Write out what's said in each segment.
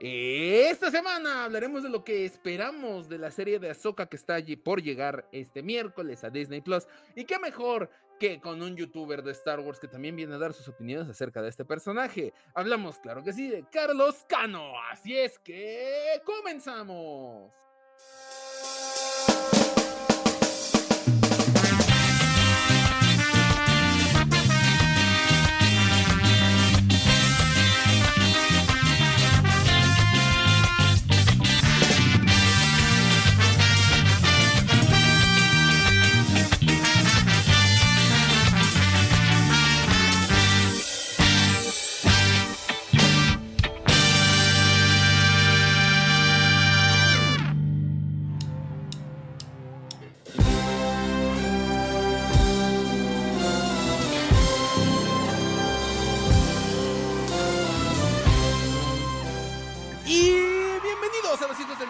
Esta semana hablaremos de lo que esperamos de la serie de Ahsoka que está allí por llegar este miércoles a Disney Plus. Y qué mejor que con un youtuber de Star Wars que también viene a dar sus opiniones acerca de este personaje. Hablamos, claro que sí, de Carlos Cano. Así es que comenzamos.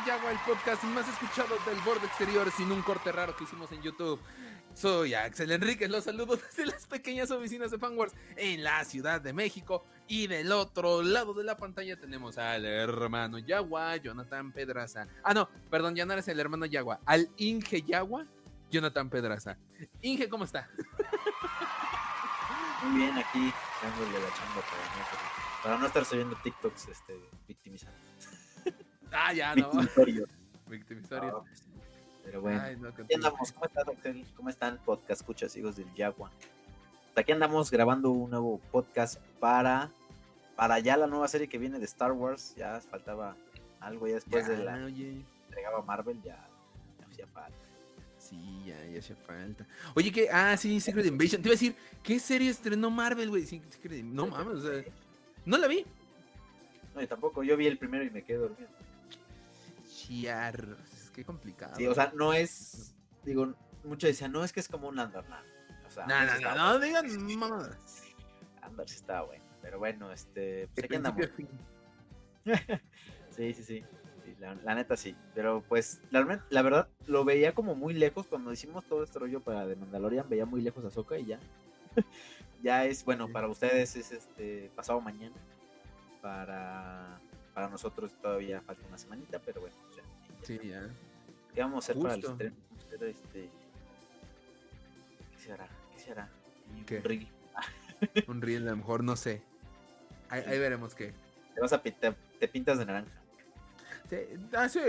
El podcast más escuchado del borde exterior sin un corte raro que hicimos en YouTube. Soy Axel Enriquez, los saludo desde las pequeñas oficinas de Fanwars en la Ciudad de México. Y del otro lado de la pantalla tenemos al hermano Yagua, Jonathan Pedraza. Ah, no, perdón, ya no eres el hermano Yagua, al Inge Yagua, Jonathan Pedraza. Inge, ¿cómo está? Muy bien, aquí dándole la chamba para no, para no estar subiendo TikToks este, victimizando. Ah, ya, no. Victimisorio. Pues, pero bueno. aquí andamos. ¿Cómo estás, doctor? ¿Cómo están, podcast escuchas, hijos del Yagua? Aquí andamos grabando un nuevo podcast para, para ya la nueva serie que viene de Star Wars. Ya faltaba algo ya después de la oye. entregaba Marvel, ya, hacía falta. Sí, ya, ya hacía falta. Oye, que, ah, sí, Secret Invasion. Te iba a decir, ¿qué serie estrenó Marvel, güey? No mames, o sea, no la vi. No, yo tampoco. Yo vi el primero y me quedé dormido. Es Qué complicado. Sí, o sea, no es. Digo, muchos decían, no es que es como un Underland. O sea, no, no, no, no, digan mamadas. Anders está bueno. Pero bueno, este. Pues aquí andamos. sí, sí, sí. la, neta sí. Pero pues, la, la, verdad, lo veía como muy lejos. Cuando hicimos todo este rollo para The Mandalorian, veía muy lejos a Soka y ya. ya es, bueno, para ustedes es este pasado mañana. Para, para nosotros todavía falta una semanita, pero bueno. Sí, ya. ¿Qué vamos a hacer para el estreno? Este... ¿Qué se hará? ¿Qué se hará? Un reel. un reel, a lo mejor, no sé. Ahí, veremos qué. Te vas a pintar, te pintas de naranja. Sí, ah, sí,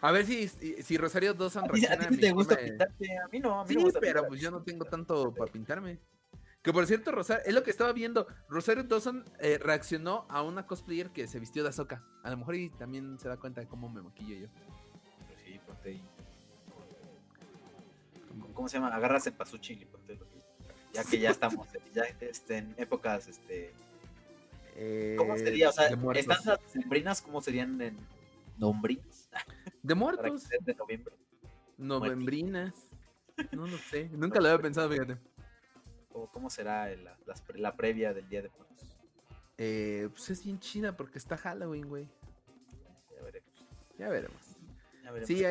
A ver si, si Rosario Dawson reacciona a, ti te gusta pintarte, a mí no, a mí sí, pero pues yo no tengo tanto para pintarme. Que por cierto, Rosario, es lo que estaba viendo. Rosario Dawson eh, reaccionó a una cosplayer que se vistió de Azoka. A lo mejor y también se da cuenta de cómo me maquillo yo. ¿Cómo se llama? Agarras el pasuchi y ponte lo que. Ya que ya estamos ya este, en épocas, este. ¿Cómo eh, sería? O sea, ¿están las sembrinas cómo serían en nombrinas? De muertos. de noviembre. Novembrinas. No lo sé. Nunca lo había pensado, fíjate. ¿Cómo será la, la, previa del Día de Muertos? Eh, pues es bien chida porque está Halloween, güey. Ya veremos. Ya veremos. Ya veremos sí,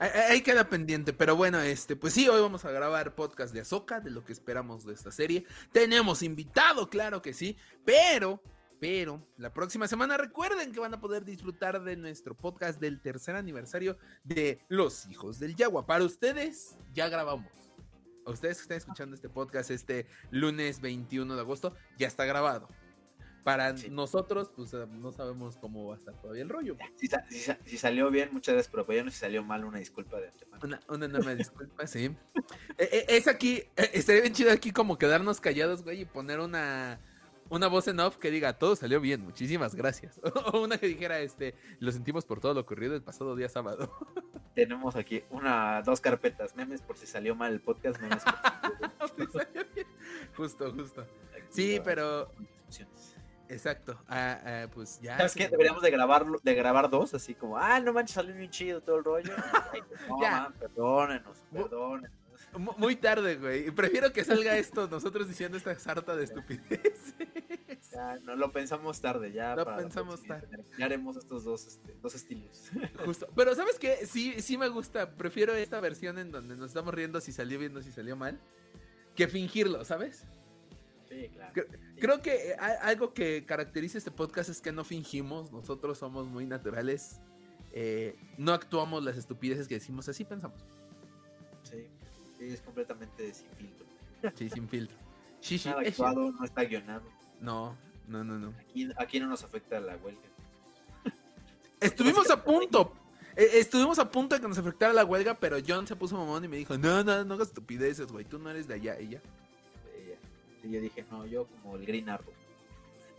Ahí queda pendiente, pero bueno, este, pues sí, hoy vamos a grabar podcast de Azoka, de lo que esperamos de esta serie. Tenemos invitado, claro que sí, pero, pero, la próxima semana recuerden que van a poder disfrutar de nuestro podcast del tercer aniversario de Los Hijos del Yagua. Para ustedes, ya grabamos. Ustedes que están escuchando este podcast este lunes 21 de agosto, ya está grabado. Para nosotros, pues eh, no sabemos cómo va a estar todavía el rollo. Si, salió bien, muchas gracias por apoyarnos. Si salió mal, una disculpa de antemano. Una, enorme disculpa, sí. Eh, eh, es aquí, estaría bien chido aquí como quedarnos callados, güey, y poner una, una voz en off que diga, todo salió bien, muchísimas gracias. O una que dijera, este, lo sentimos por todo lo ocurrido el pasado día sábado. Tenemos aquí una, dos carpetas, memes por si salió mal el podcast, memes por si salió bien. Justo, justo. Sí, pero... Exacto. Ah, ah, pues ya. ¿Sabes qué? Deberíamos de grabar, de grabar dos, así como, ah, no manches, salió bien chido todo el rollo. no, ya. perdónenos, perdónenos. Muy tarde, güey. Prefiero que salga esto, nosotros diciendo esta sarta de estupidez. Ya, no lo pensamos tarde, ya. Lo pensamos tarde. Ya haremos estos dos, este, dos estilos. Justo. Pero ¿sabes qué? Sí, sí me gusta. Prefiero esta versión en donde nos estamos riendo si salió bien o si salió mal. Que fingirlo, ¿sabes? Creo, que algo que caracteriza este podcast es que no fingimos, nosotros somos muy naturales, eh, no actuamos las estupideces que decimos, así pensamos. Sí, es completamente sin filtro. Sí, sin filtro. Sí, Nada actuado, no está guionado. No, no, no, no. Aquí, no nos afecta la huelga. Estuvimos a punto. Eh, estuvimos a punto de que nos afectara la huelga, pero John se puso mamón y me dijo, no, no, no hagas estupideces, güey, tú no eres de allá, ella. Y yo dije, no, yo como el Green Arrow.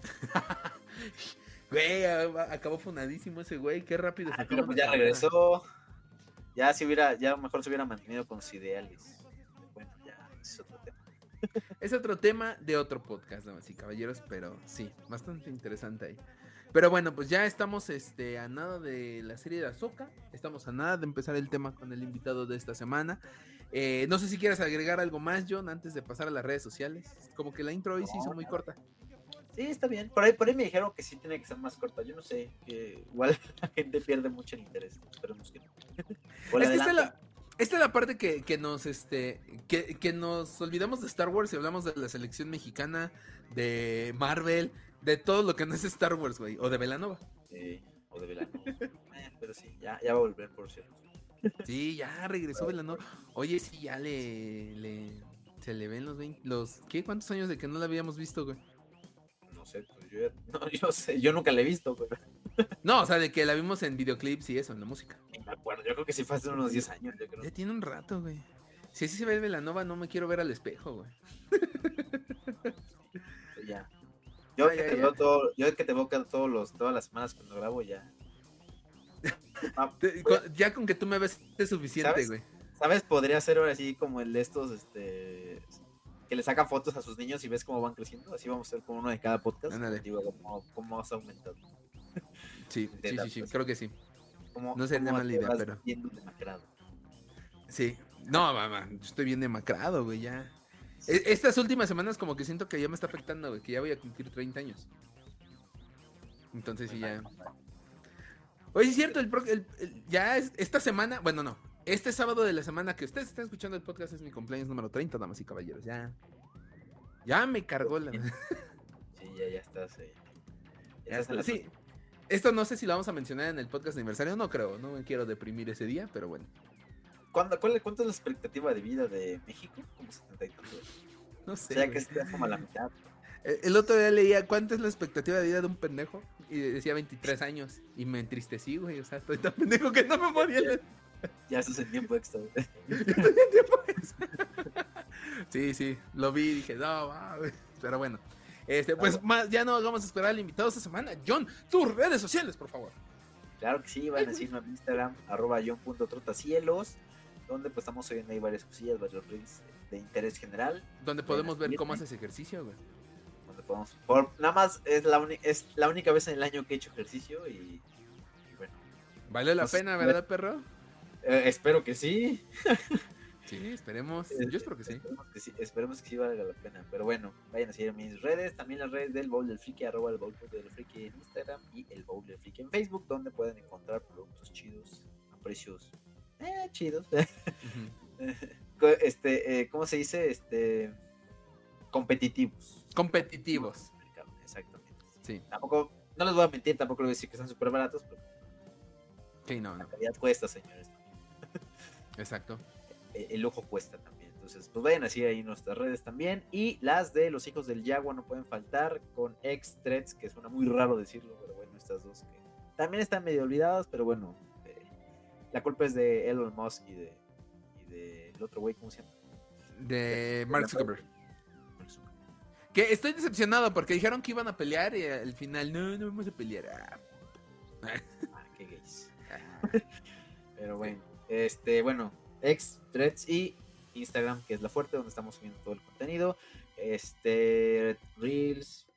güey, acabó funadísimo ese güey, qué rápido. Ah, pero pues ya regresó. Ya si hubiera, ya mejor se hubiera mantenido con sus ideales. Bueno, ya es otro tema. Es otro tema de otro podcast, damas y caballeros, pero sí, bastante interesante ahí. Pero bueno, pues ya estamos este, a nada de la serie de Azoka. Estamos a nada de empezar el tema con el invitado de esta semana. Eh, no sé si quieres agregar algo más, John, antes de pasar a las redes sociales. Como que la intro hoy se hizo muy corta. Sí, está bien. Por ahí, por ahí me dijeron que sí tiene que ser más corta. Yo no sé, que igual la gente pierde mucho el interés. Esperemos que no. es que esta es, la, esta es la parte que, que nos este que, que, nos olvidamos de Star Wars y hablamos de la selección mexicana, de Marvel, de todo lo que no es Star Wars, güey. O de Velanova. Sí, o de Velanova. Eh, pero sí, ya, ya va a volver, por cierto. Sí, ya regresó Velanova. Oye, sí, ya le, le se le ven los 20, los ¿qué? ¿Cuántos años de que no la habíamos visto, güey? No sé, pues yo, no, yo sé, yo nunca la he visto, güey. No, o sea, de que la vimos en videoclips y eso, en la música. No me acuerdo, yo creo que sí fue hace unos 10 años, yo creo. Ya tiene un rato, güey. Si así se ve Velanova, no me quiero ver al espejo, güey. Ya. Yo, que te Veo todo, yo que te veo todos los, todas las semanas cuando grabo, ya. Ah, ya con que tú me ves es suficiente, güey. ¿Sabes? Podría ser ahora así como el de estos, este. Que le sacan fotos a sus niños y ves cómo van creciendo. Así vamos a ser como uno de cada podcast. Digo, cómo, cómo has aumentado. Sí, sí, sí, sí, creo que sí. no sería mala idea, pero. Sí. No, mamá, yo estoy bien demacrado, güey, ya. E, estas últimas semanas como que siento que ya me está afectando, güey, que ya voy a cumplir 30 años. Entonces sí ya. Oye, es cierto, el, ya esta semana, bueno, no, este sábado de la semana que ustedes están escuchando el podcast es mi cumpleaños número 30, damas y caballeros, ya. Ya me cargó la... Sí, ya, ya estás. Eh, ya sí. Esto no sé si lo vamos a mencionar en el podcast aniversario, no creo, no me quiero deprimir ese día, pero bueno. ¿Cuándo, cuál, ¿Cuánto es la expectativa de vida de México? Como 70 y No sé. O sea, que esté como a la mitad. El otro día leía cuánto es la expectativa de vida de un pendejo y decía 23 años y me entristecí, güey. O sea, estoy tan pendejo que no me moría. Ya estás en tiempo extra, güey. Sí, sí, lo vi y dije, no, va, güey. Pero bueno, este, pues más, ya no vamos a esperar al invitado esta semana. John, tus redes sociales, por favor. Claro que sí, van a decirme en Instagram, arroba john.trotacielos, donde pues estamos subiendo ahí varias cosillas, varios reels de interés general. Donde podemos ver cómo haces ejercicio, güey por, nada más es la, es la única vez en el año que he hecho ejercicio y, bueno. ¿Vale la pena, verdad, perro? Eh, espero que sí. sí, esperemos. Yo espero que sí. Esperemos que sí, valga la pena. Pero bueno, vayan a seguir mis redes, también las redes del Bowl del Friki, arroba el Bowl del Friki en Instagram y el Bowl del Friki en Facebook, donde pueden encontrar productos chidos a precios eh, chidos. este, eh, ¿cómo se dice? Este competitivos. Competitivos. Exactamente. Sí. Tampoco, no les voy a mentir, tampoco les voy a decir que están súper baratos, pero. Sí, no, la calidad cuesta, señores. Exacto. E, el, ojo cuesta también. Entonces, pues vayan así ahí nuestras redes también. Y las de los hijos del Yagua no pueden faltar con x threads que suena muy raro decirlo, pero bueno, estas dos que también están medio olvidadas, pero bueno, eh, la culpa es de Elon Musk y de, y de el otro güey, ¿cómo se llama? De Mark Zuckerberg. Que estoy decepcionado porque dijeron que iban a pelear y al final, no, no vamos a pelear. Ah, ah qué gays. Pero bueno, este, bueno, ex, threads y Instagram, que es la fuerte, donde estamos subiendo todo el contenido. Este, reels,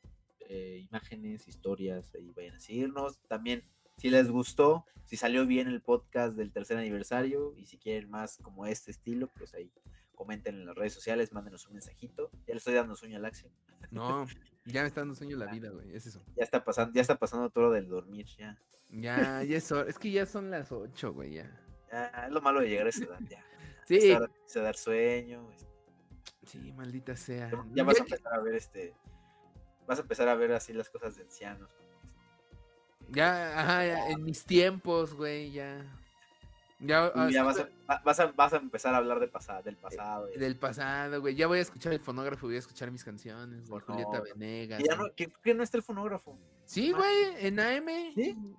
eh, imágenes, historias, ahí vayan a seguirnos. También, si les gustó, si salió bien el podcast del tercer aniversario y si quieren más como este estilo, pues ahí comenten en las redes sociales, mándenos un mensajito. Ya le estoy dando sueño al Axel. No, ya me está dando sueño la vida, güey. Es eso. Ya está pasando, ya está pasando todo lo del dormir, ya. Ya, ya es Es que ya son las 8, güey, ya. Ya, es lo malo de llegar a esa edad, ya. Sí. A dar sueño. Sí, maldita sea. Ya vas a empezar a ver este. Vas a empezar a ver así las cosas de ancianos. Ya, ajá, en mis tiempos, güey, ya. Ya, vas, a, vas, a, vas, a, empezar a hablar de pasado, del pasado. Del pasado, güey. Ya voy a escuchar el fonógrafo, voy a escuchar mis canciones, de Julieta Venegas. Ya no, ¿qué, no está el fonógrafo? Sí, ah. güey, en AM.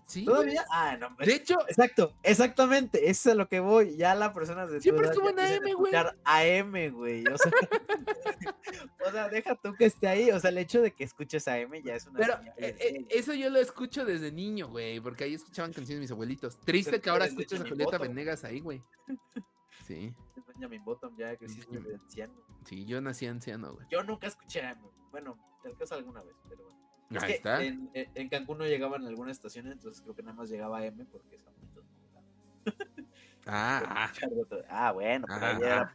¿Sí? ¿Todavía? Ah, no. De hecho, exacto, exactamente, eso es a lo que voy. Ya la persona de Siempre estuvo en AM, güey. AM, güey. O sea, o sea, deja tú que esté ahí. O sea, el hecho de que escuches AM ya es una. Pero eh, eh, eso yo lo escucho desde niño, güey, porque ahí escuchaban canciones de mis abuelitos. Triste que ahora escuches a Julieta Venegas ahí, güey. Sí. Benjamin Bottom, ya que sí de anciano. Sí, yo nací anciano, güey. Yo nunca escuché AM. Bueno, tal vez alguna vez, pero bueno. Ahí está. En, en, Cancún no llegaban algunas estaciones, entonces creo que nada más llegaba AM porque es Ah, ah, bueno, pero,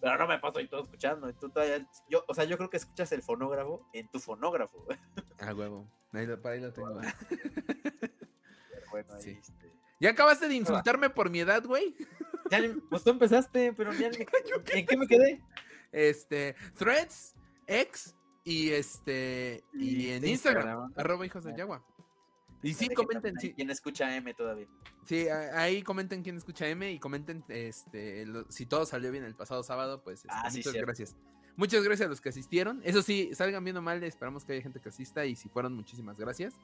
pero no me paso ahí todo escuchando. Tú todavía, yo, o sea, yo creo que escuchas el fonógrafo en tu fonógrafo. Ah, huevo. Ahí lo, para ahí lo tengo. bueno, ahí este, ¿Ya acabaste de insultarme por mi edad, güey? Ya, pues tú empezaste, pero ya, ¿en qué me quedé? Este, Threads, X y este y, en Instagram, arroba hijos de Yagua. Y sí, comenten. ¿Quién escucha M todavía? Sí, ahí comenten quién escucha M y comenten este si todo salió bien el pasado sábado, pues este, ah, muchas gracias. Muchas gracias a los que asistieron. Eso sí, salgan viendo mal, esperamos que haya gente que asista y si fueron, muchísimas gracias.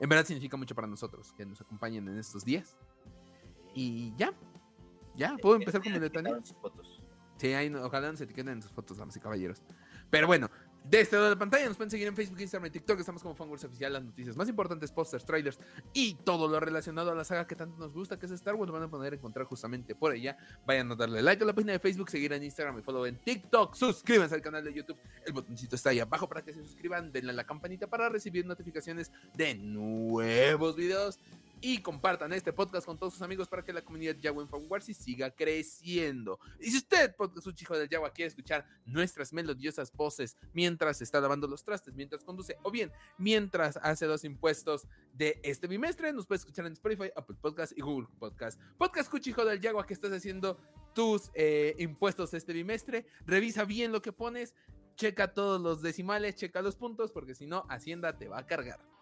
En verdad significa mucho para nosotros que nos acompañen en estos días. Y ya, ya, ¿puedo empezar con mi letanía? Sí, ahí, ojalá nos etiqueten en sus fotos, damas y caballeros. Pero bueno, de este lado de la pantalla nos pueden seguir en Facebook, Instagram y TikTok. Estamos como Fanworks Oficial, las noticias más importantes, posters, trailers y todo lo relacionado a la saga que tanto nos gusta, que es Star Wars. Lo van a poder encontrar justamente por allá. Vayan a darle like a la página de Facebook, seguir en Instagram y follow en TikTok. Suscríbanse al canal de YouTube. El botoncito está ahí abajo para que se suscriban. Denle a la campanita para recibir notificaciones de nuevos videos y compartan este podcast con todos sus amigos para que la comunidad Yagua en siga creciendo. Y si usted, podcast un del Yagua, quiere escuchar nuestras melodiosas voces mientras está lavando los trastes, mientras conduce, o bien mientras hace los impuestos de este bimestre, nos puede escuchar en Spotify, Apple Podcast y Google Podcast. Podcast Cuchijo del Yagua que estás haciendo tus eh, impuestos este bimestre. Revisa bien lo que pones, checa todos los decimales, checa los puntos, porque si no, Hacienda te va a cargar.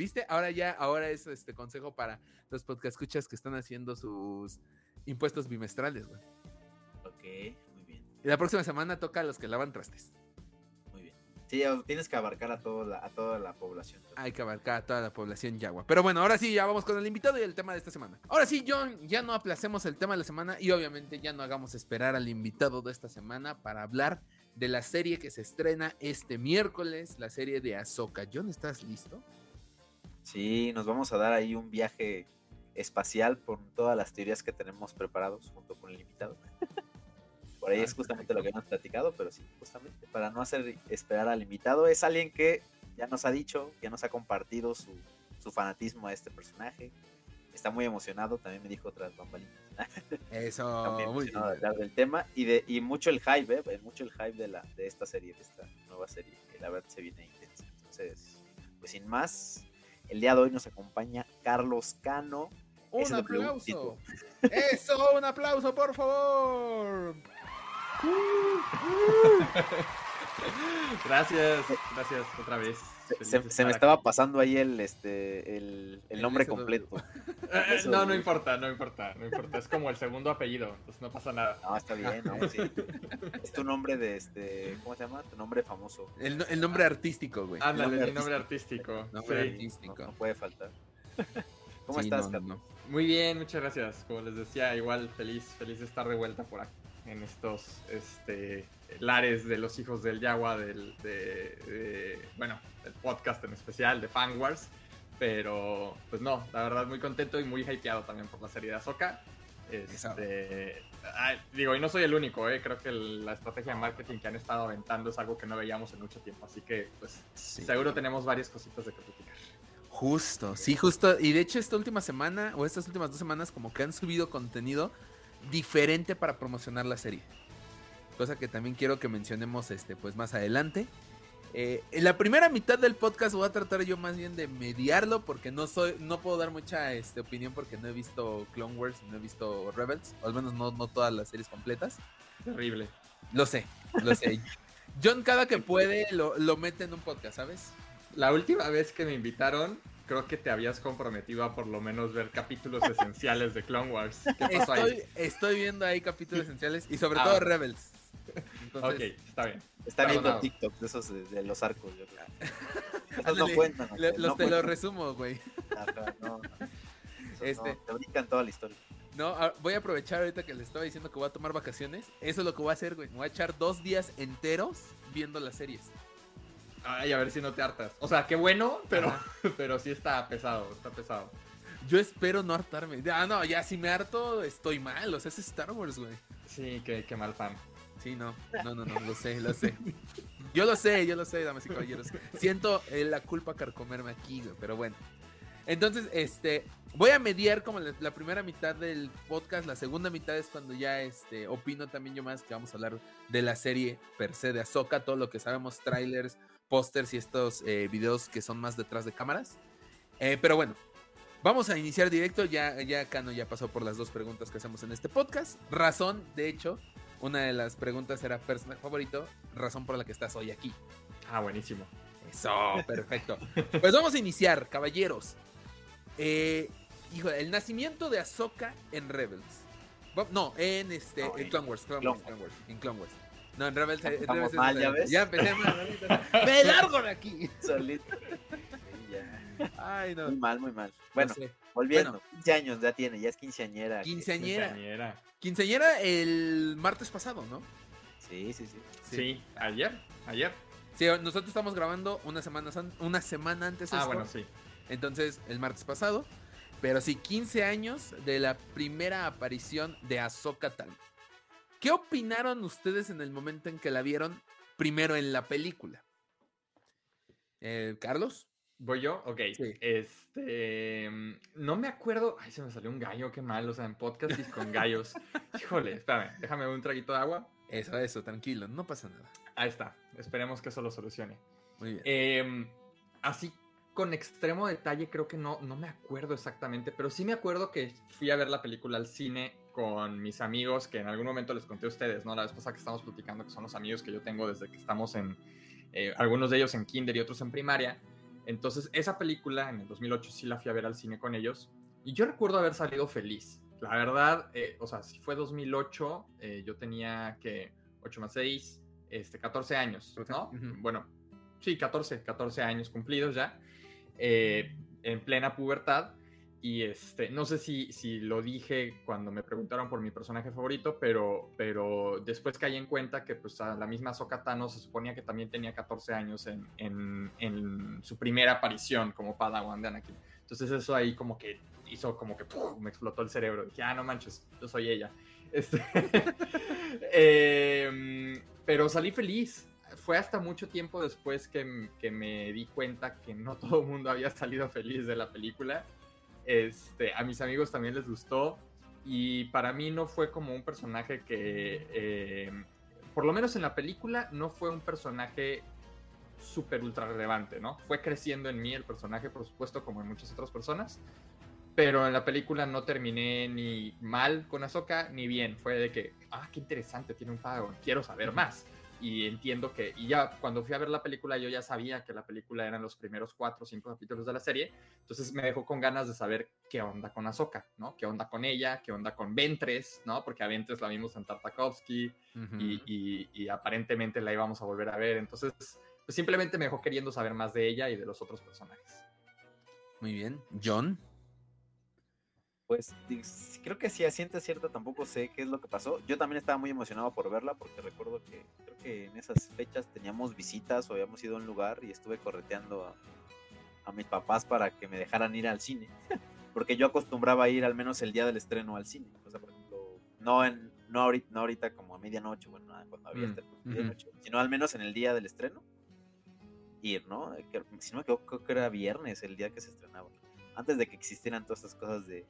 ¿Viste? Ahora ya, ahora es este consejo para los podcast escuchas que están haciendo sus impuestos bimestrales, güey. Ok, muy bien. Y la próxima semana toca a los que lavan trastes. Muy bien. Sí, tienes que abarcar a, a toda la población. Hay que abarcar a toda la población yagua. Pero bueno, ahora sí, ya vamos con el invitado y el tema de esta semana. Ahora sí, John, ya no aplacemos el tema de la semana y obviamente ya no hagamos esperar al invitado de esta semana para hablar de la serie que se estrena este miércoles, la serie de Ahsoka. John, ¿estás listo? Sí, nos vamos a dar ahí un viaje espacial por todas las teorías que tenemos preparados junto con el invitado. por ahí es justamente lo que hemos platicado, pero sí, justamente para no hacer esperar al invitado, es alguien que ya nos ha dicho, ya nos ha compartido su, fanatismo a este personaje. Está muy emocionado, también me dijo otras bambalinas. Eso, muy bien. De hablar del tema y de y mucho el hype, ¿eh? mucho el hype de la de esta serie, de esta nueva serie, que la verdad se viene intensa. Entonces, pues sin más, el día de hoy nos acompaña Carlos Cano. Un aplauso. Eso, un aplauso, por favor. gracias, gracias otra vez. Se, me estaba pasando ahí el, este, el, nombre completo. no, no importa, no importa, no importa. Es como el segundo apellido, entonces no pasa nada. No, está bien, ¿no? Sí. Es tu nombre de este, ¿cómo se llama? Tu nombre famoso. El, el nombre artístico, güey. Ándale, el nombre artístico. Nombre artístico. No, puede faltar. ¿Cómo estás, Carlos? Muy bien, muchas gracias. Como les decía, igual feliz, feliz de estar de vuelta por aquí en estos este, lares de los hijos del Yagua, del, de, bueno, el podcast en especial de Fan Wars. Pero, pues no, la verdad muy contento y muy hypeado también por la serie de Ahsoka. Este, digo, y no soy el único, ¿eh? creo que la estrategia de marketing que han estado aventando es algo que no veíamos en mucho tiempo, así que pues seguro tenemos varias cositas de que platicar. Justo, sí, justo, y de hecho esta última semana o estas últimas dos semanas como que han subido contenido diferente para promocionar la serie. Cosa que también quiero que mencionemos este, pues más adelante. Eh, en la primera mitad del podcast voy a tratar yo más bien de mediarlo porque no soy, no puedo dar mucha este, opinión porque no he visto Clone Wars, no he visto Rebels, o al menos no, no todas las series completas. Terrible. Lo sé, lo sé. John cada que puede lo, lo mete en un podcast, ¿sabes? La última vez que me invitaron, creo que te habías comprometido a por lo menos ver capítulos esenciales de Clone Wars. ¿Qué pasó estoy, ahí? estoy viendo ahí capítulos esenciales y sobre ah, todo Rebels. ok, está bien. Está viendo TikTok de esos de, los arcos. Yo creo. no cuentan. los te lo resumo, güey. no, este, te brincan toda la historia. No, voy a aprovechar ahorita que les estaba diciendo que voy a tomar vacaciones. Eso es lo que voy a hacer, güey. Me voy a echar dos días enteros viendo las series. Ay, a ver si no te hartas. O sea, qué bueno, pero, pero sí está pesado, está pesado. Yo espero no hartarme. Ah, no, ya si me harto, estoy mal. O sea, es Star Wars, güey. Sí, qué, qué mal fan. Sí, no, no, no, no, lo sé, lo sé. Yo lo sé, yo lo sé, damas y caballeros. Siento eh, la culpa carcomerme aquí, güey, pero bueno. Entonces, este, voy a mediar como la, primera mitad del podcast, la segunda mitad es cuando ya este, opino también yo más que vamos a hablar de la serie per se de Ahsoka, todo lo que sabemos, trailers, pósters y estos eh, videos que son más detrás de cámaras. Eh, pero bueno, vamos a iniciar directo, ya, ya Cano ya pasó por las dos preguntas que hacemos en este podcast. Razón, de hecho, una de las preguntas era personaje favorito, razón por la que estás hoy aquí. Ah, buenísimo. Eso, perfecto. pues vamos a iniciar, caballeros. Eh, hijo, el nacimiento de Ahsoka en Rebels. No, en este, en Clone Wars, Clone Wars, en Clone Wars. No, en Rebels, en Rebels mal, ¿ya ves? Ya empecé mal. ¡Me largo de aquí! Solito. ya. Ay, no. Muy mal, muy mal. Bueno, volviendo. 15 años ya tiene, ya es quinceañera. Quinceañera. Quinceañera. Quinceañera el martes pasado, ¿no? Sí, sí, sí. Sí, ayer, ayer. Sí, nosotros estamos grabando una semana, una semana antes. Ah, bueno, sí. Entonces, el martes pasado. Pero sí, 15 años de la primera aparición de Ahsoka Tano. ¿Qué opinaron ustedes en el momento en que la vieron primero en la película? Eh, ¿Carlos? ¿Voy yo? Ok. Este. Mm, no me acuerdo. Ay, se me salió un gallo, qué mal. O sea, en podcast y con gallos. Híjole, espérame, déjame un traguito de agua. Eso, eso, tranquilo, no pasa nada. Ahí está. Esperemos que eso lo solucione. Muy bien. Em, así con extremo detalle, creo que no, no me acuerdo exactamente, pero sí me acuerdo que fui a ver la película al cine con mis amigos, que en algún momento les conté a ustedes, ¿no? La vez pasada que estamos platicando, que son los amigos que yo tengo desde que estamos en, eh, algunos de ellos en kinder y otros en primaria. Entonces, esa película en el 2008 sí la fui a ver al cine con ellos y yo recuerdo haber salido feliz. La verdad, eh, o sea, si fue 2008, eh, yo tenía que 8 más 6, este, 14 años, ¿no? Bueno, sí, 14, 14 años cumplidos ya. Eh, en plena pubertad. Y este, no sé si, si lo dije cuando me preguntaron por mi personaje favorito, pero, pero después caí en cuenta que pues a la misma Sokatano se suponía que también tenía 14 años en, en, en, su primera aparición como Padawan de Anakin. Entonces eso ahí como que hizo como que me explotó el cerebro. Dije, ah, no manches, yo soy ella. Este, em, pero salí feliz fue hasta mucho tiempo después que, me di cuenta que no todo el mundo había salido feliz de la película. Este, a mis amigos también les gustó y para mí no fue como un personaje que, eh, por lo menos en la película, no fue un personaje súper ultra relevante, ¿no? Fue creciendo en mí el personaje, por supuesto, como en muchas otras personas, pero en la película no terminé ni mal con Ahsoka ni bien. Fue de que, ah, qué interesante, tiene un pago, quiero saber más y entiendo que, y ya cuando fui a ver la película yo ya sabía que la película eran los primeros cuatro o cinco capítulos de la serie, entonces me dejó con ganas de saber qué onda con Ahsoka, ¿no? ¿Qué onda con ella? ¿Qué onda con Ventres? ¿no? Porque a Ventres la vimos en Tartakovsky y, y, aparentemente la íbamos a volver a ver, entonces pues simplemente me dejó queriendo saber más de ella y de los otros personajes. Muy bien. John pues creo que si asiente cierta tampoco sé qué es lo que pasó. Yo también estaba muy emocionado por verla porque recuerdo que creo que en esas fechas teníamos visitas o habíamos ido a un lugar y estuve correteando a, mis papás para que me dejaran ir al cine. porque yo acostumbraba a ir al menos el día del estreno al cine. O sea, por ejemplo, no en no ahorita, no ahorita como a medianoche, bueno, cuando había mm, medianoche, sino al menos en el día del estreno. Ir, ¿no? si no me equivoco, creo que era viernes el día que se estrenaba antes de que existieran todas estas cosas de,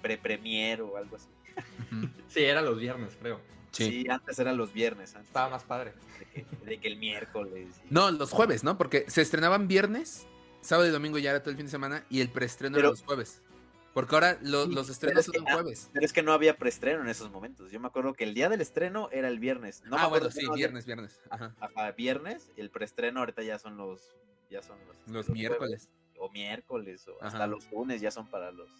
pre-premier o algo así. Sí, era los viernes, creo. Sí, antes eran los viernes. Estaba más padre. De que, el miércoles. No, los jueves, ¿no? Porque se estrenaban viernes, sábado y domingo ya era todo el fin de semana y el preestreno era los jueves. Porque ahora los estrenos son jueves. Pero es que no había preestreno en esos momentos. Yo me acuerdo que el día del estreno era el viernes. No ah, bueno, sí, viernes, viernes. Ajá. Ajá, viernes. El preestreno ahorita ya son los. Ya son los, los, miércoles. O miércoles, o hasta los lunes ya son para los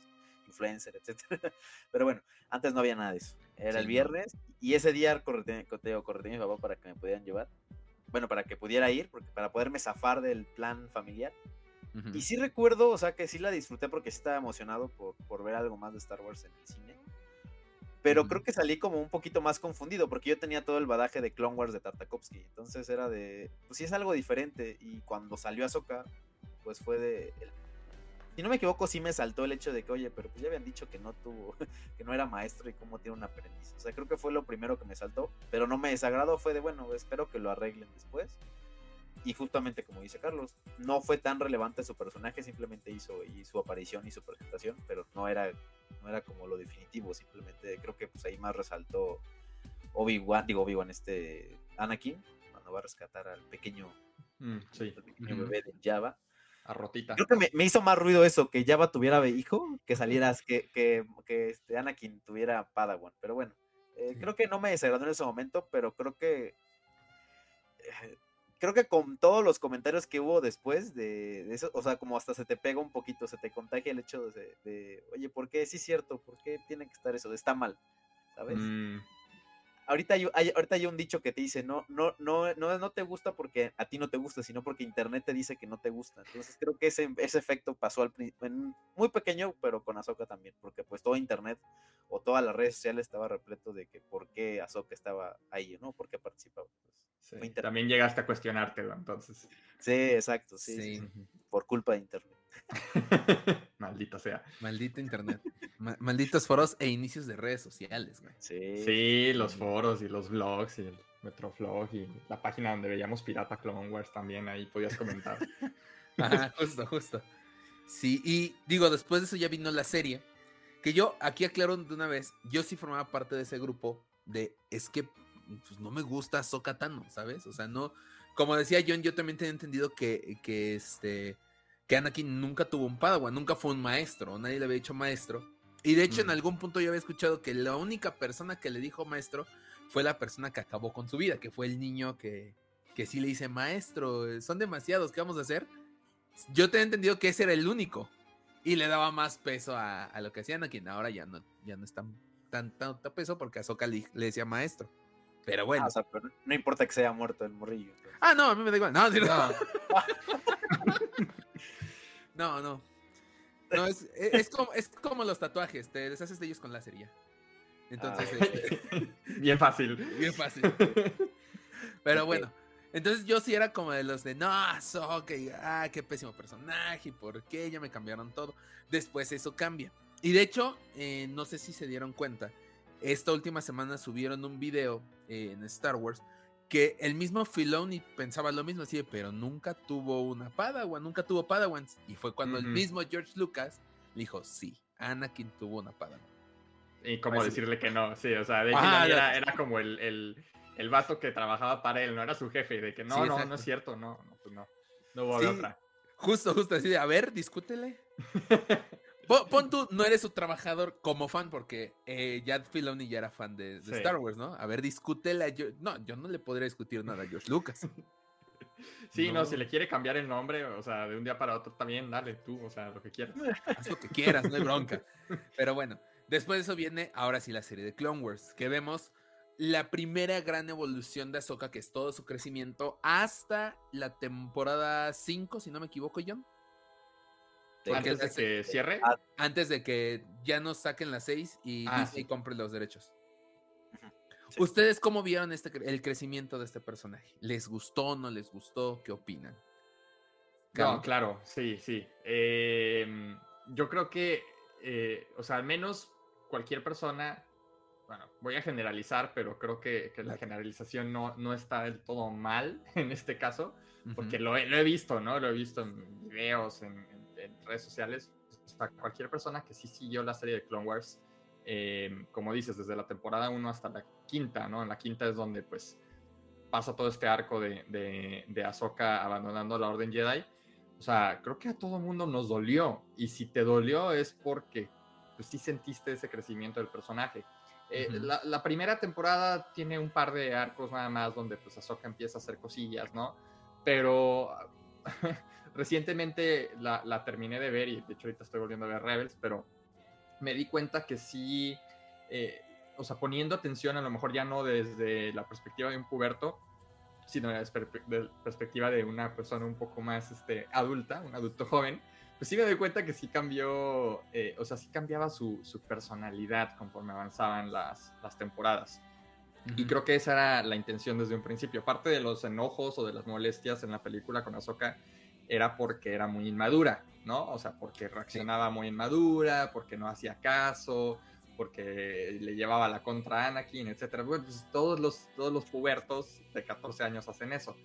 influencers, etcétera. Pero bueno, antes no había nada de eso. Era el viernes y ese día correteé, correteé mi papá para que me pudieran llevar. Bueno, para que pudiera ir, porque para poderme zafar del plan familiar. Y sí recuerdo, o sea, que sí la disfruté porque estaba emocionado por, por ver algo más de Star Wars en el cine. Pero creo que salí como un poquito más confundido porque yo tenía todo el badaje de Clone Wars de Tartakovsky. Entonces era de, pues sí es algo diferente. Y cuando salió Ahsoka, pues fue de, si no me equivoco, sí me saltó el hecho de que, oye, pero pues ya habían dicho que no tuvo, que no era maestro y cómo tiene un aprendiz. O sea, creo que fue lo primero que me saltó, pero no me desagradó, fue de, bueno, espero que lo arreglen después. Y justamente como dice Carlos, no fue tan relevante su personaje, simplemente hizo y su aparición y su presentación, pero no era, no era como lo definitivo, simplemente creo que pues ahí más resaltó Obi-Wan, digo Obi-Wan, este Anakin, cuando va a rescatar al pequeño, mm, bebé de Java. A rotita. Creo que me, hizo más ruido eso, que Java tuviera hijo, que salieras, que, que, que este Anakin tuviera Padawan, pero bueno. Eh, creo que no me desagradó en ese momento, pero creo que eh, creo que con todos los comentarios que hubo después de, eso, o sea, como hasta se te pega un poquito, se te contagia el hecho de, oye, ¿por qué? Sí es cierto, ¿por qué tiene que estar eso? Está mal, ¿sabes? Mm. Ahorita hay, ahorita hay un dicho que te dice, no, no, no, no, no te gusta porque a ti no te gusta, sino porque internet te dice que no te gusta. Entonces creo que ese, ese efecto pasó al en, muy pequeño, pero con Azoka también, porque pues todo internet o todas las redes sociales estaba repleto de que por qué Azoka estaba ahí, ¿no? ¿Por qué participaba? Pues, también llegaste a cuestionártelo, entonces. Sí, exacto, sí, Por culpa de Internet. Maldito sea. Maldito Internet. malditos foros e inicios de redes sociales, güey. Sí. los foros y los blogs y el Metroflog y la página donde veíamos Pirata Clone Wars también, ahí podías comentar. Ajá, justo, justo. Sí, y digo, después de eso ya vino la serie. Que yo, aquí aclaro de una vez, yo sí formaba parte de ese grupo de es que pues no me gusta Sokatano, ¿sabes? O sea, no, como decía John, yo también tenía entendido que, que este, que Anakin nunca tuvo un Padawan, nunca fue un maestro, nadie le había dicho maestro. Y de hecho, en algún punto yo había escuchado que la única persona que le dijo maestro fue la persona que acabó con su vida, que fue el niño que, que sí le dice, maestro, son demasiados, ¿qué vamos a hacer? Yo tenía entendido que ese era el único. Y le daba más peso a, lo que hacía Anakin. Ahora ya no, ya no es tan, tan, tanto peso porque Ahsoka le decía maestro. Pero ah, bueno. no importa que se haya muerto el morrillo. Ah, no, a mí me da igual. No, no. no, no. es, es, como, es como los tatuajes, te deshaces de ellos con láser Entonces. Ah. Este, bien fácil. Bien fácil. Pero bueno. Entonces yo sí era como de los de, no, ok, ah, qué pésimo personaje, ¿por qué? Ya me cambiaron todo. Después eso cambia. Y de hecho, eh, no sé si se dieron cuenta, esta última semana subieron un video eh, en Star Wars que el mismo Filoni pensaba lo mismo, así, pero nunca tuvo una Padawan, nunca tuvo Padawans. Y fue cuando el mismo George Lucas le dijo, sí, Anakin tuvo una Padawan. Y como decirle que no, sí, o sea, de era, era, como el, el, el, vato que trabajaba para él, no era su jefe, de que no, no, no es cierto, no, no, pues no, no hubo otra. Justo, justo, así de, a ver, discútele. Pon, tú, no eres su trabajador como fan, porque eh, ya Filoni ya era fan de, Star Wars, ¿no? A ver, discútela. Yo, no, yo no le podría discutir nada a George Lucas. Sí, no. si le quiere cambiar el nombre, o sea, de un día para otro también, dale tú, o sea, lo que quieras. Haz lo que quieras, no hay bronca. Pero bueno, después de eso viene ahora sí la serie de Clone Wars, que vemos la primera gran evolución de Ahsoka, que es todo su crecimiento, hasta la temporada 5, si no me equivoco, John antes de que cierre. Antes de que ya nos saquen las seis y ah, Disney compre los derechos. ¿Ustedes cómo vieron este, el crecimiento de este personaje? ¿Les gustó, no les gustó? ¿Qué opinan? No, claro, sí, sí. Em, yo creo que, eh, o sea, al menos cualquier persona, bueno, voy a generalizar, pero creo que, la generalización no, no, está del todo mal en este caso, porque lo, he, lo, he, visto, ¿no? Lo he visto en videos, en, en redes sociales, para cualquier persona que sí siguió la serie de Clone Wars, eh, como dices, desde la temporada 1 hasta la quinta, ¿no? En la quinta es donde pues pasa todo este arco de, de, de Ahsoka abandonando la Orden Jedi. O sea, creo que a todo mundo nos dolió. Y si te dolió es porque pues sí sentiste ese crecimiento del personaje. Eh, la, primera temporada tiene un par de arcos nada más donde pues Ahsoka empieza a hacer cosillas, ¿no? Pero recientemente la, terminé de ver y de hecho ahorita estoy volviendo a ver Rebels, pero me di cuenta que sí, eh, o sea, poniendo atención a lo mejor ya no desde la perspectiva de un puberto, sino desde la perspectiva de una persona un poco más este, adulta, un adulto joven, pues sí me doy cuenta que sí cambió, eh, o sea, sí cambiaba su, personalidad conforme avanzaban las, temporadas. Y creo que esa era la intención desde un principio. Aparte de los enojos o de las molestias en la película con Ahsoka, era porque era muy inmadura, ¿no? O sea, porque reaccionaba muy inmadura, porque no hacía caso, porque le llevaba la contra a Anakin. Bueno, pues todos los, todos los pubertos de 14 años hacen eso.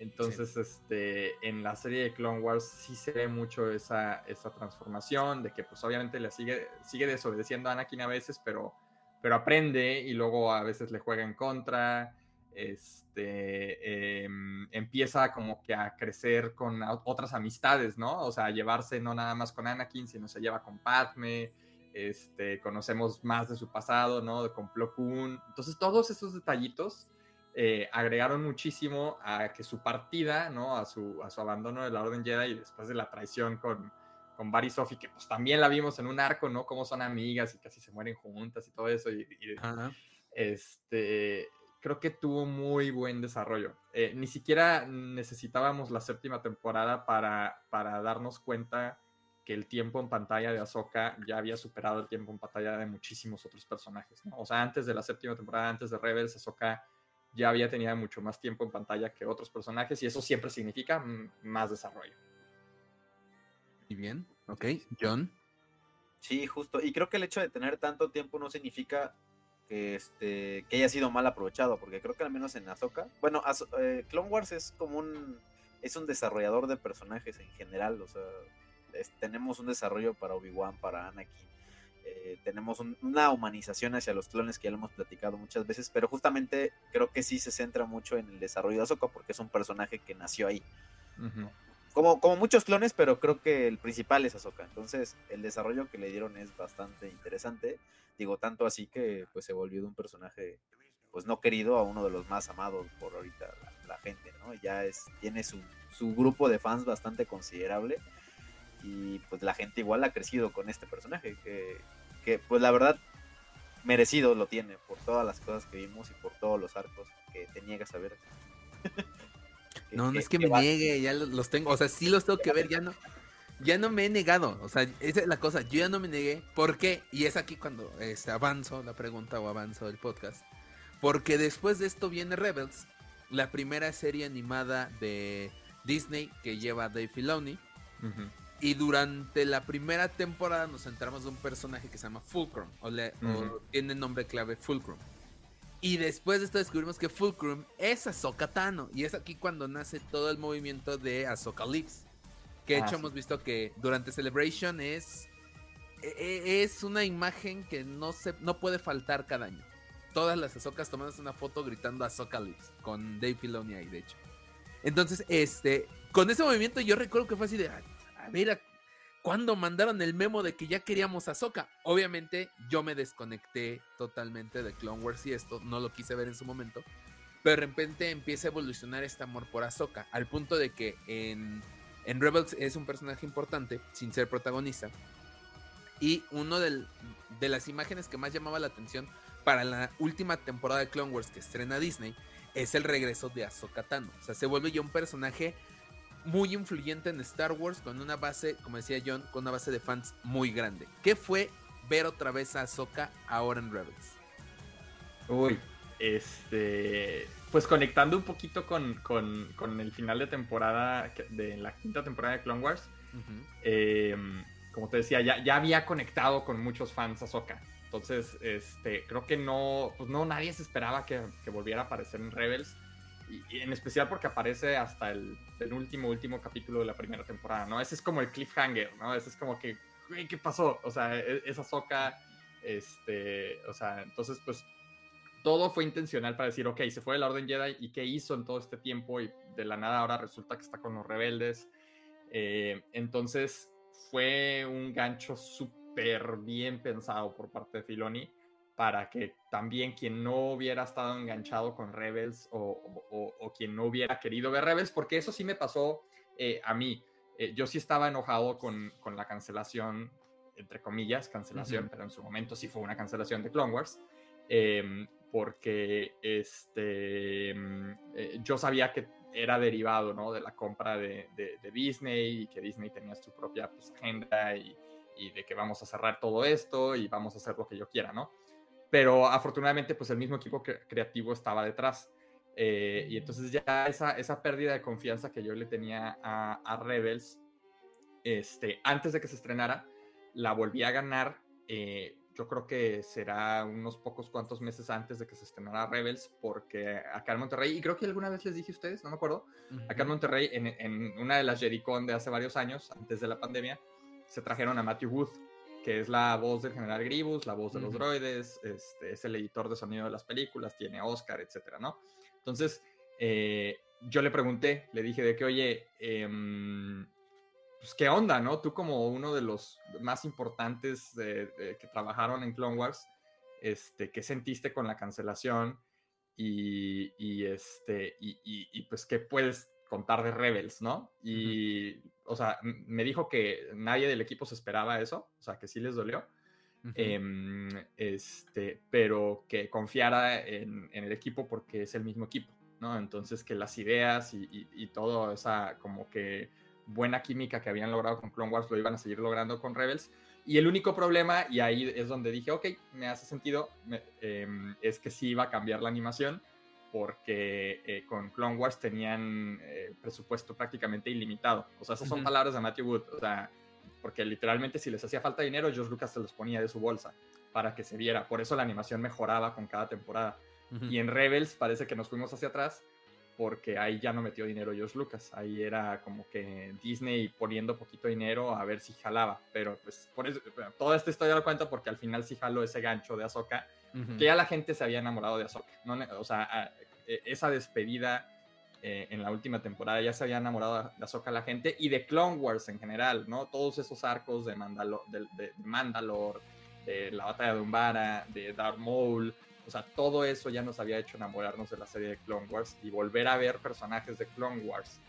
Entonces, este, en la serie de Clone Wars sí se ve mucho esa, esa transformación, de que pues obviamente le sigue, sigue desobedeciendo a Anakin a veces, pero, pero aprende y luego a veces le juega en contra, este, em, empieza como que a crecer con otras amistades, ¿no? O sea, a llevarse no nada más con Anakin, sino se lleva con Padme, este, conocemos más de su pasado, ¿no? Con Plo Koon. Entonces, todos esos detallitos eh, agregaron muchísimo a que su partida, ¿no? A su, a su abandono de la Orden Jedi y después de la traición con, con Barry Sophie, que pues también la vimos en un arco, ¿no? Cómo son amigas y casi se mueren juntas y todo eso. Y, este, creo que tuvo muy buen desarrollo. Eh, ni siquiera necesitábamos la séptima temporada para, para darnos cuenta que el tiempo en pantalla de Ahsoka ya había superado el tiempo en pantalla de muchísimos otros personajes, ¿no? O sea, antes de la séptima temporada, antes de Rebels, Ahsoka ya había tenido mucho más tiempo en pantalla que otros personajes y eso siempre significa más desarrollo. Y bien, ok, John. Sí, justo. Y creo que el hecho de tener tanto tiempo no significa que, este, que haya sido mal aprovechado, porque creo que al menos en Ahsoka, bueno, eh, Clone Wars es como un, es un desarrollador de personajes en general, o sea, tenemos un desarrollo para Obi-Wan, para Anakin, eh, tenemos una humanización hacia los clones que ya lo hemos platicado muchas veces, pero justamente creo que sí se centra mucho en el desarrollo de Ahsoka porque es un personaje que nació ahí. Como, como muchos clones, pero creo que el principal es Ahsoka. Entonces, el desarrollo que le dieron es bastante interesante. Digo, tanto así que pues se volvió de un personaje pues no querido a uno de los más amados por ahorita la, gente, ¿no? Ya es, tiene su, su grupo de fans bastante considerable y pues la gente igual ha crecido con este personaje, que, pues la verdad merecido lo tiene por todas las cosas que vimos y por todos los arcos que te niegas a ver. no, no es que me niegue, ya los tengo, o sea, sí los tengo que ver, ya no, ya no me he negado, o sea, esa es la cosa, yo ya no me negué, ¿por qué? Y es aquí cuando este, avanzo la pregunta o avanzo el podcast, porque después de esto viene Rebels, la primera serie animada de Disney que lleva Dave Filoni. Y durante la primera temporada nos centramos en un personaje que se llama Fulcrum, o, le, tiene nombre clave Fulcrum. Y después de esto descubrimos que Fulcrum es Ahsoka Tano. Y es aquí cuando nace todo el movimiento de Ahsoka Lips. Que de ah, hecho hemos visto que durante Celebration es, e, e, es una imagen que no, se, no puede faltar cada año. Todas las Ahsokas tomando una foto gritando Ahsoka Lips. Con Dave Filoni ahí, de hecho. Entonces, este, con ese movimiento yo recuerdo que fue así de, mira, cuando mandaron el memo de que ya queríamos a Soka, obviamente yo me desconecté totalmente de Clone Wars y esto, no lo quise ver en su momento, pero de repente empieza a evolucionar este amor por Ahsoka, al punto de que en, en Rebels es un personaje importante, sin ser protagonista, y uno de las imágenes que más llamaba la atención para la última temporada de Clone Wars que estrena Disney es el regreso de Ahsoka Tano, o sea, se vuelve ya un personaje muy influyente en Star Wars con una base, como decía John, con una base de fans muy grande. ¿Qué fue ver otra vez a Ahsoka ahora en Rebels? Uy, este. Pues conectando un poquito con, el final de temporada, de la quinta temporada de Clone Wars, em, como te decía, ya, ya había conectado con muchos fans Ahsoka. Entonces, este, creo que no, pues no, nadie se esperaba que, que volviera a aparecer en Rebels y, en especial porque aparece hasta el, último, último capítulo de la primera temporada, ¿no? Ese es como el cliffhanger, ¿no? Ese es como que, ¿qué pasó? O sea, e, esa soca, este, o sea, entonces, pues, todo fue intencional para decir, ok, se fue de la Orden Jedi y qué hizo en todo este tiempo y de la nada ahora resulta que está con los rebeldes. Eh, entonces, fue un gancho súper bien pensado por parte de Filoni para que también quien no hubiera estado enganchado con Rebels o, quien no hubiera querido ver Rebels, porque eso sí me pasó eh, a mí. Eh, yo sí estaba enojado con, la cancelación, entre comillas, cancelación, pero en su momento sí fue una cancelación de Clone Wars, em, porque este, mm, eh, yo sabía que era derivado ¿no? de la compra de, Disney y que Disney tenía su propia pues, agenda y, y, de que vamos a cerrar todo esto y vamos a hacer lo que yo quiera, ¿no? Pero afortunadamente, pues el mismo equipo creativo estaba detrás. Eh, y entonces ya esa, esa pérdida de confianza que yo le tenía a, a, Rebels, este, antes de que se estrenara, la volví a ganar. Eh, yo creo que será unos pocos cuantos meses antes de que se estrenara Rebels, porque acá en Monterrey, y creo que alguna vez les dije a ustedes, no me acuerdo, acá en Monterrey, en, en una de las Jericon de hace varios años, antes de la pandemia, se trajeron a Matthew Wood, que es la voz del general Gribus, la voz de los droides, este, es el editor de sonido de las películas, tiene Oscar, etcétera, ¿no? Entonces, eh, yo le pregunté, le dije de que, oye, em, pues qué onda, ¿no? Tú como uno de los más importantes que trabajaron en Clone Wars, este, ¿qué sentiste con la cancelación? Y, este, y, pues, ¿qué puedes contar de Rebels, no? Y, o sea, me dijo que nadie del equipo se esperaba eso, o sea, que sí les dolió, em, este, pero que confiara en, el equipo porque es el mismo equipo, ¿no? Entonces, que las ideas y, y, todo esa como que buena química que habían logrado con Clone Wars lo iban a seguir logrando con Rebels. Y el único problema, y ahí es donde dije, ok, me hace sentido, em, es que sí iba a cambiar la animación porque eh, con Clone Wars tenían eh, presupuesto prácticamente ilimitado. O sea, esas son palabras de Matthew Wood. O sea, porque literalmente si les hacía falta dinero, George Lucas se los ponía de su bolsa para que se viera. Por eso la animación mejoraba con cada temporada. Y en Rebels parece que nos fuimos hacia atrás porque ahí ya no metió dinero George Lucas. Ahí era como que Disney poniendo poquito dinero a ver si jalaba. Pero pues por eso, toda esta historia lo cuento porque al final sí jaló ese gancho de Ahsoka que ya la gente se había enamorado de Ahsoka. ¿no? O sea, e, esa despedida eh, en la última temporada ya se había enamorado de Ahsoka la gente y de Clone Wars en general, ¿no? Todos esos arcos de, Mandalor, de, Mandalore, de la batalla de Umbara, de Darth Maul, o sea, todo eso ya nos había hecho enamorarnos de la serie de Clone Wars y volver a ver personajes de Clone Wars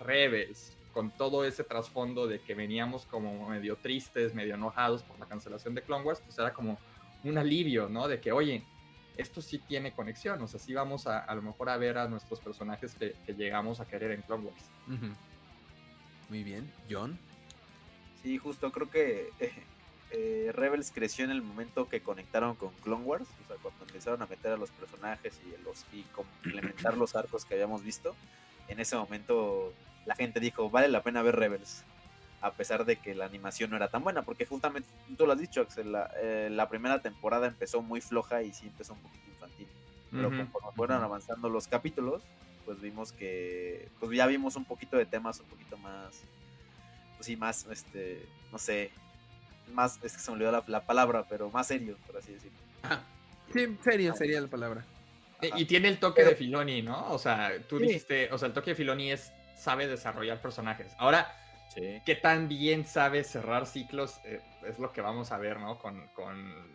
Rebels, con todo ese trasfondo de que veníamos como medio tristes, medio enojados por la cancelación de Clone Wars, pues era como un alivio, ¿no? De que, oye, esto sí tiene conexión, o sea, sí vamos a, a lo mejor a ver a nuestros personajes que, llegamos a querer en Clone Wars. Muy bien, John. Sí, justo creo que eh, eh, Rebels creció en el momento que conectaron con Clone Wars, o sea, cuando empezaron a meter a los personajes y, los, y complementar los arcos que habíamos visto, en ese momento la gente dijo, vale la pena ver Rebels a pesar de que la animación no era tan buena, porque justamente tú lo has dicho, Axel, la, eh, la primera temporada empezó muy floja y sí empezó un poquito infantil, pero conforme fueron avanzando los capítulos, pues vimos que, pues ya vimos un poquito de temas un poquito más, pues sí, más, este, no sé, más, es que se me olvidó la, palabra, pero más serio, por así decirlo. Sí, serio sería la palabra. Y tiene el toque de Filoni, ¿no? O sea, tú dijiste, o sea, el toque de Filoni es, sabe desarrollar personajes. Ahora, que tan bien sabe cerrar ciclos eh, es lo que vamos a ver, ¿no? Con,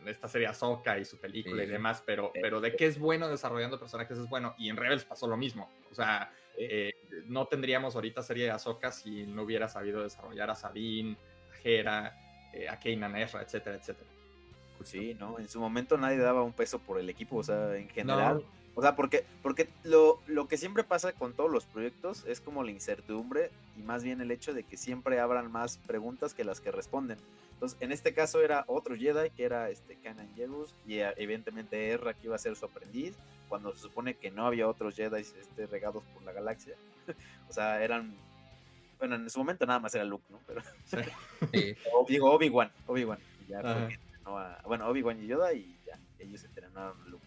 esta serie Ahsoka y su película y demás, pero, pero de qué es bueno desarrollando personajes es bueno. Y en Rebels pasó lo mismo. O sea, eh, no tendríamos ahorita serie de Ahsoka si no hubiera sabido desarrollar a Sabine, a Hera, eh, a Kanan Ezra, etcétera, etcétera. Pues sí, ¿no? En su momento nadie daba un peso por el equipo, o sea, en general. O sea, porque, porque lo, lo, que siempre pasa con todos los proyectos es como la incertidumbre y más bien el hecho de que siempre abran más preguntas que las que responden. Entonces, en este caso era otro Jedi que era este Kanan Jarrus y evidentemente Erra que iba a ser su aprendiz, cuando se supone que no había otros Jedi este, regados por la galaxia. o sea, eran bueno, en su momento nada más era Luke, ¿no? Pero sí. digo Obi-Wan, Obi-Wan, bueno, Obi-Wan y Yoda y ya, ellos entrenaron a Luke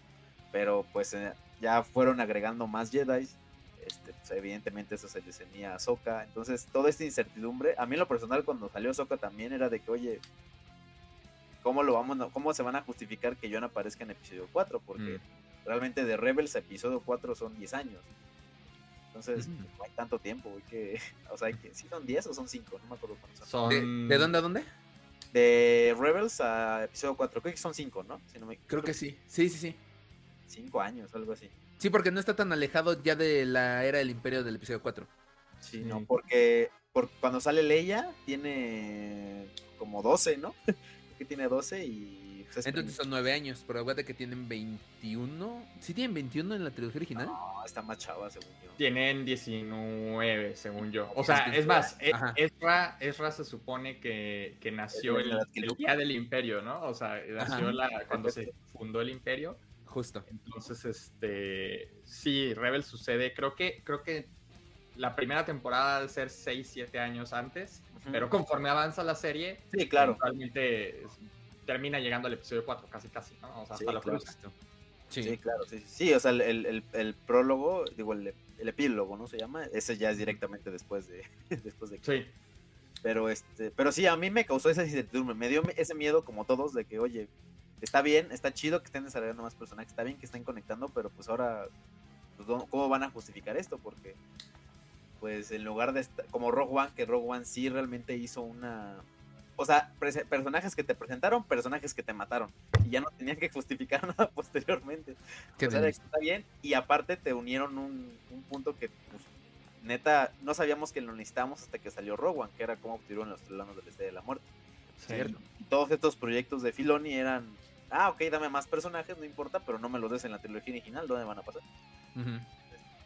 pero pues eh, ya fueron agregando más Jedi. Este, pues, evidentemente eso se les a Ahsoka. Entonces, toda esta incertidumbre, a mí en lo personal cuando salió Ahsoka también era de que, oye, ¿cómo, lo vamos, cómo se van a justificar que no aparezca en episodio 4? Porque mm. realmente de Rebels a episodio 4 son 10 años. Entonces, no hay tanto tiempo, que, o sea, que, ¿sí son 10 o son 5? No me acuerdo cuántos son. ¿De, dónde a dónde? de Rebels a episodio 4. Creo que son 5, ¿no? Creo que sí. Sí, sí, sí. 5 años, algo así. Sí, porque no está tan alejado ya de la era del imperio del episodio 4. Sí, no, porque, cuando sale Leia tiene como 12, ¿no? que tiene 12 y... Pues, Entonces son 9 años, pero aguante que tienen 21. ¿Sí tienen 21 en la trilogía original? No, está más chava, según yo. Tienen 19, según yo. O sea, es más, e, Ezra, Ezra, se supone que, que nació el, el, día del imperio, ¿no? O sea, nació la, cuando se fundó el imperio. Justo. Entonces, este, sí, Rebel sucede, creo que, creo que la primera temporada debe ser 6, 7 años antes, pero conforme avanza la serie, sí, claro. realmente termina llegando al episodio 4, casi, casi, ¿no? O sea, hasta sí, Sí. sí. claro, sí, sí, o sea, el, el, el prólogo, digo, el, el, epílogo, ¿no? Se llama, ese ya es directamente después de, después de Sí. Pero, este, pero sí, a mí me causó esa incertidumbre, me dio ese miedo como todos de que, oye, está bien, está chido que estén desarrollando más personajes, está bien que estén conectando, pero pues ahora, pues, ¿cómo van a justificar esto? Porque, pues en lugar de, como Rogue One, que Rogue One sí realmente hizo una... O sea, personajes que te presentaron, personajes que te mataron. Y ya no tenían que justificar nada posteriormente. O sea, está bien. Y aparte te unieron un, punto que, pues, neta, no sabíamos que lo necesitábamos hasta que salió Rogue One, que era como obtuvieron los planos del Este de la Muerte. Cierto. Todos estos proyectos de Filoni eran ah, ok, dame más personajes, no importa, pero no me los des en la trilogía original, ¿dónde van a pasar?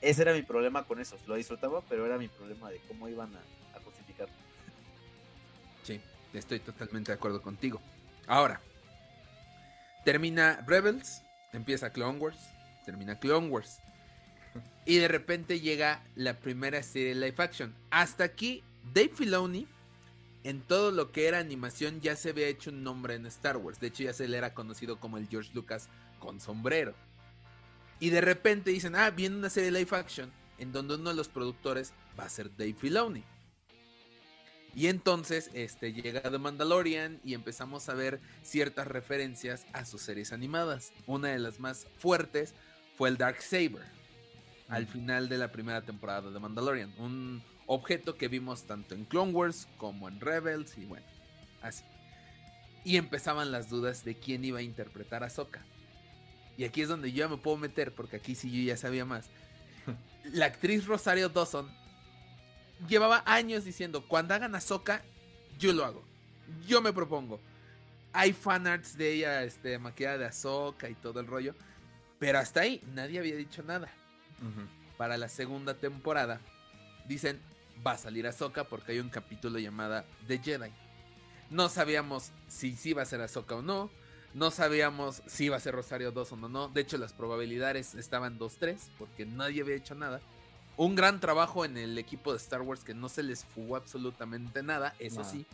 Ese era mi problema con eso, lo disfrutaba, pero era mi problema de cómo iban a, a justificar. Sí, estoy totalmente de acuerdo contigo. Ahora, termina Rebels, empieza Clone Wars, termina Clone Wars. Y de repente llega la primera serie live action. Hasta aquí, Dave Filoni en todo lo que era animación ya se había hecho un nombre en Star Wars. De hecho, ya se le era conocido como el George Lucas con sombrero. Y de repente dicen, ah, viene una serie de live action en donde uno de los productores va a ser Dave Filoni. Y entonces este, llega The Mandalorian y empezamos a ver ciertas referencias a sus series animadas. Una de las más fuertes fue el Dark Saber. Al final de la primera temporada de The Mandalorian. Un, Objeto que vimos tanto en Clone Wars como en Rebels y bueno, así. Y empezaban las dudas de quién iba a interpretar a Sokka. Y aquí es donde yo me puedo meter, porque aquí sí yo ya sabía más. La actriz Rosario Dawson llevaba años diciendo, cuando hagan a Sokka, yo lo hago. Yo me propongo. Hay fanarts de ella este, maquillada de Ahsoka y todo el rollo. Pero hasta ahí nadie había dicho nada. Para la segunda temporada, dicen, va a salir Ahsoka porque hay un capítulo llamado The Jedi. No sabíamos si sí iba a ser Ahsoka o no. No sabíamos si iba a ser Rosario Dawson o no. De hecho, las probabilidades estaban 2-3 porque nadie había hecho nada. Un gran trabajo en el equipo de Star Wars que no se les fugó absolutamente nada, eso sí.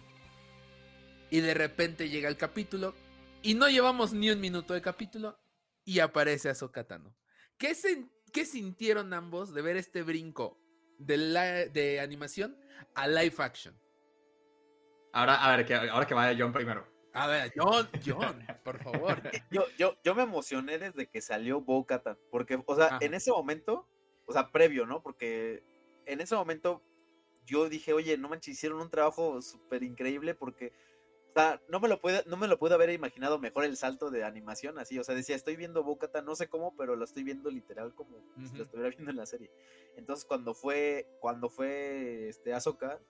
Y de repente llega el capítulo y no llevamos ni un minuto de capítulo y aparece Ahsoka Tano. ¿Qué, ¿Qué sintieron ambos de ver este brinco de, de animación a live action. Ahora, a ver, que, ahora que vaya John primero. A ver, John, John, por favor. Yo, yo, yo me emocioné desde que salió bo porque, o sea, en ese momento, o sea, previo, ¿no? Porque en ese momento yo dije, oye, no manches, hicieron un trabajo súper increíble porque sea, no me lo puede, no me lo pude haber imaginado mejor el salto de animación así. O sea, decía, estoy viendo Bocata, no sé cómo, pero lo estoy viendo literal como si lo estuviera viendo en la serie. Entonces, cuando fue, cuando fue este Ahsoka,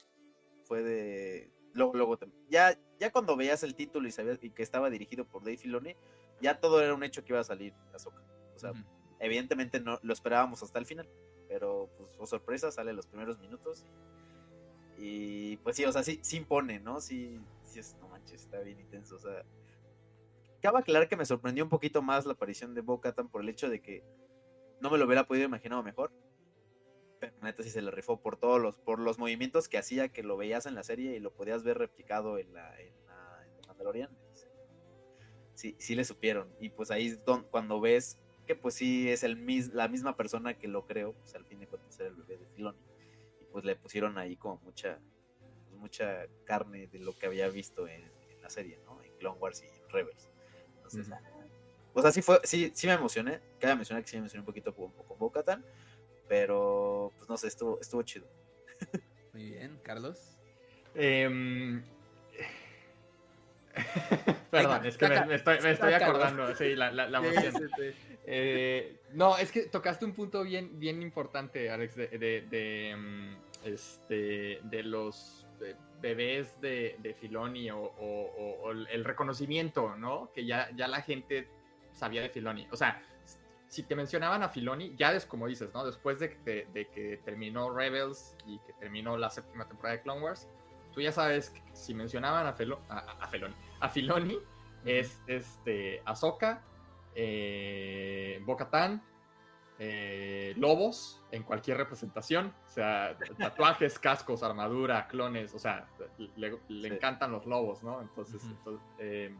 fue de. Luego, ya, ya cuando veías el título y sabías que estaba dirigido por Dave Filoni, ya todo era un hecho que iba a salir Ahsoka. O sea, evidentemente no lo esperábamos hasta el final. Pero, pues, por sorpresa, sale los primeros minutos. Y, pues sí, o sea, sí, sí impone, ¿no? Sí, sí es, está bien intenso. O sea, cabe aclarar que me sorprendió un poquito más la aparición de Bo Katan por el hecho de que no me lo hubiera podido imaginar mejor. Pero neta sí se le rifó por todos los, por los movimientos que hacía, que lo veías en la serie y lo podías ver replicado en la, en Mandalorian. Sí, sí le supieron. Y pues ahí cuando ves que pues sí es el la misma persona que lo creo, pues al fin de cuentas era el bebé de Filoni. Pues le pusieron ahí como mucha, pues, mucha carne de lo que había visto en, serie, ¿no? En Clone Wars y en Rebels. Entonces, pues así fue, sí, sí me emocioné. Cabe mencionar que sí me emocioné un poquito con, con bo pero pues no sé, estuvo, estuvo chido. Muy bien, Carlos. Em, Perdón, es que me, estoy, acordando, sí, la, la, emoción. Eh, no, es que tocaste un punto bien, bien importante, Alex, de, de, mm, este, de los bebés de, de Filoni o, el reconocimiento, ¿no? Que ya, ya la gente sabía de Filoni. O sea, si te mencionaban a Filoni, ya es como dices, ¿no? Después de, que terminó Rebels y que terminó la séptima temporada de Clone Wars, tú ya sabes que si mencionaban a, Felo, a, Feloni, a Filoni, es este, Ahsoka, eh, Bo-Katan, eh, lobos en cualquier representación, o sea, tatuajes, cascos, armadura, clones, o sea, le, encantan los lobos, ¿no? Entonces, eh,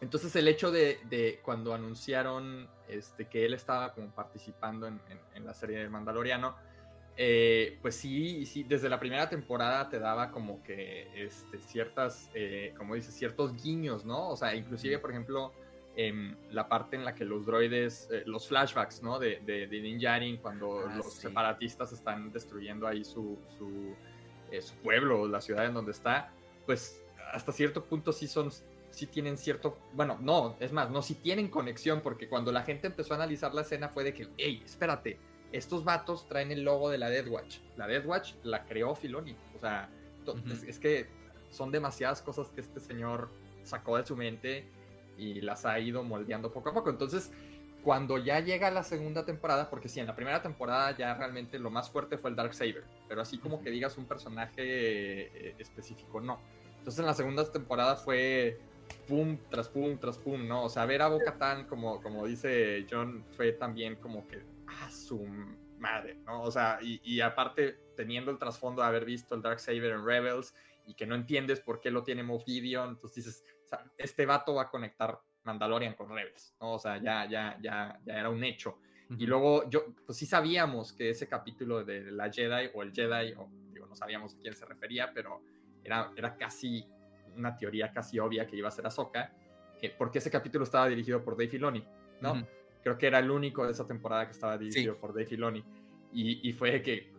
entonces, el hecho de, cuando anunciaron este, que él estaba como participando en, la serie de Mandaloriano, eh, pues sí, sí, desde la primera temporada te daba como que este, ciertas, como dices, ciertos guiños, ¿no? O sea, inclusive, por ejemplo, la parte en la que los droides, eh, los flashbacks, ¿no? De, de, de cuando ah, los separatistas están destruyendo ahí su, eh, su, pueblo, la ciudad en donde está, pues hasta cierto punto sí son, sí tienen cierto, bueno, no, es más, no, sí tienen conexión, porque cuando la gente empezó a analizar la escena fue de que, hey, espérate, estos vatos traen el logo de la Death Watch. La Death Watch la creó Filoni. O sea, es que son demasiadas cosas que este señor sacó de su mente y las ha ido moldeando poco a poco. Entonces, cuando ya llega la segunda temporada, porque sí, en la primera temporada ya realmente lo más fuerte fue el Dark Saber, pero así como que digas un personaje eh, específico, no. Entonces en la segunda temporada fue pum tras pum tras pum, ¿no? O sea, ver a Boca Tan, como, como dice John, fue también como que, ah, su madre, ¿no? O sea, y, y aparte teniendo el trasfondo de haber visto el Dark Saber en Rebels y que no entiendes por qué lo tiene Moff Gideon, entonces dices, este vato va a conectar Mandalorian con Rebels, ¿no? O sea, ya, ya, ya, ya era un hecho. Y luego yo, pues sí sabíamos que ese capítulo de la Jedi o el Jedi, o digo, no sabíamos a quién se refería, pero era, era casi una teoría casi obvia que iba a ser Ahsoka, eh, porque ese capítulo estaba dirigido por Dave Filoni, ¿no? Creo que era el único de esa temporada que estaba dirigido por Dave Filoni. Y, y fue que,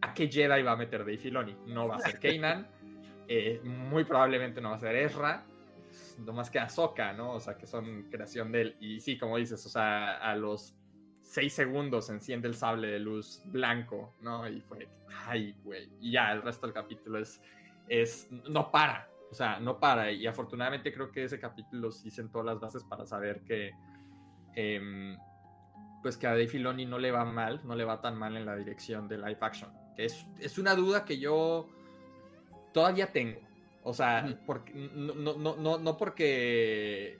¿a qué Jedi va a meter Dave Filoni? No va a ser Kanan. Eh, muy probablemente no va a ser Ezra, no más que Ahsoka, ¿no? O sea, que son creación de él. Y sí, como dices, o sea, a los seis segundos enciende el sable de luz blanco, ¿no? Y fue, ay, güey. Y ya, el resto del capítulo es, es, no para, o sea, no para. Y afortunadamente creo que ese capítulo sí sentó las bases para saber que, em, pues que a Dave Filoni no le va mal, no le va tan mal en la dirección de live action. Que es, es una duda que yo todavía tengo. O sea, porque, no, no, no, no porque.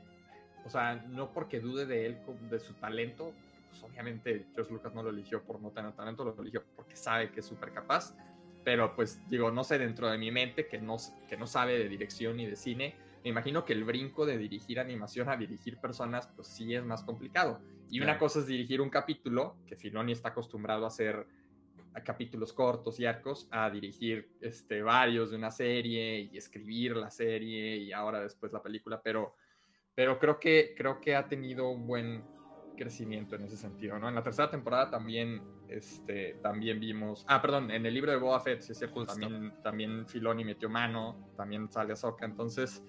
O sea, no porque dude de él, de su talento. Pues obviamente, George Lucas no lo eligió por no tener talento, lo eligió porque sabe que es súper capaz. Pero pues digo, no sé, dentro de mi mente, que no, que no sabe de dirección ni de cine, me imagino que el brinco de dirigir animación a dirigir personas, pues sí es más complicado. Y una cosa es dirigir un capítulo, que Filoni está acostumbrado a hacer a capítulos cortos y arcos a dirigir este, varios de una serie y escribir la serie y ahora después la película, pero, pero creo, que, creo que ha tenido un buen crecimiento en ese sentido, ¿no? En la tercera temporada también, este, también vimos, ah, perdón, en el libro de Boba Fett, si es cierto, también, también Filoni metió mano, también sale Ahsoka, entonces,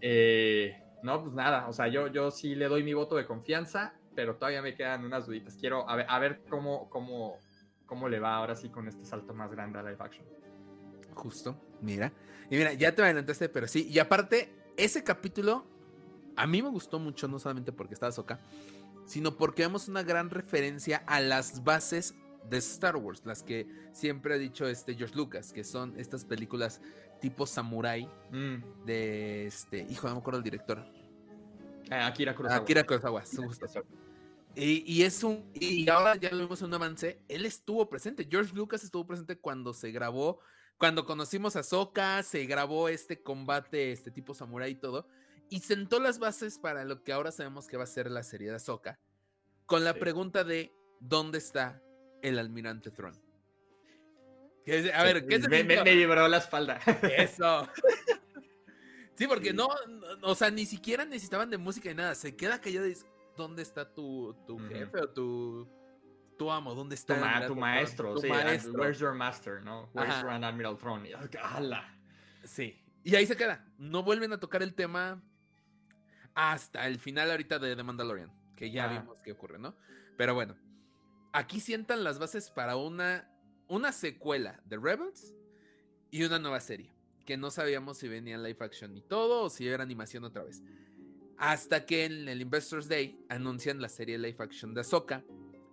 eh, no, pues nada, o sea, yo, yo sí le doy mi voto de confianza, pero todavía me quedan unas duditas, quiero a ver, a ver cómo, cómo cómo le va ahora sí con este salto más grande a live action. Justo, mira. Y mira, ya te adelantaste, pero sí. Y aparte, ese capítulo a mí me gustó mucho, no solamente porque estaba Soka, sino porque vemos una gran referencia a las bases de Star Wars, las que siempre ha dicho este George Lucas, que son estas películas tipo samurai mm. de este, hijo, no me acuerdo el director. Ah, Akira Kurosawa. Akira Kurosawa, justo. Y, es un. Y ahora ya lo vimos en un avance. Él estuvo presente. George Lucas estuvo presente cuando se grabó. Cuando conocimos a Soka, se grabó este combate, este tipo samurai y todo. Y sentó las bases para lo que ahora sabemos que va a ser la serie de Ahsoka. Con la pregunta de: ¿dónde está el almirante Throne? A ver, ¿qué se me, me, me vibró la espalda. Eso. Sí, porque no, o sea, ni siquiera necesitaban de música ni nada. Se queda callado y dice, dónde está tu, tu jefe o tu, tu amo, dónde está tu, maestro, tu sí, maestro. Where's your master, ¿no? Where's your Admiral Throne? ¡Hala! Sí, Y ahí se queda. No vuelven a tocar el tema hasta el final ahorita de The Mandalorian, que ya vimos qué ocurre, ¿no? Pero bueno, aquí sientan las bases para una, una secuela de Rebels y una nueva serie, que no sabíamos si venía live action y todo o si era animación otra vez. Hasta que en el Investors Day anuncian la serie live action de Ahsoka,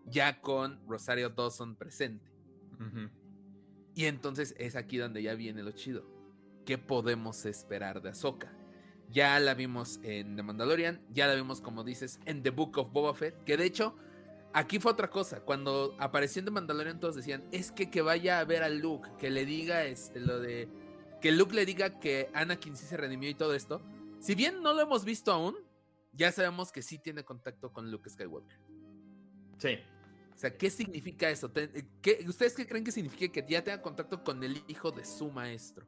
ya con Rosario Dawson presente. Y entonces es aquí donde ya viene lo chido. ¿Qué podemos esperar de Ahsoka? Ya la vimos en The Mandalorian, ya la vimos, como dices, en The Book of Boba Fett, que de hecho, aquí fue otra cosa. Cuando apareció en The Mandalorian, todos decían, es que que vaya a ver a Luke, que le diga este, lo de. Que Luke le diga que Anakin sí se redimió y todo esto. Si bien no lo hemos visto aún, ya sabemos que sí tiene contacto con Luke Skywalker. Sí. O sea, ¿qué significa eso? ¿Qué, ¿Ustedes qué creen que significa que ya tenga contacto con el hijo de su maestro?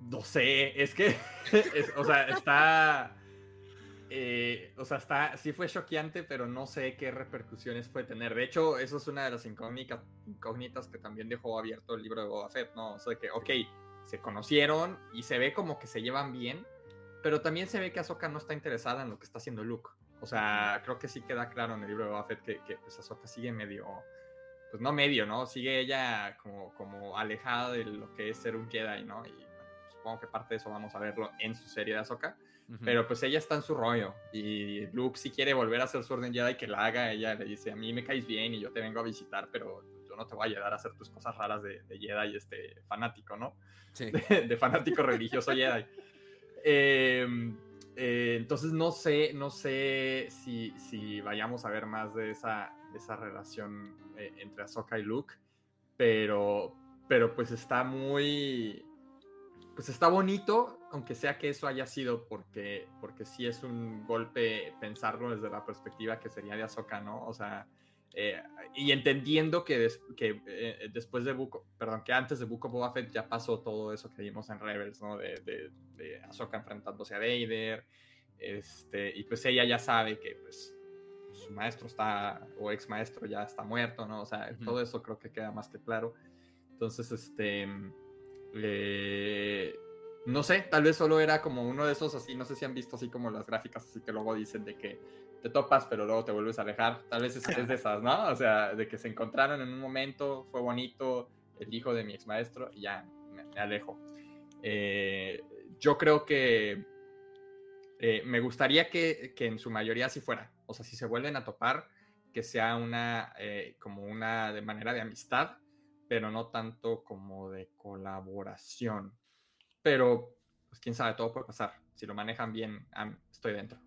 No sé, es que, o sea, está, eh, o sea, está, sí fue choqueante, pero no sé qué repercusiones puede tener. De hecho, eso es una de las incógnitas, incógnitas que también dejó abierto el libro de Boba Fett, ¿no? O sea, que, ok, se conocieron y se ve como que se llevan bien, pero también se ve que Ahsoka no está interesada en lo que está haciendo Luke. O sea, creo que sí queda claro en el libro de Boba Fett que, que pues, Ahsoka sigue medio pues no medio, ¿no? Sigue ella como, como alejada de lo que es ser un Jedi, ¿no? Y supongo que parte de eso vamos a verlo en su serie de Ahsoka. Pero pues ella está en su rollo y Luke si quiere volver a hacer su orden Jedi que la haga, ella le dice, a mí me caes bien y yo te vengo a visitar, pero no te voy a ayudar a hacer tus cosas raras de, de Jedi este, fanático, ¿no? Sí. De, fanático religioso Jedi. Em, eh, entonces no sé, no sé si, si, vayamos a ver más de esa, esa relación eh, entre Ahsoka y Luke, pero, pero pues está muy pues está bonito, aunque sea que eso haya sido porque, porque sí es un golpe pensarlo desde la perspectiva que sería de Ahsoka, ¿no? O sea, eh, y entendiendo que, que eh, después de Buco, perdón, que antes de Buco Boba Fett ya pasó todo eso que vimos en Rebels, ¿no? De, de, de Ahsoka enfrentándose a Vader, este, y pues ella ya sabe que pues su maestro está, o ex maestro ya está muerto, ¿no? O sea, todo eso creo que queda más que claro. Entonces, este eh, no sé, tal vez solo era como uno de esos así, no sé si han visto así como las gráficas, así que luego dicen de que te topas, pero luego te vuelves a alejar. Tal vez es, de esas, ¿no? O sea, de que se encontraron en un momento, fue bonito, el hijo de mi ex maestro, y ya me, alejo. Eh, yo creo que eh, me gustaría que, que, en su mayoría así fuera. O sea, si se vuelven a topar, que sea una, como una de manera de amistad pero no tanto como de colaboración. Pero, pues quién sabe, todo puede pasar. Si lo manejan bien, estoy dentro.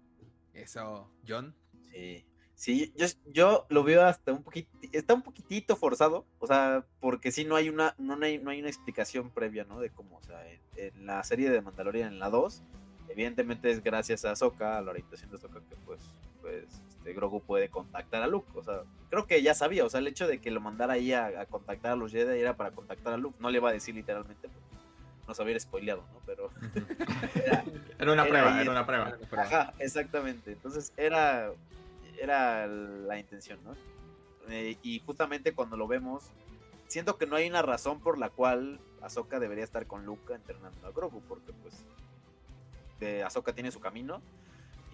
Eso, John. Sí. Sí, yo, lo veo hasta un poquito, está un poquitito forzado, o sea, porque sí no hay una, no hay, no hay una explicación previa, ¿no? De cómo, o sea, en, la serie de Mandalorian, en la 2, evidentemente es gracias a Ahsoka, a la orientación de Ahsoka, que pues, pues este, Grogu puede contactar a Luke. O sea, creo que ya sabía, o sea, el hecho de que lo mandara ahí a, contactar a los Jedi era para contactar a Luke. No le iba a decir literalmente nos había spoileado, ¿no? Pero. era, una prueba, era una prueba. Ajá, exactamente. Entonces era, era la intención, ¿no? Eh, y justamente cuando lo vemos, siento que no hay una razón por la cual Ahsoka debería estar con Luke entrenando a Grogu, porque pues de Ahsoka tiene su camino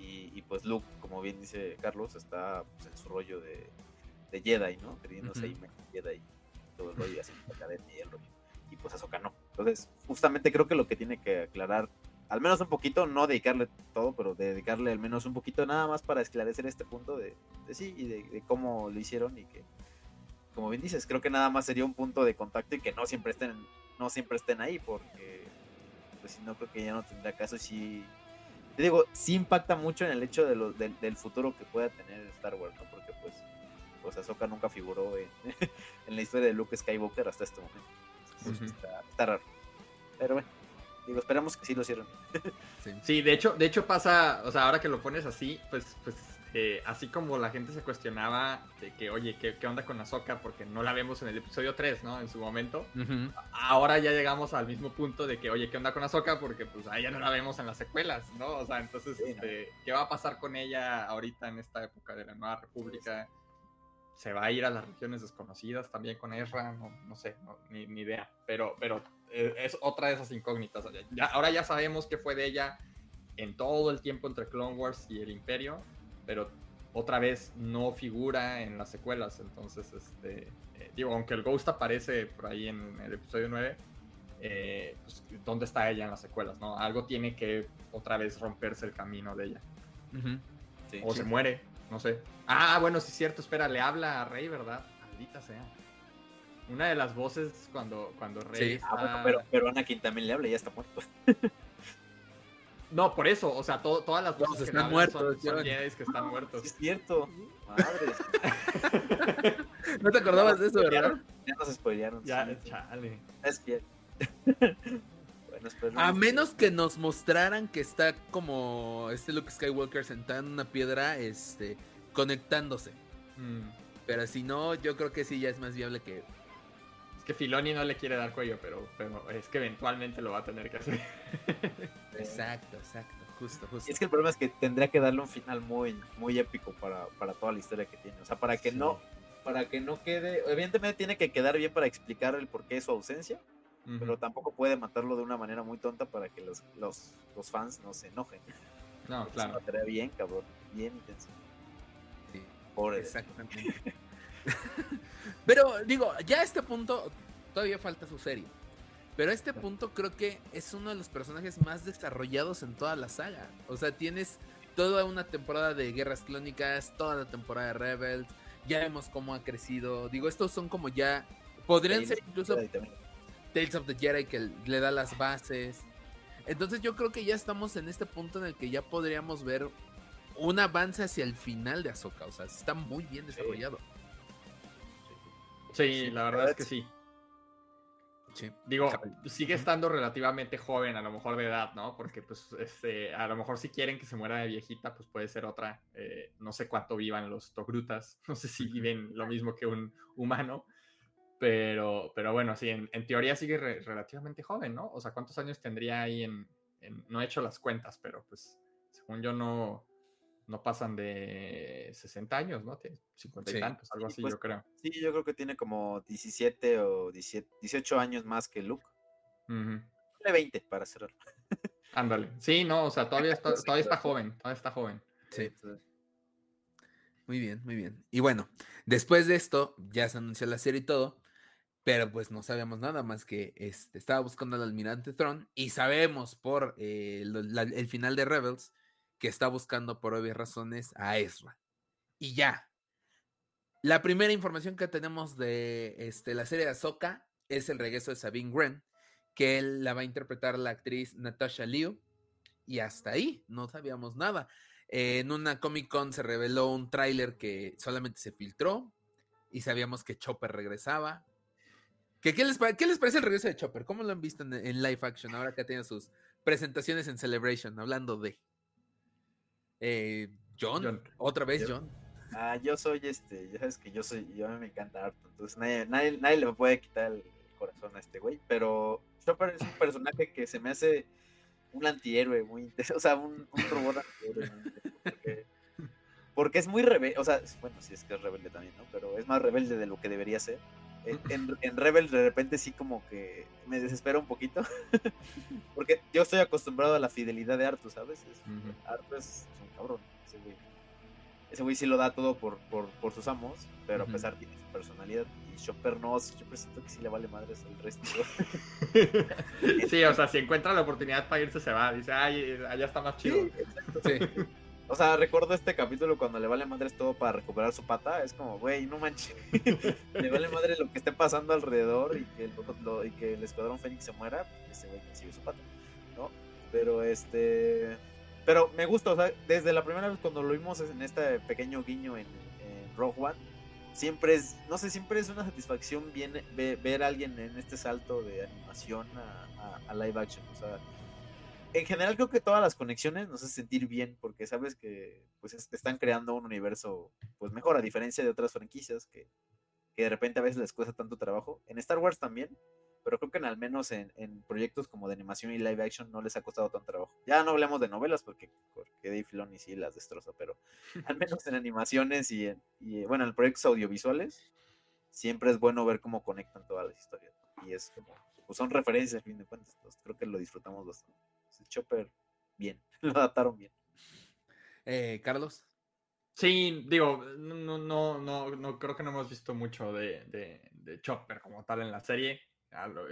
y, pues Luke, como bien dice Carlos, está pues, en su rollo de, de Jedi, ¿no? Creyéndose uh Jedi y todo el rollo, así la academia y el rollo. Y pues Ahsoka no. Entonces, justamente creo que lo que tiene que aclarar, al menos un poquito, no dedicarle todo, pero dedicarle al menos un poquito nada más para esclarecer este punto de, sí y de, cómo lo hicieron y que, como bien dices, creo que nada más sería un punto de contacto y que no siempre estén, no siempre estén ahí, porque pues si no creo que ya no tendría caso si te digo, sí impacta mucho en el hecho de lo, del futuro que pueda tener Star Wars, ¿no? Porque pues, pues Ahsoka nunca figuró en, la historia de Luke Skywalker hasta este momento. Pues, está, raro. Pero bueno, digo, esperamos que sí lo hicieron. sí. de hecho, de hecho pasa, o sea, ahora que lo pones así, pues, pues eh, así como la gente se cuestionaba de que, oye, ¿qué, ¿qué, onda con Ahsoka? Porque no la vemos en el episodio 3, ¿no? En su momento. Ahora ya llegamos al mismo punto de que, oye, ¿qué onda con Ahsoka? Porque pues ahí ya no la vemos en las secuelas, ¿no? O sea, entonces, este, ¿qué va a pasar con ella ahorita en esta época de la Nueva República? Se va a ir a las regiones desconocidas también con Ezra, no, sé, ni, idea, pero, pero eh, es otra de esas incógnitas. Ya, ahora ya sabemos que fue de ella en todo el tiempo entre Clone Wars y el Imperio, pero otra vez no figura en las secuelas, entonces, este, eh, digo, aunque el Ghost aparece por ahí en el episodio 9, eh, pues, ¿dónde está ella en las secuelas? ¿no? Algo tiene que otra vez romperse el camino de ella. o se muere, no sé. Ah, bueno, sí es cierto, espera, le habla a Rey, ¿verdad? Maldita sea. Una de las voces cuando, cuando Rey. Sí. Ah, pero, pero Anakin también le habla y ya está muerto. no, por eso, o sea, todas las voces están muertos. Son, que están muertos. es cierto. Madre. no te acordabas de eso, ¿verdad? Ya nos spoilearon. Ya, chale. Es que a menos que nos mostraran que está como este Luke Skywalker sentado en una piedra, este, conectándose. Mm. Pero si no, yo creo que sí ya es más viable que. Es que Filoni no le quiere dar cuello, pero, pero es que eventualmente lo va a tener que hacer. exacto, exacto, justo, justo. Y es que el problema es que tendría que darle un final muy, muy épico para, toda la historia que tiene. O sea, para que no, para que no quede. Evidentemente tiene que quedar bien para explicar el porqué de su ausencia pero tampoco puede matarlo de una manera muy tonta para que los, los, los fans no se enojen. No, claro. Se bien, cabrón, bien intenso. Sí, Pobre exactamente. pero digo, ya a este punto todavía falta su serie. Pero a este punto creo que es uno de los personajes más desarrollados en toda la saga. O sea, tienes toda una temporada de Guerras Clónicas, toda la temporada de Rebels. Ya vemos cómo ha crecido. Digo, estos son como ya. Podrían ser incluso Tales of the Jedi que le da las bases. Entonces yo creo que ya estamos en este punto en el que ya podríamos ver un avance hacia el final de Ahsoka. O sea, está muy bien desarrollado. Sí, la verdad es que sí. Digo, sigue estando relativamente joven, a lo mejor de edad, ¿no? Porque, pues, este, a lo mejor si quieren que se muera de viejita, pues puede ser otra. Eh, no sé cuánto vivan los Togrutas, no sé si viven lo mismo que un humano, pero, pero bueno, sí, en, teoría sigue relativamente joven, ¿no? O sea, ¿cuántos años tendría ahí en, No he hecho las cuentas, pero pues según yo no, no pasan de 60 años, ¿no? 50 y tantos, algo así, pues, yo creo. Sí, yo creo que tiene como 17 o 18 años más que Luke. Uh 20 para cerrar. Ándale. Sí, no, o sea, todavía está, todavía está joven, todavía está joven. Sí. Muy bien, muy bien. Y bueno, después de esto, ya se anunció la serie y todo. Pero pues no sabíamos nada más que este, estaba buscando al almirante Throne y sabemos por eh, el final de Rebels que está buscando por obvias razones a Ezra. Y ya. La primera información que tenemos de este, la serie de Ahsoka es el regreso de Sabine Wren, que él la va a interpretar la actriz Natasha Liu. Y hasta ahí no sabíamos nada. en una Comic Con se reveló un tráiler que solamente se filtró y sabíamos que Chopper regresaba, ¿Qué, les, parece el regreso de Chopper? ¿Cómo lo han visto en, live action ahora que tiene sus presentaciones en Celebration? Hablando de. Eh, John, otra vez John. Ah, yo soy este, ya sabes que yo soy, yo me encanta harto, entonces nadie, nadie, le puede quitar el corazón a este güey, pero Chopper es un personaje que se me hace un antihéroe muy intenso, o sea, un, robot antihéroe. porque, porque, es muy rebelde, o sea, bueno, sí es que es rebelde también, ¿no? Pero es más rebelde de lo que debería ser en, en, Rebel de repente sí como que me desespera un poquito. Porque yo estoy acostumbrado a la fidelidad de Artu, ¿sabes? Artu es, un cabrón. Ese güey. Ese güey sí lo da todo por, por, por sus amos, pero a pesar tiene su personalidad. Y Chopper no, yo siento que sí le vale madres al resto. sí, o sea, si encuentra la oportunidad para irse, se va. Dice, ay, allá está más chido. Sí, O sea, recuerdo este capítulo cuando le vale madres todo para recuperar su pata. Es como, güey, no manches. le vale madre lo que esté pasando alrededor y que el, que el escuadrón Fénix se muera. Pues ese güey consigue su pata, ¿no? Pero este. Pero me gusta, o sea, desde la primera vez cuando lo vimos en este pequeño guiño en, Rogue One, siempre es, no sé, siempre es una satisfacción bien, ver, a alguien en este salto de animación a live action. O sea, en general creo que todas las conexiones nos hacen sentir bien porque sabes que pues están creando un universo pues mejor a diferencia de otras franquicias que, que de repente a veces les cuesta tanto trabajo. En Star Wars también, pero creo que en, al menos en, proyectos como de animación y live action no les ha costado tanto trabajo. Ya no hablemos de novelas porque, porque Dave Filoni sí las destroza, pero al menos en animaciones y, en, y bueno, en proyectos audiovisuales siempre es bueno ver cómo conectan todas las historias. Y es como, pues son referencias a fin de cuentas, creo que lo disfrutamos bastante. Chopper, bien, lo adaptaron bien. Eh, Carlos. Sí, digo, no, no, no, no, creo que no hemos visto mucho de, de, Chopper como tal en la serie.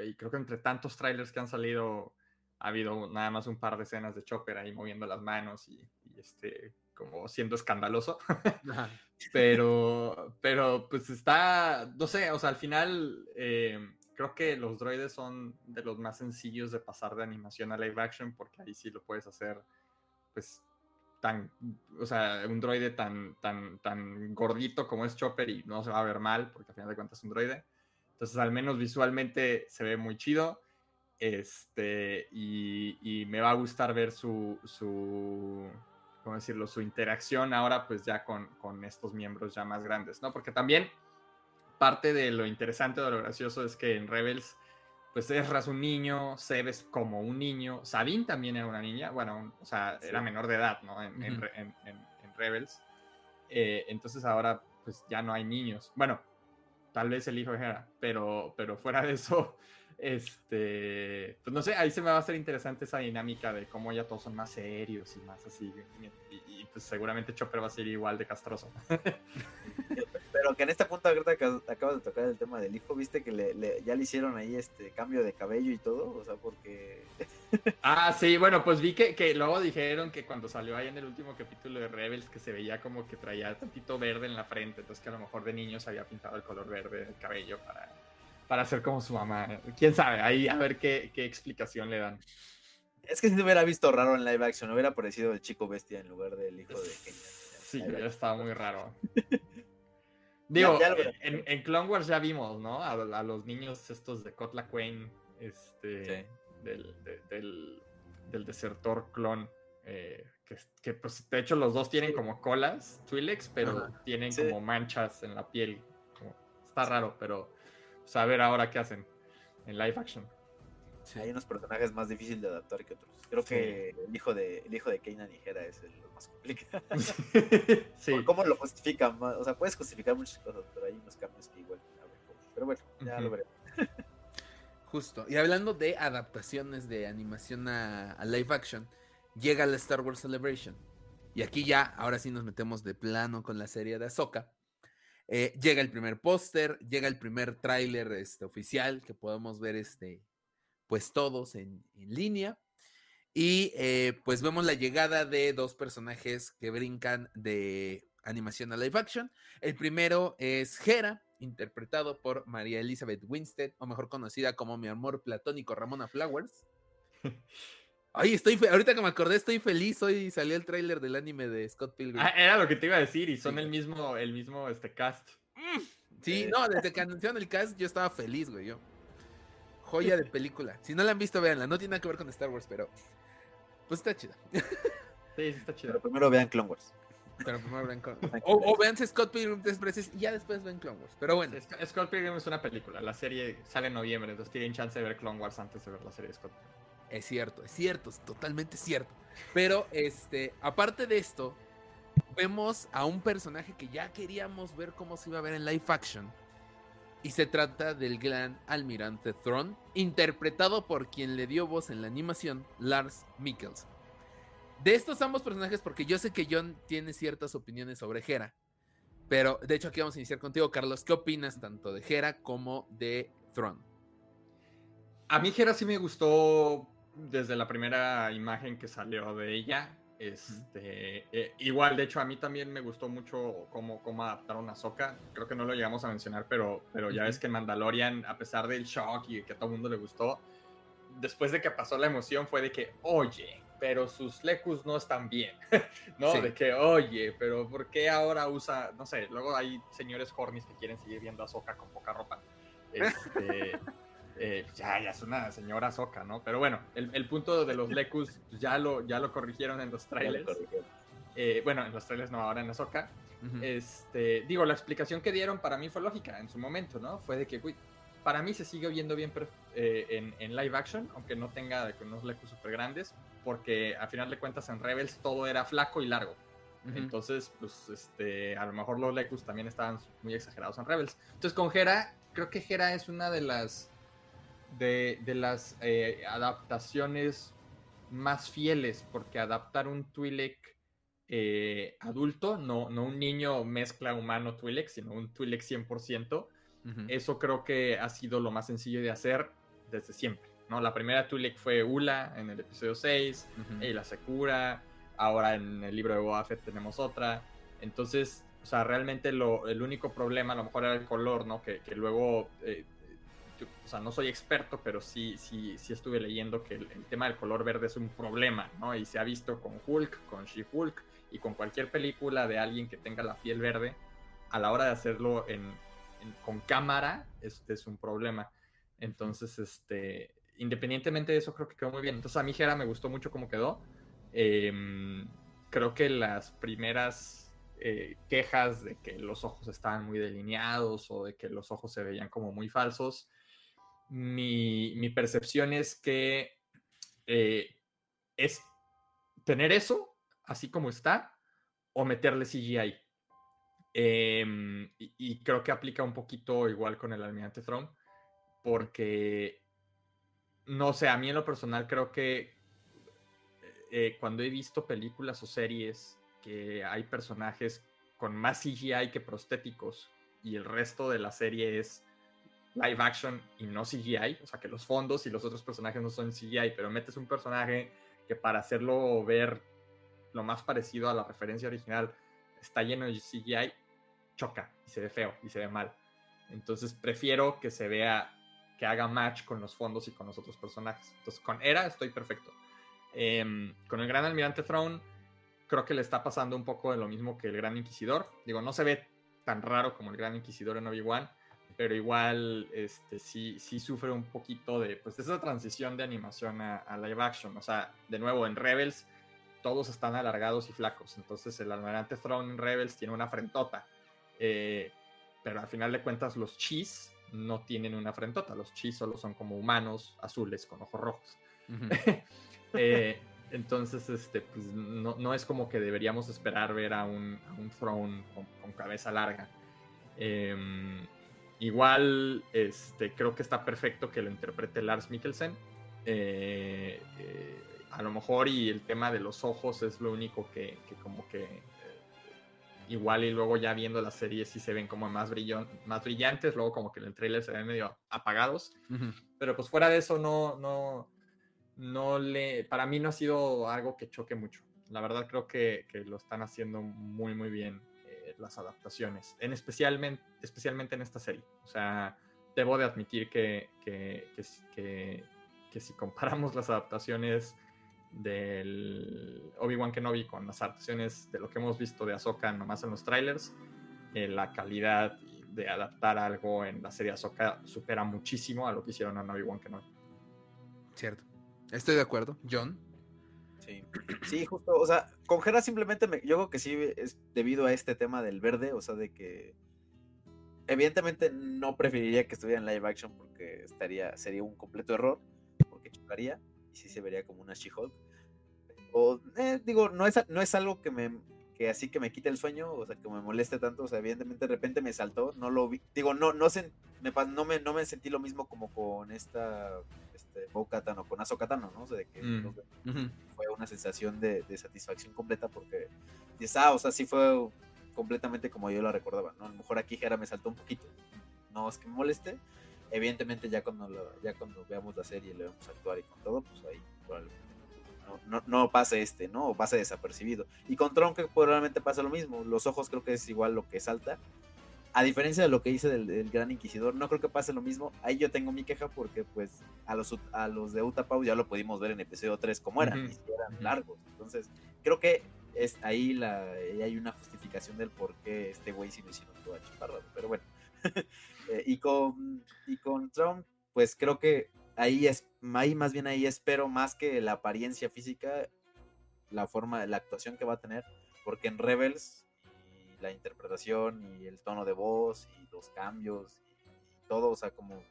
Y creo que entre tantos trailers que han salido, ha habido nada más un par de escenas de Chopper ahí moviendo las manos y, este, como siendo escandaloso. pero, pero pues está, no sé, o sea, al final eh, creo que los droides son de los más sencillos de pasar de animación a live action porque ahí sí lo puedes hacer, pues tan, o sea, un droide tan, tan, tan gordito como es Chopper y no se va a ver mal, porque al final de cuentas es un droide. Entonces, al menos visualmente se ve muy chido. Este, y, me va a gustar ver su, su, ¿cómo decirlo? Su interacción ahora, pues ya con, con estos miembros ya más grandes, ¿no? Porque también parte de lo interesante o lo gracioso es que en Rebels pues Ezra es un niño, Seb es como un niño, Sabine también era una niña, bueno, o sea, era menor de edad, ¿no? En, Rebels. Eh, entonces ahora, pues ya no hay niños. Bueno, tal vez el hijo de Hera, pero, pero fuera de eso, este, pues no sé, ahí se me va a hacer interesante esa dinámica de cómo ya todos son más serios y más así. Y, pues seguramente Chopper va a ser igual de castroso. Pero que en este punto ahorita acabas de tocar el tema del hijo, viste que le, ya le hicieron ahí este cambio de cabello y todo, o sea, porque... ah, sí, bueno, pues vi que, que luego dijeron que cuando salió ahí en el último capítulo de Rebels que se veía como que traía tantito verde en la frente, entonces que a lo mejor de niño se había pintado el color verde del cabello para para ser como su mamá. Quién sabe, ahí a ver qué, explicación le dan. Es que si no hubiera visto raro en live action, hubiera aparecido el chico bestia en lugar del hijo de Kenya. Sí, ya estaba muy raro. Digo, en, en, Clone Wars ya vimos, ¿no? A, los niños estos de Kotla Quane, este, del, del, desertor clon, eh, que, pues de hecho los dos tienen como colas, Twi'leks, pero tienen como manchas en la piel. está raro, pero saber ahora qué hacen en live action. Hay unos personajes más difíciles de adaptar que otros. Creo que el hijo de el hijo de Kanan Hera es el más complicado. sí. ¿Cómo lo justifican? O sea, puedes justificar muchas cosas, pero hay unos cambios que igual. Pero bueno, ya lo veremos. Justo. Y hablando de adaptaciones de animación a, a, live action, llega la Star Wars Celebration. Y aquí ya, ahora sí nos metemos de plano con la serie de Ahsoka. Eh, llega el primer póster, llega el primer tráiler este, oficial que podemos ver este, pues todos en, línea. Y eh, pues vemos la llegada de dos personajes que brincan de animación a live action. El primero es Hera, interpretado por María Elizabeth Winstead, o mejor conocida como mi amor platónico Ramona Flowers. Ay, estoy ahorita que me acordé, estoy feliz. Hoy salió el tráiler del anime de Scott Pilgrim. Ah, era lo que te iba a decir, y son el mismo, el mismo este cast. Mm, sí, no, desde que anunciaron el cast yo estaba feliz, güey. Yo. Joya de película. Si no la han visto, véanla. No tiene nada que ver con Star Wars, pero. Pues está chida. Sí, sí está chida. Pero primero vean Clone Wars. Pero primero vean Clone Wars. O, vean Scott Pilgrim Express y ya después ven Clone Wars. Pero bueno. Scott Pilgrim es una película. La serie sale en noviembre, entonces tienen chance de ver Clone Wars antes de ver la serie de Scott Pilgrim. Es cierto, es cierto, es totalmente cierto. Pero, este, aparte de esto, vemos a un personaje que ya queríamos ver cómo se iba a ver en live action. Y se trata del gran almirante Thrawn, interpretado por quien le dio voz en la animación, Lars Mikkelsen. De estos ambos personajes, porque yo sé que John tiene ciertas opiniones sobre Hera. Pero de hecho aquí vamos a iniciar contigo, Carlos. ¿Qué opinas tanto de Hera como de Thrawn? A mí Hera sí me gustó desde la primera imagen que salió de ella. Este, eh, igual, de hecho, a mí también me gustó mucho cómo, cómo adaptaron a Soka. Creo que no lo llegamos a mencionar, pero, pero ya ves que Mandalorian, a pesar del shock y que a todo el mundo le gustó, después de que pasó la emoción fue de que, oye, pero sus lecus no están bien, ¿no? De que, oye, pero ¿por qué ahora usa, no sé, luego hay señores hornis que quieren seguir viendo a Soka con poca ropa. Este, eh, ya, ya es una señora soca, ¿no? Pero bueno, el, punto de los Lecus pues, ya, lo, ya lo corrigieron en los trailers. Eh, bueno, en los trailers no, ahora en la soca. este, digo, la explicación que dieron para mí fue lógica en su momento, ¿no? Fue de que, uy, para mí se sigue viendo bien eh, en, live action, aunque no tenga unos lecos súper grandes, porque al final de cuentas en Rebels todo era flaco y largo. Entonces, pues, este, a lo mejor los lecus también estaban muy exagerados en Rebels. Entonces, con Hera, creo que Hera es una de las de, las eh, adaptaciones más fieles, porque adaptar un Twi'lek eh, adulto, no, no un niño mezcla humano Twi'lek, sino un Twi'lek 100%, eso creo que ha sido lo más sencillo de hacer desde siempre. ¿no? La primera Twi'lek fue Ula en el episodio 6, y la Sakura, ahora en el libro de Boba tenemos otra. Entonces, o sea, realmente lo, el único problema a lo mejor era el color, ¿no? Que, que luego eh, o sea, no soy experto, pero sí, sí, sí estuve leyendo que el, tema del color verde es un problema, ¿no? Y se ha visto con Hulk, con She-Hulk y con cualquier película de alguien que tenga la piel verde, a la hora de hacerlo en, con cámara es, es, un problema. Entonces, este, independientemente de eso, creo que quedó muy bien. Entonces, a mí Jera me gustó mucho cómo quedó. Em, creo que las primeras eh, quejas de que los ojos estaban muy delineados o de que los ojos se veían como muy falsos, mi, percepción es que eh, es tener eso así como está o meterle CGI. Em, y, creo que aplica un poquito igual con el Almirante Throne, porque no sé, a mí en lo personal creo que eh, cuando he visto películas o series que hay personajes con más CGI que prostéticos y el resto de la serie es live action y no CGI, o sea que los fondos y los otros personajes no son CGI, pero metes un personaje que para hacerlo ver lo más parecido a la referencia original está lleno de CGI, choca y se ve feo y se ve mal. Entonces prefiero que se vea, que haga match con los fondos y con los otros personajes. Entonces con Era estoy perfecto. Em, con el Gran Almirante Throne creo que le está pasando un poco de lo mismo que el Gran Inquisidor. Digo, no se ve tan raro como el Gran Inquisidor en Obi-Wan, pero igual este, sí, sí sufre un poquito de pues, esa transición de animación a, live action. O sea, de nuevo, en Rebels todos están alargados y flacos. Entonces el almirante Throne en Rebels tiene una frentota. Eh, pero al final de cuentas los chis no tienen una frentota. Los chis solo son como humanos azules con ojos rojos. Eh, entonces, este, pues, no, es como que deberíamos esperar ver a un, Throne con, con cabeza larga. Eh, Igual, este, creo que está perfecto que lo interprete Lars Mikkelsen. Eh, eh, a lo mejor y el tema de los ojos es lo único que, como que eh, igual y luego ya viendo la serie sí se ven como más, más brillantes, luego como que en el trailer se ven medio apagados. Pero pues fuera de eso no, no, no le, para mí no ha sido algo que choque mucho. La verdad creo que, que lo están haciendo muy, muy bien las adaptaciones, en especialmente, especialmente en esta serie. O sea, debo de admitir que, que, que, si comparamos las adaptaciones del Obi-Wan Kenobi con las adaptaciones de lo que hemos visto de Ahsoka nomás en los trailers, eh, la calidad de adaptar algo en la serie Ahsoka supera muchísimo a lo que hicieron en Obi-Wan Kenobi. Cierto. Estoy de acuerdo. John. Sí. justo, o sea, con Hera simplemente me, yo creo que sí es debido a este tema del verde, o sea, de que evidentemente no preferiría que estuviera en live action porque estaría, sería un completo error, porque chocaría y sí se vería como una She-Hulk. O, eh, digo, no es, no es algo que me, que así que me quite el sueño, o sea, que me moleste tanto, o sea, evidentemente de repente me saltó, no lo vi, digo, no, no, me, no, me, no me sentí lo mismo como con esta este, o con Azokatano, ¿no? O sea, de que mm, fue una sensación de, satisfacción completa porque dices, ah, o sea, sí fue completamente como yo lo recordaba, ¿no? A lo mejor aquí Jera me saltó un poquito, no es que me moleste, evidentemente ya cuando, ya cuando veamos la serie y le vemos actuar y con todo, pues ahí no, no, pase este, ¿no? O pase desapercibido. Y con Tron que probablemente pasa lo mismo, los ojos creo que es igual lo que salta, a diferencia de lo que hice del, Gran Inquisidor, no creo que pase lo mismo. Ahí yo tengo mi queja porque pues a los, a los de Utapau ya lo pudimos ver en episodio 3 como eran, y eran largos. Entonces, creo que es ahí la hay una justificación del por qué este güey sí lo hicieron toda chaparra, pero bueno. Eh, y con y con Trump, pues creo que ahí es ahí más bien ahí espero más que la apariencia física, la forma, la actuación que va a tener, porque en Rebels la interpretación y el tono de voz y los cambios y, todo, o sea, como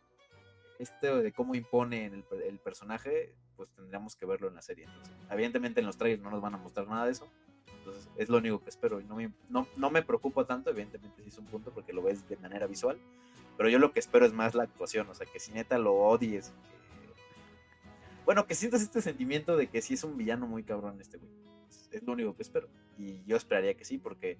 este de cómo impone el, el, personaje, pues tendríamos que verlo en la serie. evidentemente en los trailers no nos van a mostrar nada de eso. Entonces, es lo único que espero. Y no me, no, no me preocupa tanto, evidentemente sí es un punto porque lo ves de manera visual. Pero yo lo que espero es más la actuación. O sea, que si neta lo odies. Bueno, que sientas este sentimiento de que sí es un villano muy cabrón este güey. Es, lo único que espero. Y yo esperaría que sí, porque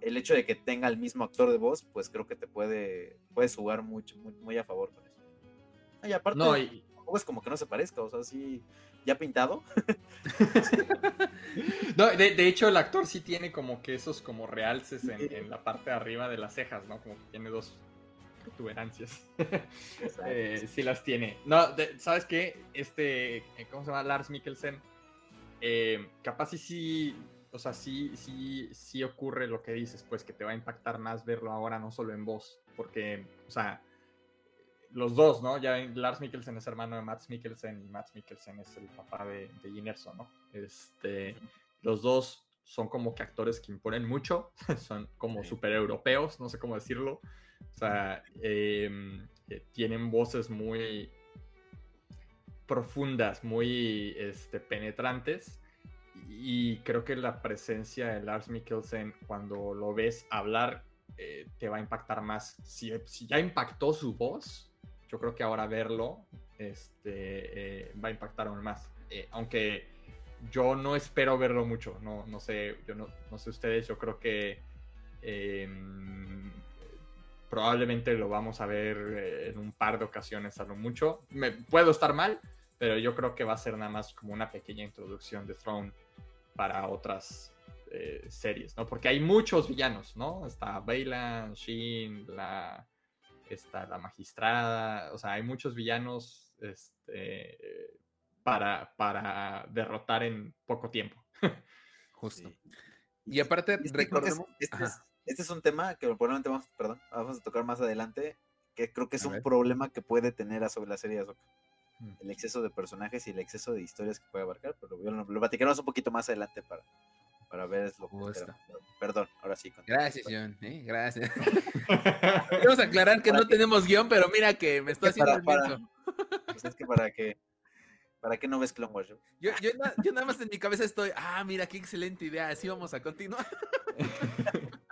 el hecho de que tenga el mismo actor de voz, pues creo que te puede puedes jugar mucho, muy, muy a favor con eso. Y aparte, no, y... es como que no se parezca, o sea, sí, ya pintado. no, de, hecho, el actor sí tiene como que esos como realces en, la parte de arriba de las cejas, ¿no? Como que tiene dos protuberancias. eh, sí las tiene. No, ¿sabes qué? Este, eh, ¿cómo se llama? Lars Mikkelsen. Eh, capaz sí, sí, o sea, sí, sí, sí ocurre lo que dices, pues que te va a impactar más verlo ahora, no solo en voz, porque, o sea, los dos, ¿no? Ya Lars Mikkelsen es hermano de Max Mikkelsen y Max Mikkelsen es el papá de, de ¿no? Este, los dos son como que actores que imponen mucho, son como super europeos, no sé cómo decirlo. O sea, em, eh, tienen voces muy profundas, muy este, penetrantes. Y creo que la presencia de Lars Mikkelsen, cuando lo ves hablar, eh, te va a impactar más. Si, si ya impactó su voz, yo creo que ahora verlo este, eh, va a impactar aún más. Aunque yo no espero verlo mucho, no, no sé, yo no, no sé ustedes, yo creo que em, probablemente lo vamos a ver eh, en un par de ocasiones a lo mucho. Me, puedo estar mal, pero yo creo que va a ser nada más como una pequeña introducción de Throne para otras series, ¿no? Porque hay muchos villanos, ¿no? Está Bailan, Shin, la está la magistrada, o sea, hay muchos villanos este, para, para derrotar en poco tiempo. Justo. Y aparte, recordemos... Este, este, es, un tema que probablemente vamos, perdón, vamos a tocar más adelante, que creo que es un problema que puede tener sobre la serie de Ahsoka. Mm. El exceso de personajes y el exceso de historias que puede abarcar, pero lo, lo platicaremos un poquito más adelante para, para ver lo que Perdón, ahora sí. Gracias, John. ¿eh? Gracias. Vamos a aclarar que no tenemos guion, pero mira que me estoy haciendo para, pues es que para que ¿Para qué no ves Clone Wars? Yo, yo, nada más en mi cabeza estoy, ah, mira, qué excelente idea, así vamos a continuar.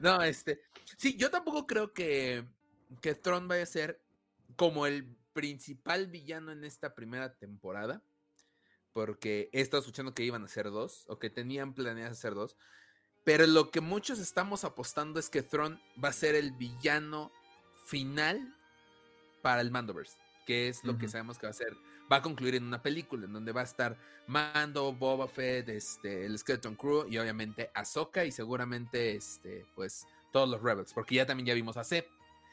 no, este, sí, yo tampoco creo que, que Tron vaya a ser como el principal villano en esta primera temporada porque he estado escuchando que iban a ser dos, o que tenían planeado hacer dos, pero lo que muchos estamos apostando es que Thrawn va a ser el villano final para el Mandoverse, que es lo que sabemos que va a ser, va a concluir en una película en donde va a estar Mando, Boba Fett, este, el Skeleton Crew y obviamente Ahsoka y seguramente este, pues todos los Rebels, porque ya también ya vimos a Zeb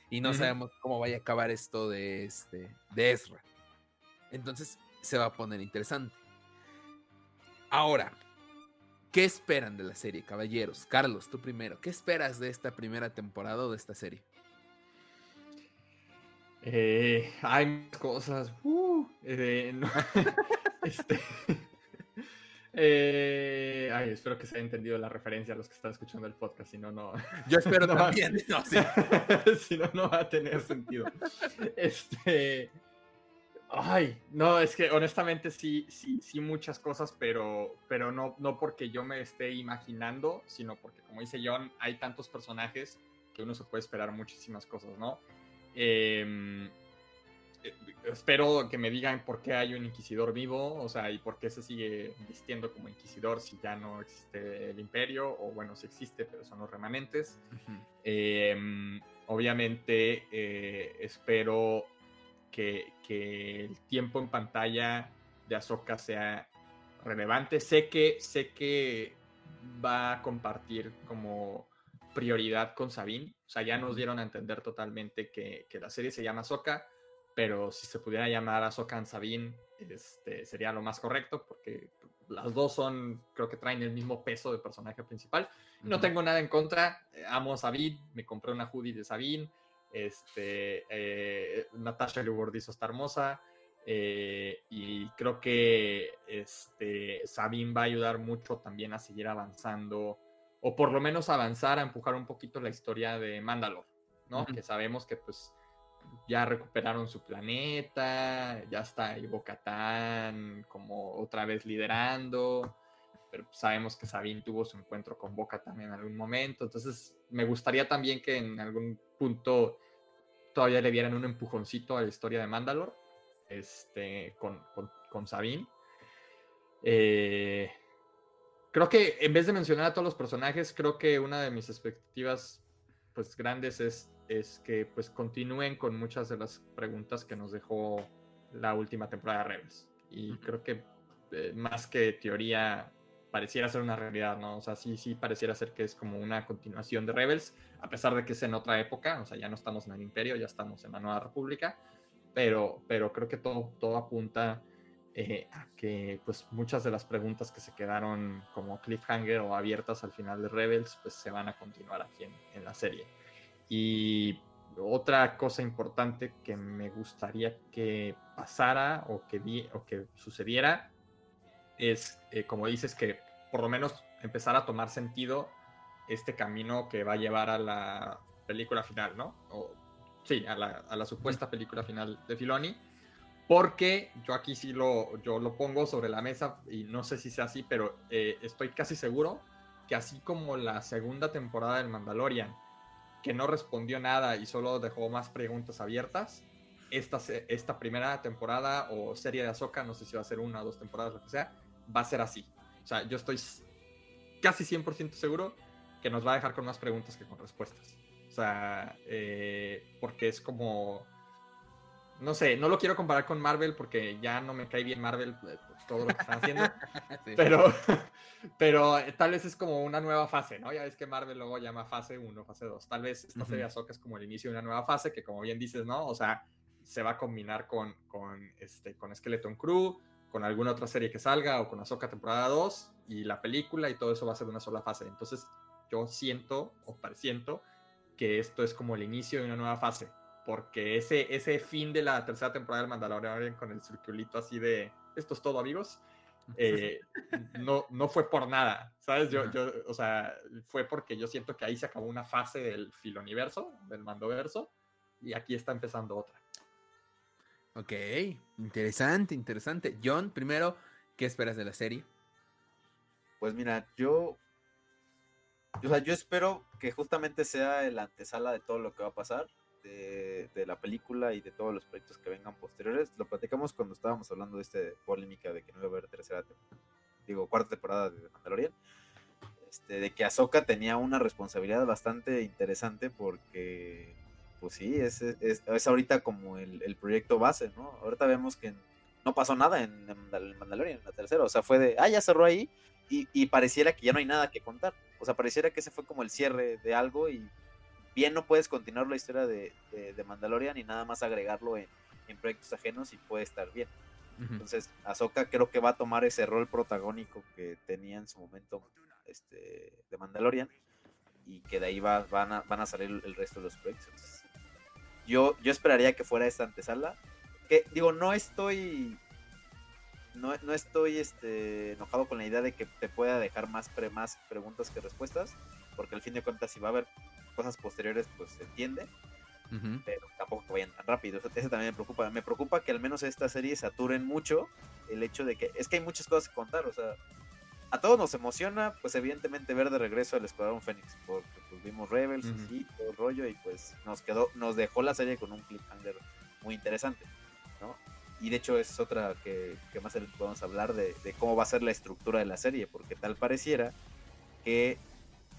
y no sabemos cómo vaya a acabar esto de este de Ezra. Entonces se va a poner interesante. Ahora, ¿qué esperan de la serie, caballeros? Carlos, tú primero. ¿Qué esperas de esta primera temporada o de esta serie? Eh, hay cosas. Uh, eh, este, eh, ay, espero que se haya entendido la referencia a los que están escuchando el podcast, si no, no. Yo espero también. si no, no va a tener sentido. Este. Ay, no, es que honestamente sí, sí, sí muchas cosas, pero, pero no, no porque yo me esté imaginando, sino porque, como dice John, hay tantos personajes que uno se puede esperar muchísimas cosas, ¿no? Em, eh, espero que me digan por qué hay un inquisidor vivo, o sea, y por qué se sigue vistiendo como inquisidor si ya no existe el imperio, o bueno, si existe, pero son los remanentes. Em, obviamente, eh, espero que, el tiempo en pantalla de Ahsoka sea relevante. Sé que, sé que va a compartir como prioridad con Sabine. O sea, ya nos dieron a entender totalmente que, la serie se llama Ahsoka, pero si se pudiera llamar Ahsoka en Sabine, este, sería lo más correcto, porque las dos son, creo que traen el mismo peso de personaje principal. No tengo nada en contra, amo a Sabine, me compré una hoodie de Sabine, este, eh, Natasha Lubordizo está hermosa. Eh, y creo que este, Sabine va a ayudar mucho también a seguir avanzando, o por lo menos avanzar a empujar un poquito la historia de Mandalore, ¿no? Que sabemos que pues ya recuperaron su planeta, ya está Ivo como otra vez liderando, pero sabemos que Sabine tuvo su encuentro con Boca también en algún momento, entonces me gustaría también que en algún punto todavía le dieran un empujoncito a la historia de Mandalore, este, con, con, Sabine. Eh, creo que en vez de mencionar a todos los personajes, creo que una de mis expectativas pues grandes es, es que pues continúen con muchas de las preguntas que nos dejó la última temporada de Rebels. Y creo que eh, más que teoría pareciera ser una realidad, ¿no? O sea, sí, sí pareciera ser que es como una continuación de Rebels, a pesar de que es en otra época, o sea, ya no estamos en el Imperio, ya estamos en la Nueva República, pero, pero creo que todo, todo apunta eh, a que pues muchas de las preguntas que se quedaron como cliffhanger o abiertas al final de Rebels, pues se van a continuar aquí en, la serie. Y otra cosa importante que me gustaría que pasara o que, o que sucediera es, eh, como dices, que por lo menos empezar a tomar sentido este camino que va a llevar a la película final, ¿no? O, sí, a la, supuesta película final de Filoni. Porque yo aquí sí lo, yo lo pongo sobre la mesa y no sé si sea así, pero eh, estoy casi seguro que así como la segunda temporada del Mandalorian, que no respondió nada y solo dejó más preguntas abiertas, esta, esta primera temporada o serie de Ahsoka, no sé si va a ser una o dos temporadas, lo que sea, va a ser así. O sea, yo estoy casi 100% seguro que nos va a dejar con más preguntas que con respuestas. O sea, eh, porque es como... No sé, no lo quiero comparar con Marvel porque ya no me cae bien Marvel, eh, todo lo que están haciendo. Pero, pero eh, tal vez es como una nueva fase, ¿no? Ya ves que Marvel luego llama fase 1, fase 2. Tal vez esta serie de Ahsoka es como el inicio de una nueva fase que, como bien dices, ¿no? O sea, se va a combinar con, con, este, con Skeleton Crew, con alguna otra serie que salga o con Ahsoka temporada 2 y la película y todo eso va a ser una sola fase. Entonces yo siento o presiento que esto es como el inicio de una nueva fase, porque ese, ese fin de la tercera temporada del Mandalorian con el circulito así de esto es todo amigos, eh, no, no fue por nada, ¿sabes? Yo, yo, o sea, fue porque yo siento que ahí se acabó una fase del filoniverso, del mandoverso, y aquí está empezando otra. Ok, interesante, interesante. John, primero, ¿qué esperas de la serie? Pues mira, yo. O sea, yo espero que justamente sea el antesala de todo lo que va a pasar, de, la película y de todos los proyectos que vengan posteriores. Lo platicamos cuando estábamos hablando de esta polémica de que no iba a haber tercera, digo, cuarta temporada de Mandalorian. Este, de que Ahsoka tenía una responsabilidad bastante interesante porque pues sí, es, es, ahorita como el, proyecto base, ¿no? Ahorita vemos que no pasó nada en, el Mandalorian, en la tercera, o sea, fue de, ah, ya cerró ahí y, pareciera que ya no hay nada que contar, o sea, pareciera que ese fue como el cierre de algo y bien no puedes continuar la historia de, de, Mandalorian y nada más agregarlo en, proyectos ajenos y puede estar bien. Entonces, Ahsoka creo que va a tomar ese rol protagónico que tenía en su momento este, de Mandalorian y que de ahí va, van, a, van a salir el resto de los proyectos. Yo, yo esperaría que fuera esta antesala. Que digo, no estoy. No, no estoy este, enojado con la idea de que te pueda dejar más, pre, más preguntas que respuestas. Porque al fin de cuentas, si va a haber cosas posteriores, pues se entiende. Pero tampoco que vayan tan rápido. Eso, también me preocupa. Me preocupa que al menos esta serie saturen mucho el hecho de que. Es que hay muchas cosas que contar. O sea, a todos nos emociona, pues evidentemente ver de regreso al Escuadrón Fénix, porque pues, vimos Rebels y todo el rollo, y pues nos quedó, nos dejó la serie con un cliffhanger muy interesante, ¿no? Y de hecho es otra que, que más podemos hablar de, cómo va a ser la estructura de la serie, porque tal pareciera que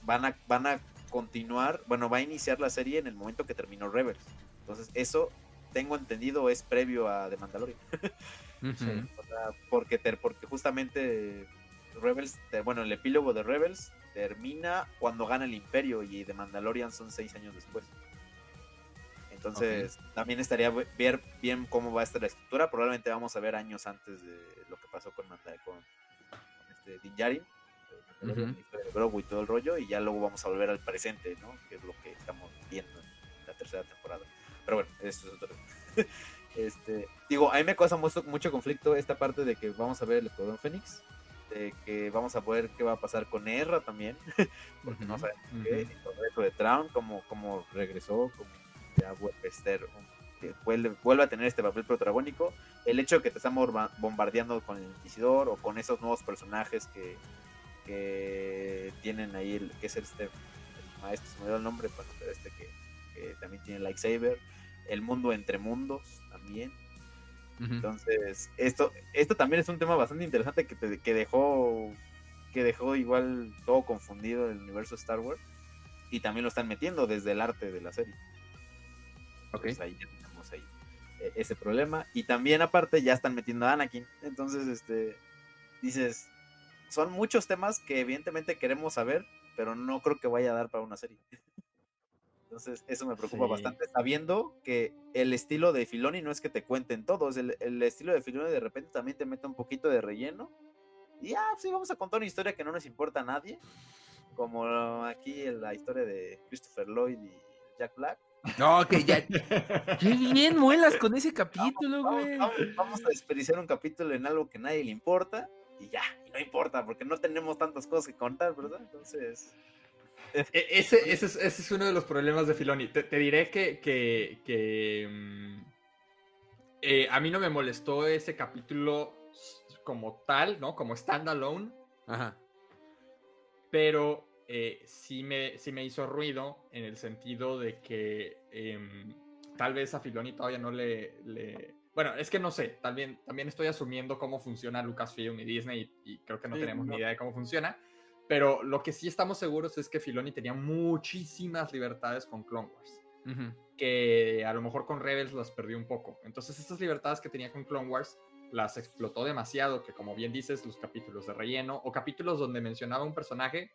van a, van a continuar, bueno, va a iniciar la serie en el momento que terminó Rebels. Entonces, eso tengo entendido es previo a The Mandalorian. porque, porque justamente Rebels, bueno, el epílogo de Rebels termina cuando gana el Imperio y de Mandalorian son seis años después. Entonces, también estaría ver bien cómo va a estar la estructura. Probablemente vamos a ver años antes de lo que pasó con, con, este, Din Djarin, y todo el rollo, y ya luego vamos a volver al presente, ¿no? Que es lo que estamos viendo en la tercera temporada. Pero bueno, eso es otro. este, digo, a mí me causa mucho, mucho conflicto esta parte de que vamos a ver el Escuadrón Fénix que vamos a ver qué va a pasar con Erra también, porque no sabemos qué, con eso de Traum, cómo, regresó, como ya vuelve a ser vuelve a tener este papel protagónico, el hecho de que te estamos bombardeando con el Inquisidor o con esos nuevos personajes que, que tienen ahí, el, que es este el maestro, se me dio el nombre, pero este que, también tiene Lightsaber, el mundo entre mundos también. Entonces, esto, esto también es un tema bastante interesante que, que dejó que dejó igual todo confundido el universo Star Wars y también lo están metiendo desde el arte de la serie. Ok. ahí ya tenemos ahí eh, ese problema. Y también aparte ya están metiendo a Anakin. Entonces, este, dices, son muchos temas que evidentemente queremos saber, pero no creo que vaya a dar para una serie. Entonces, eso me preocupa bastante, sabiendo que el estilo de Filoni no es que te cuenten todos, el, el, estilo de Filoni de repente también te mete un poquito de relleno. Y ya, sí, vamos a contar una historia que no nos importa a nadie, como aquí la historia de Christopher Lloyd y Jack Black. No, que ya. Qué bien muelas con ese capítulo, güey. Vamos, a desperdiciar un capítulo en algo que a nadie le importa y ya, no importa, porque no tenemos tantas cosas que contar, ¿verdad? Entonces. E, ese, ese, es, ese, es, uno de los problemas de Filoni. Te, diré que, que, que mm, eh, a mí no me molestó ese capítulo como tal, ¿no? Como standalone. Ajá. Pero eh, sí, me, sí me hizo ruido en el sentido de que em, tal vez a Filoni todavía no le, le, Bueno, es que no sé, también, también estoy asumiendo cómo funciona Lucasfilm y Disney y, creo que no tenemos ni idea de cómo funciona. Pero lo que sí estamos seguros es que Filoni tenía muchísimas libertades con Clone Wars. Que a lo mejor con Rebels las perdió un poco. Entonces, estas libertades que tenía con Clone Wars las explotó demasiado. Que, como bien dices, los capítulos de relleno o capítulos donde mencionaba un personaje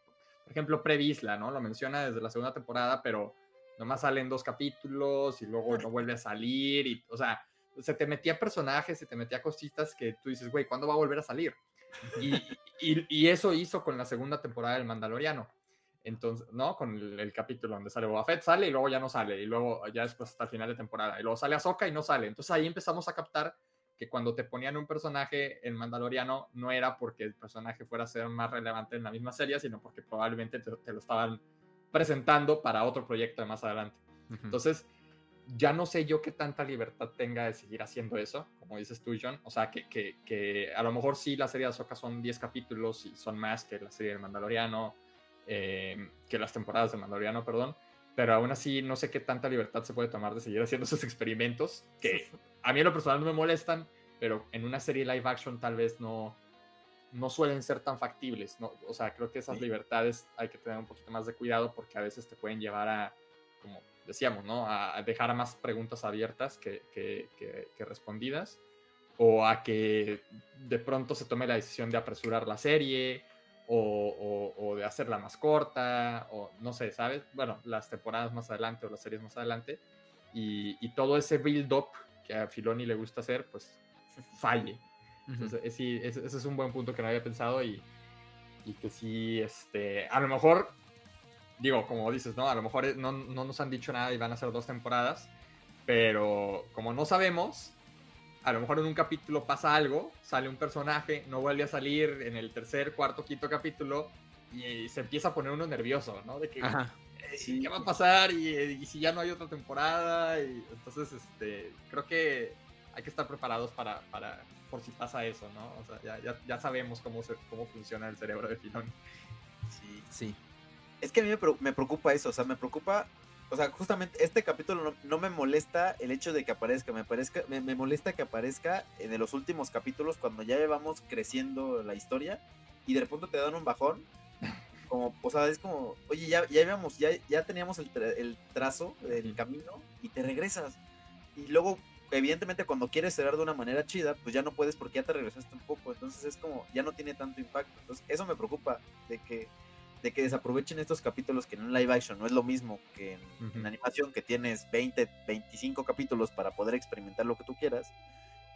por ejemplo, Previsla, ¿no? Lo menciona desde la segunda temporada, pero nomás salen dos capítulos y luego no vuelve a salir. Y, o sea, se te metía personajes, se te metía cositas que tú dices, güey, ¿cuándo va a volver a salir? Y, y, eso hizo con la segunda temporada del Mandaloriano. Entonces, ¿no? Con el, capítulo donde sale Boba Fett, sale y luego ya no sale. Y luego ya después hasta el final de temporada. Y luego sale Ahsoka y no sale. Entonces ahí empezamos a captar que cuando te ponían un personaje en Mandaloriano no era porque el personaje fuera a ser más relevante en la misma serie, sino porque probablemente te, lo estaban presentando para otro proyecto de más adelante. Entonces, ya no sé yo qué tanta libertad tenga de seguir haciendo eso, como dices tú, John. O sea, que, que, que a lo mejor sí la serie de Ahsoka son 10 capítulos y son más que la serie de Mandaloriano, eh, que las temporadas de Mandaloriano, perdón pero aún así no sé qué tanta libertad se puede tomar de seguir haciendo esos experimentos que a mí en lo personal no me molestan, pero en una serie live action tal vez no, no suelen ser tan factibles. ¿no? O sea, creo que esas libertades hay que tener un poquito más de cuidado porque a veces te pueden llevar a, como decíamos, ¿no? a dejar más preguntas abiertas que, que, que respondidas o a que de pronto se tome la decisión de apresurar la serie o, de hacerla más corta, o no sé, ¿sabes? Bueno, las temporadas más adelante o las series más adelante, y, todo ese build-up que a Filoni le gusta hacer, pues falle. Entonces, sí, ese, es un buen punto que no había pensado y, y, que sí, este, a lo mejor, digo, como dices, ¿no? A lo mejor no, no nos han dicho nada y van a ser dos temporadas, pero como no sabemos, a lo mejor en un capítulo pasa algo, sale un personaje, no vuelve a salir en el tercer, cuarto, quinto capítulo y, se empieza a poner uno nervioso, ¿no? De que, eh, ¿qué va a pasar? Y, si ya no hay otra temporada. Y, entonces, este, creo que hay que estar preparados para, para por si pasa eso, ¿no? O sea, ya, ya, ya sabemos cómo, se, cómo funciona el cerebro de Filón. Sí, sí. Es que a mí me preocupa eso, o sea, me preocupa o sea, justamente este capítulo no, me molesta el hecho de que aparezca, me, parezca, me, molesta que aparezca en los últimos capítulos cuando ya llevamos creciendo la historia y de repente te dan un bajón. Como, o sea, es como, oye, ya, ya íbamos, ya, ya teníamos el, el trazo del camino y te regresas. Y luego, evidentemente, cuando quieres cerrar de una manera chida, pues ya no puedes porque ya te regresaste un poco. Entonces es como, ya no tiene tanto impacto. Entonces, eso me preocupa de que de que desaprovechen estos capítulos que en un live action no es lo mismo que en, animación que tienes 20, 25 capítulos para poder experimentar lo que tú quieras.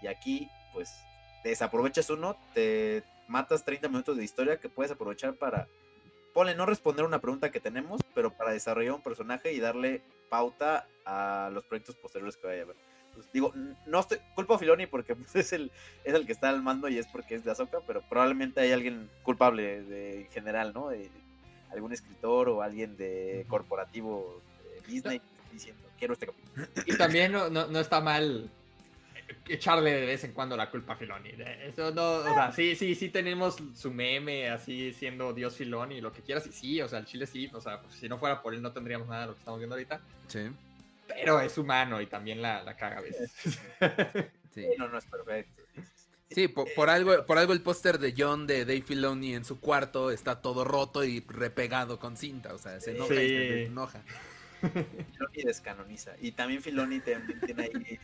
Y aquí, pues, desaprovechas uno, te matas 30 minutos de historia que puedes aprovechar para, ponle, no responder una pregunta que tenemos, pero para desarrollar un personaje y darle pauta a los proyectos posteriores que vaya a haber. Pues, digo, no estoy, culpo a Filoni porque pues, es, el, es el que está al mando y es porque es de Azoka, pero probablemente hay alguien culpable de, en general, ¿no? Algún escritor o alguien de corporativo de Disney diciendo, quiero este capítulo. Y también no, no, está mal echarle de vez en cuando la culpa a Filoni. Eso no, o sea, sí, sí, sí tenemos su meme así siendo Dios Filoni, lo que quieras, y sí, o sea, el Chile sí, o sea, pues, si no fuera por él no tendríamos nada de lo que estamos viendo ahorita. Sí. Pero es humano y también la, la caga a veces. Sí. No, no es perfecto. Sí, por, algo, por algo el póster de John de Dave Filoni en su cuarto está todo roto y repegado con cinta, o sea, se enoja y se enoja. Filoni descanoniza. Y también Filoni también tiene ahí,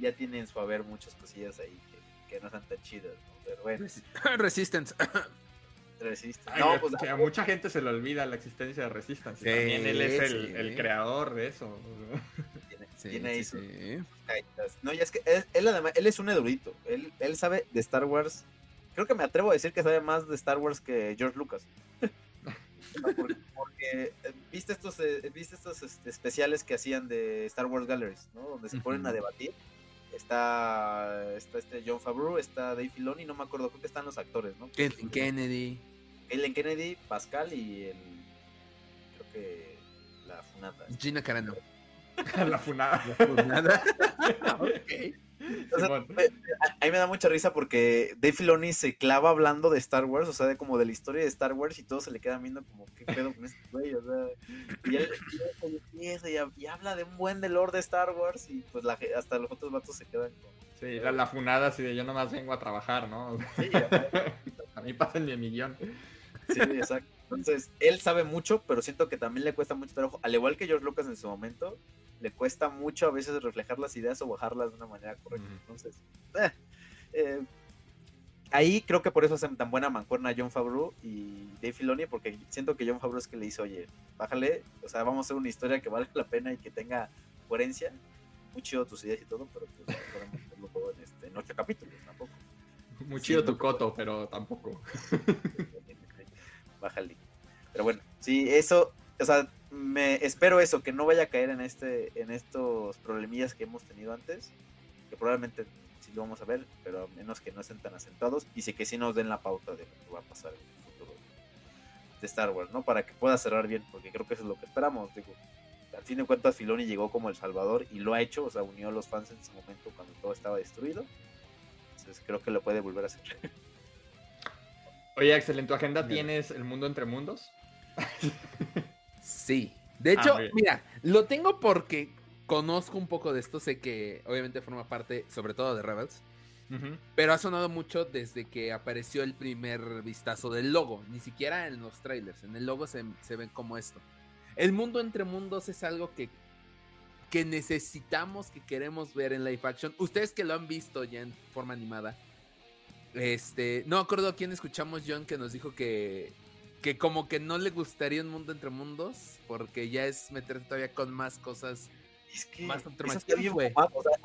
ya tiene en su haber muchas cosillas ahí que, no están tan chidas, Pero bueno. Resistance. Resistance. no, pues, a mucha gente se le olvida la existencia de Resistance. también él es el, el creador de eso tiene ahí No, y es que él, además, él es un erudito. Él, él sabe de Star Wars. Creo que me atrevo a decir que sabe más de Star Wars que George Lucas. porque, eh, viste estos, eh, viste estos este, especiales que hacían de Star Wars Galleries, ¿no? Donde se ponen a debatir. Está, está este John Favreau, está Dave Filoni, no me acuerdo, creo que están los actores, ¿no? Ellen Kennedy. Ellen Kennedy, Pascal y el. Creo que. La Funata. Gina Carano. la funada. La funada. a mí me da mucha risa porque Dave Filoni se clava hablando de Star Wars, o sea, de como de la historia de Star Wars y todos se le quedan viendo como, ¿qué pedo con este güey? O sea, y él y, habla de un buen de lore de Star Wars y pues la, hasta los otros vatos se quedan como... Sí, la, funada así de yo nomás vengo a trabajar, ¿no? Sí, a mí pasen mi millón. Sí, exacto. Entonces, él sabe mucho, pero siento que también le cuesta mucho trabajo, al igual que George Lucas en su momento, le cuesta mucho a veces reflejar las ideas o bajarlas de una manera correcta. Entonces, eh, eh, ahí creo que por eso hacen tan buena mancuerna John Favreau y Dave Filoni, porque siento que John Favreau es que le dice, oye, bájale, o sea, vamos a hacer una historia que valga la pena y que tenga coherencia. Muy chido tus ideas y todo, pero pues no podemos en, este, en ocho capítulos tampoco. Muy chido tu coto, pero tampoco. bájale. Pero bueno, sí, eso, o sea, me espero eso, que no vaya a caer en este, en estos problemillas que hemos tenido antes, que probablemente sí lo vamos a ver, pero a menos que no estén tan asentados, y sí que sí nos den la pauta de lo que va a pasar en el futuro de Star Wars, ¿no? Para que pueda cerrar bien, porque creo que eso es lo que esperamos, digo. Al fin de cuentas, Filoni llegó como El Salvador y lo ha hecho, o sea, unió a los fans en ese momento cuando todo estaba destruido. Entonces creo que lo puede volver a hacer. Oye, Axel, ¿en tu agenda tienes El Mundo Entre Mundos? sí. De hecho, ah, mira, lo tengo porque conozco un poco de esto. Sé que obviamente forma parte, sobre todo de Rebels. Pero ha sonado mucho desde que apareció el primer vistazo del logo. Ni siquiera en los trailers. En el logo se, se ven como esto. El mundo entre mundos es algo que, que necesitamos, que queremos ver en live action. Ustedes que lo han visto ya en forma animada este, no acuerdo a quién escuchamos, John, que nos dijo que, que como que no le gustaría un mundo entre mundos, porque ya es meterte todavía con más cosas. Es que más bien, güey.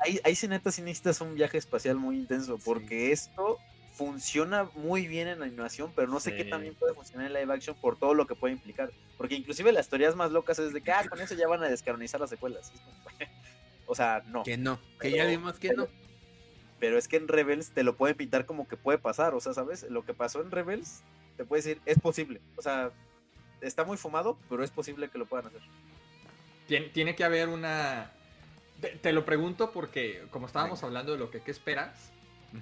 ahí, ahí sí neta sí necesitas un viaje espacial muy intenso, porque esto funciona muy bien en animación, pero no sé qué también puede funcionar en live action por todo lo que puede implicar. Porque inclusive las teorías más locas es de que, ah, con eso ya van a descanonizar las secuelas. o sea, no. Que no, que ya vimos que no pero es que en Rebels te lo pueden pintar como que puede pasar, o sea, ¿sabes? Lo que pasó en Rebels, te puede decir, es posible, o sea, está muy fumado, pero es posible que lo puedan hacer. Tiene, que haber una... Te, lo pregunto porque, como estábamos hablando de lo que ¿qué esperas,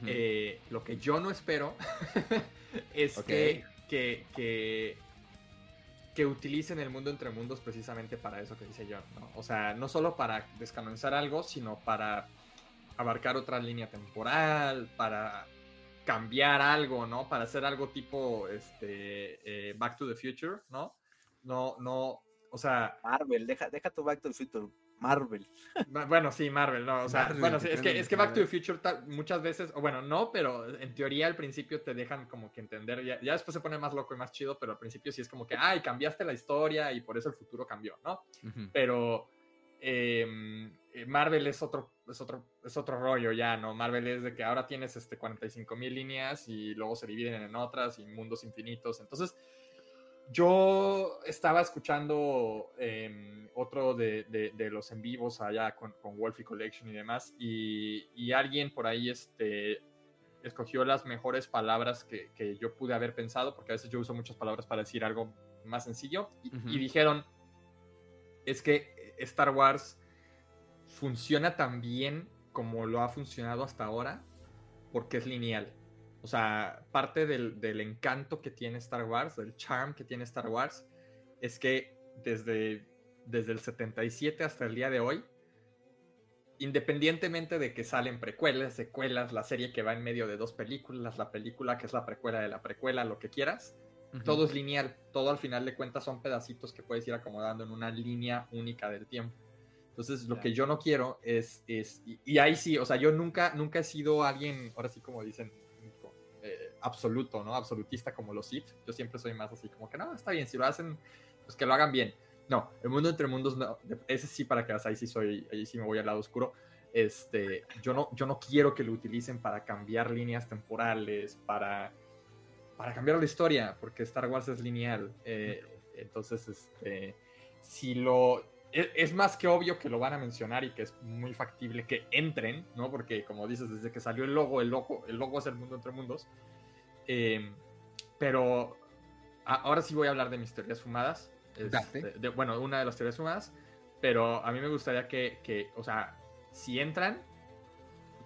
eh, lo que yo no espero es que, que, que, que, utilicen el mundo entre mundos precisamente para eso que dice John, ¿no? O sea, no solo para descanonizar algo, sino para abarcar otra línea temporal, para cambiar algo, ¿no? Para hacer algo tipo este eh, Back to the Future, ¿no? No, no, o sea. Marvel, deja, deja tu Back to the Future. Marvel. Bueno, sí, Marvel, no, o sea, bueno, sí, es que, es que Back to the Future muchas veces, o bueno, no, pero en teoría al principio te dejan como que entender, ya, ya, después se pone más loco y más chido, pero al principio sí es como que, ay, cambiaste la historia y por eso el futuro cambió, ¿no? Pero Em, eh, Marvel es otro, es, otro, es otro rollo ya, ¿no? Marvel es de que ahora tienes este 45 mil líneas y luego se dividen en otras y mundos infinitos. Entonces, yo estaba escuchando em, otro de, de, los en vivos allá con, con Wolfie Collection y demás, y, y, alguien por ahí este, escogió las mejores palabras que, que, yo pude haber pensado, porque a veces yo uso muchas palabras para decir algo más sencillo, y, y dijeron, es que Star Wars funciona tan bien como lo ha funcionado hasta ahora porque es lineal. O sea, parte del, del, encanto que tiene Star Wars, del charm que tiene Star Wars, es que desde, desde el 77 hasta el día de hoy, independientemente de que salen precuelas, secuelas, la serie que va en medio de dos películas, la película que es la precuela de la precuela, lo que quieras, todo es lineal, todo al final de cuentas son pedacitos que puedes ir acomodando en una línea única del tiempo. Entonces, lo que yo no quiero es, es y, ahí sí, o sea, yo nunca, nunca he sido alguien, ahora sí como dicen, eh, absoluto, ¿no? Absolutista como los Sith. Yo siempre soy más así como que, no, está bien, si lo hacen, pues que lo hagan bien. No, el mundo entre mundos, no, ese sí para que ahí sí soy, ahí sí me voy al lado oscuro. Este, yo no, yo no quiero que lo utilicen para cambiar líneas temporales, para, para cambiar la historia, porque Star Wars es lineal. Eh, entonces, este, si lo, es, más que obvio que lo van a mencionar y que es muy factible que entren, ¿no? Porque como dices, desde que salió el logo, el logo, el logo es el mundo entre mundos. Em, pero ahora sí voy a hablar de mis teorías fumadas. Este, bueno, una de las teorías fumadas. Pero a mí me gustaría que, que, o sea, si entran,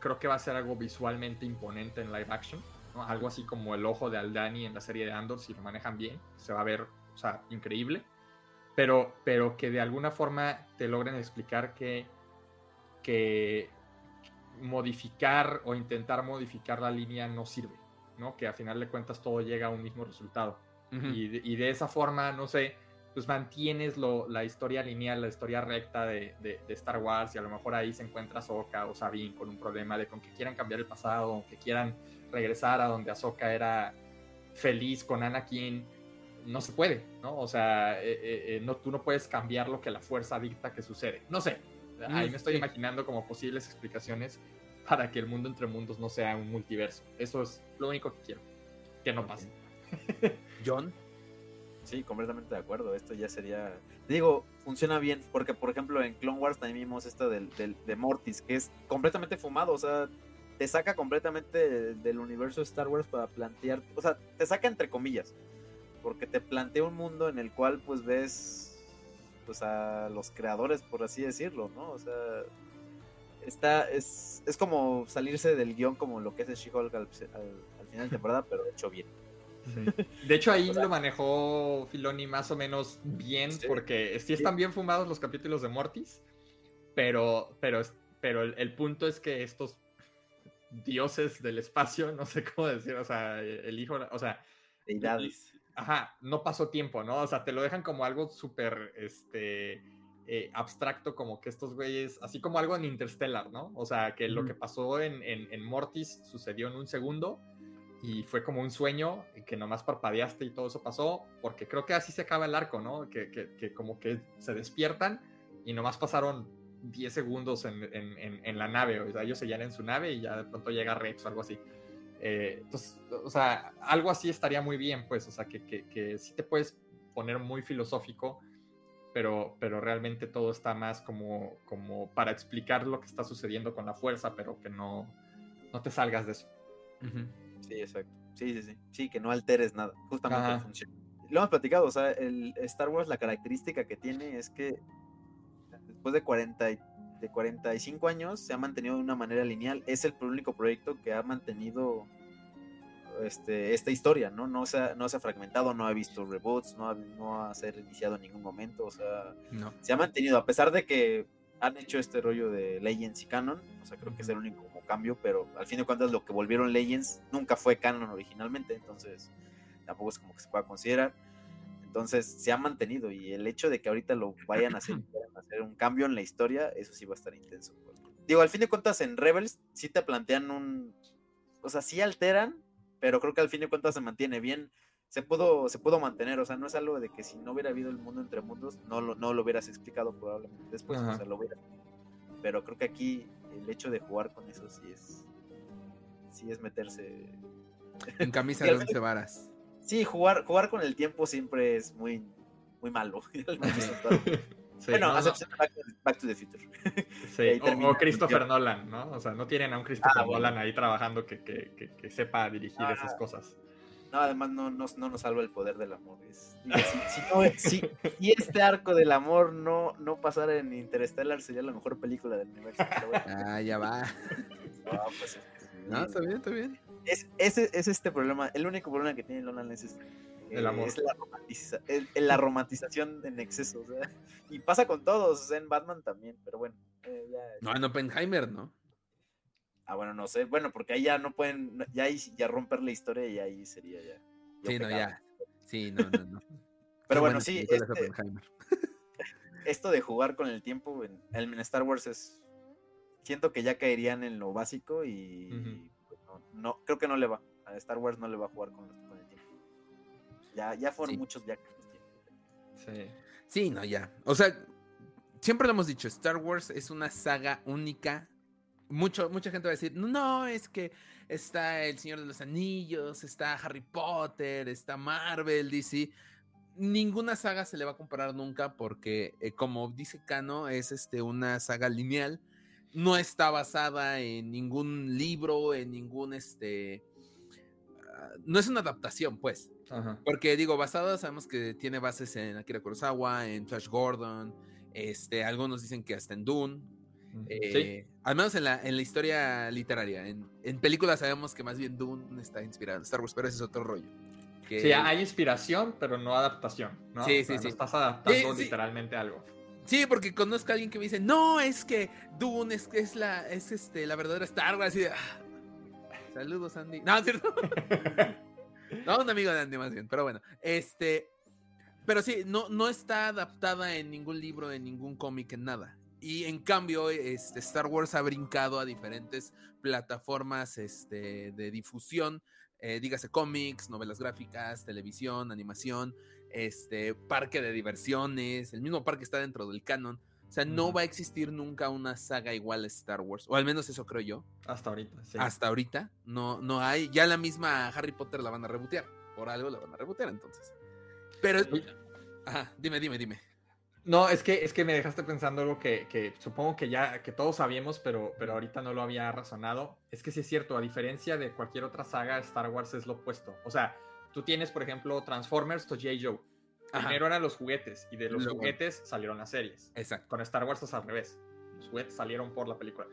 creo que va a ser algo visualmente imponente en live action. ¿no? Algo así como el ojo de Aldani en la serie de Andor, si lo manejan bien, se va a ver, o sea, increíble pero, pero que de alguna forma te logren explicar que, que modificar o intentar modificar la línea no sirve, ¿no? Que a final de cuentas todo llega a un mismo resultado. y, de, esa forma, no sé, pues mantienes lo, la historia lineal, la historia recta de, de, Star Wars y a lo mejor ahí se encuentra Ahsoka o Sabine con un problema de con que quieran cambiar el pasado, que quieran regresar a donde Ahsoka era feliz con Anakin no se puede, ¿no? O sea, eh, eh, eh, no, tú no puedes cambiar lo que la fuerza dicta que sucede. No sé, ahí mm, me estoy imaginando como posibles explicaciones para que el mundo entre mundos no sea un multiverso. Eso es lo único que quiero, que no pase. John. Sí, completamente de acuerdo. Esto ya sería. Digo, funciona bien, porque por ejemplo en Clone Wars también vimos esto del, de Mortis, que es completamente fumado, o sea, te saca completamente del universo de Star Wars para plantear, o sea, te saca entre comillas, porque te plantea un mundo en el cual pues ves pues a los creadores, por así decirlo, ¿no? O sea, está, es, es como salirse del guion como lo que es She-Hulk al, final de temporada, pero hecho bien. De hecho, ahí lo manejó Filoni más o menos bien, porque sí están bien fumados los capítulos de Mortis, pero, pero, pero el, punto es que estos dioses del espacio, no sé cómo decir, o sea, el hijo, o sea, deidades ajá, no pasó tiempo, ¿no? O sea, te lo dejan como algo súper, este, eh, abstracto, como que estos güeyes, así como algo en Interstellar, ¿no? O sea, que lo que pasó en, en, Mortis sucedió en un segundo y fue como un sueño que nomás parpadeaste y todo eso pasó, porque creo que así se acaba el arco, ¿no? Que, que, que como que se despiertan y nomás pasaron 10 segundos en, en, en, la nave, o sea, ellos seguían en su nave y ya de pronto llega Rex o algo así. Eh, entonces, o sea, algo así estaría muy bien, pues, o sea, que, que, que sí te puedes poner muy filosófico, pero, pero realmente todo está más como, como para explicar lo que está sucediendo con la fuerza, pero que no, no te salgas de eso. Sí, exacto. Sí, sí, sí. Sí, que no alteres nada. Justamente. Lo hemos platicado, o sea, el Star Wars, la característica que tiene es que después de 40 de 45 años se ha mantenido de una manera lineal. Es el único proyecto que ha mantenido este, esta historia, ¿no? No se, ha, no se ha fragmentado, no ha visto reboots, no ha, no ha sido iniciado en ningún momento, o sea, se ha mantenido, a pesar de que han hecho este rollo de Legends y Canon, o sea, creo que es el único cambio, pero al fin de cuentas lo que volvieron Legends nunca fue Canon originalmente, entonces tampoco es como que se pueda considerar. Entonces se ha mantenido y el hecho de que ahorita lo vayan a hacer, hacer un cambio en la historia, eso sí va a estar intenso. Digo, al fin de cuentas en Rebels sí te plantean un... O sea, sí alteran, pero creo que al fin de cuentas se mantiene bien. Se pudo, se pudo mantener, o sea, no es algo de que si no hubiera habido el mundo entre mundos, no lo, no lo hubieras explicado probablemente después, o sea, lo hubiera. Pero creo que aquí el hecho de jugar con eso sí es, sí es meterse... En camisa de once varas. Sí, jugar, jugar con el tiempo siempre es muy, muy malo. bueno, back, to the Future. Sí, o, Christopher Nolan, ¿no? O sea, no tienen a un Christopher ah, Nolan ahí trabajando que, que, que, sepa dirigir esas cosas. No, además no, no, no nos salva el poder del amor. si, este arco del amor no, no pasara en Interstellar, sería la mejor película del universo. Ah, ya va. No, pues, no, está bien, está bien. Es, es, es, este problema. El único problema que tiene Nolan es este. El amor. Es la, romantización en exceso. y pasa con todos, en Batman también, pero bueno. Eh, no, en Oppenheimer, ¿no? Ah, bueno, no sé. Bueno, porque ahí ya no pueden, ya, ya romper la historia y ahí sería ya. sí, no, ya. Sí, no, no, no. Pero bueno, sí. Este, esto de jugar con el tiempo en, en, Star Wars es. Siento que ya caerían en lo básico y. no, creo que no le va. A Star Wars no le va a jugar con, el tiempo. Ya, ya fueron muchos ya Sí. Sí, no, ya. O sea, siempre lo hemos dicho, Star Wars es una saga única mucho, mucha gente va a decir, no, es que está El Señor de los Anillos, está Harry Potter, está Marvel, DC. Ninguna saga se le va a comparar nunca porque, eh, como dice Kano, es este, una saga lineal. No está basada en ningún libro, en ningún este. Ah, no es una adaptación, pues. Porque digo, basada, sabemos que tiene bases en Akira Kurosawa, en Flash Gordon. Este, algunos dicen que hasta en Dune, eh, al menos en la, en la historia literaria. En, en, películas sabemos que más bien Dune está inspirado en Star Wars, pero ese es otro rollo. Sí, hay inspiración, pero no adaptación. ¿no? Sí, sí, sí. estás adaptando literalmente algo. Sí, porque conozco a alguien que me dice, no, es que Dune es, es, la, es este, la verdadera Star Wars. Y ah, saludos, Andy. No, ¿cierto? no, un amigo de Andy más bien, pero bueno. Este, pero sí, no, no está adaptada en ningún libro, en ningún cómic, en nada. Y en cambio, este, Star Wars ha brincado a diferentes plataformas este, de difusión, eh, dígase cómics, novelas gráficas, televisión, animación, este, parque de diversiones, el mismo parque está dentro del canon. O sea, no va a existir nunca una saga igual a Star Wars, o al menos eso creo yo. Hasta ahorita, sí. Hasta ahorita no, no hay. Ya la misma Harry Potter la van a rebotear. Por algo la van a rebotear entonces. Pero... Ajá, dime, dime, dime. No, es que, es que me dejaste pensando algo que, supongo que ya que todos sabíamos, pero, pero ahorita no lo había razonado. Es que sí es cierto, a diferencia de cualquier otra saga, Star Wars es lo opuesto. O sea, tú tienes, por ejemplo, Transformers o J. Joe. Primero eran los juguetes y de los juguetes salieron las series. Exacto. Con Star Wars es al revés. Los juguetes salieron por la película.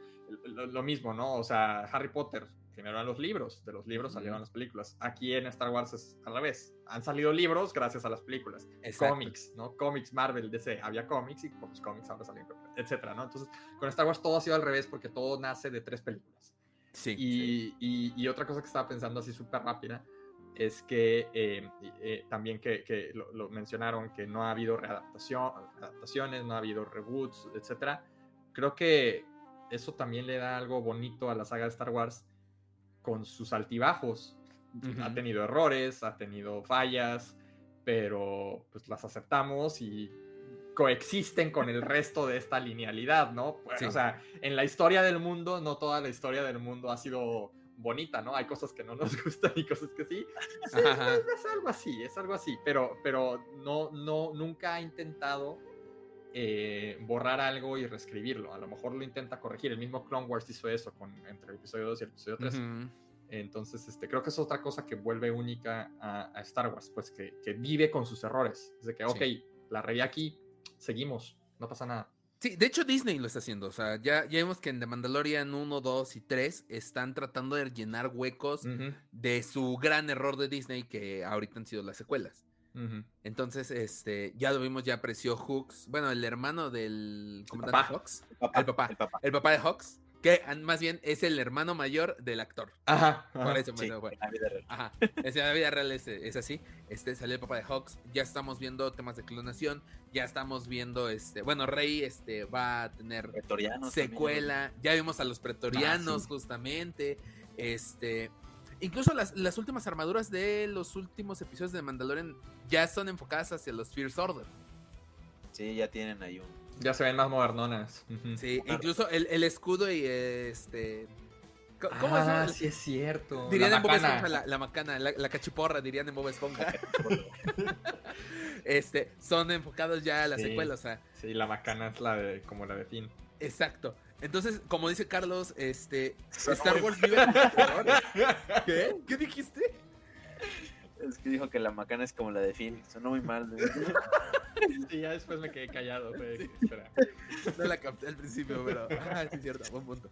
lo mismo, ¿no? O sea, Harry Potter primero eran los libros, de los libros salieron las películas. Aquí en Star Wars es al revés. Han salido libros gracias a las películas. Cómics, ¿no? Cómics, Marvel, DC. Había cómics y pues cómics ahora salieron, etcétera, ¿no? Entonces, con Star Wars todo ha sido al revés porque todo nace de tres películas. Sí. Y, Y, otra cosa que estaba pensando así súper rápida es que eh, eh, también que, que lo, mencionaron que no ha habido readaptación, adaptaciones, no ha habido reboots, etcétera. Creo que eso también le da algo bonito a la saga de Star Wars con sus altibajos. Ha tenido errores, ha tenido fallas, pero pues las aceptamos y coexisten con el resto de esta linealidad, ¿no? Pues, o sea, en la historia del mundo, no toda la historia del mundo ha sido bonita, ¿no? Hay cosas que no nos gustan y cosas que sí. sí es, algo así, es algo así, pero, pero no, no, nunca ha intentado eh, borrar algo y reescribirlo. A lo mejor lo intenta corregir. El mismo Clone Wars hizo eso con, entre el episodio 2 y el episodio 3. Entonces, este, creo que es otra cosa que vuelve única a, Star Wars, pues que, vive con sus errores. Es de que, ok, la reí aquí, seguimos, no pasa nada. Sí, de hecho Disney lo está haciendo. O sea, ya, ya vemos que en The Mandalorian 1, 2 y 3 están tratando de llenar huecos de su gran error de Disney que ahorita han sido las secuelas. Entonces, este, ya lo vimos, ya apreció Hooks. Bueno, el hermano del comandante Hawks. El papá, el papá. El papá. de Hawks. Que más bien es el hermano mayor del actor. Ajá. Por eso sí, en la vida real. Ajá. en la vida real es, así. Este salió el papá de Hawks. Ya estamos viendo temas de clonación. Ya estamos viendo, este, bueno, Rey este, va a tener secuela. Ya vimos a los pretorianos, ah, justamente. Este. Incluso las, las, últimas armaduras de los últimos episodios de Mandalorian ya son enfocadas hacia los Fierce Order. Sí, ya tienen ahí un. Ya se ven más modernonas. Sí, incluso el, el, escudo y este. ¿Cómo ah, es? sí es cierto. Dirían en Bob Esponja la, la macana, la, cachiporra, dirían en Bob Esponja. este, son enfocados ya a la secuela, o sea. Sí, la macana es la de, como la de Finn. Exacto. Entonces, como dice Carlos, este Star Wars vive ¿Qué? ¿Qué dijiste? Dijo que la macana es como la de Phil. Sonó muy mal. sí, ya después me quedé callado. Espera. No la capté al principio, pero. Ah, sí, es cierto, buen punto.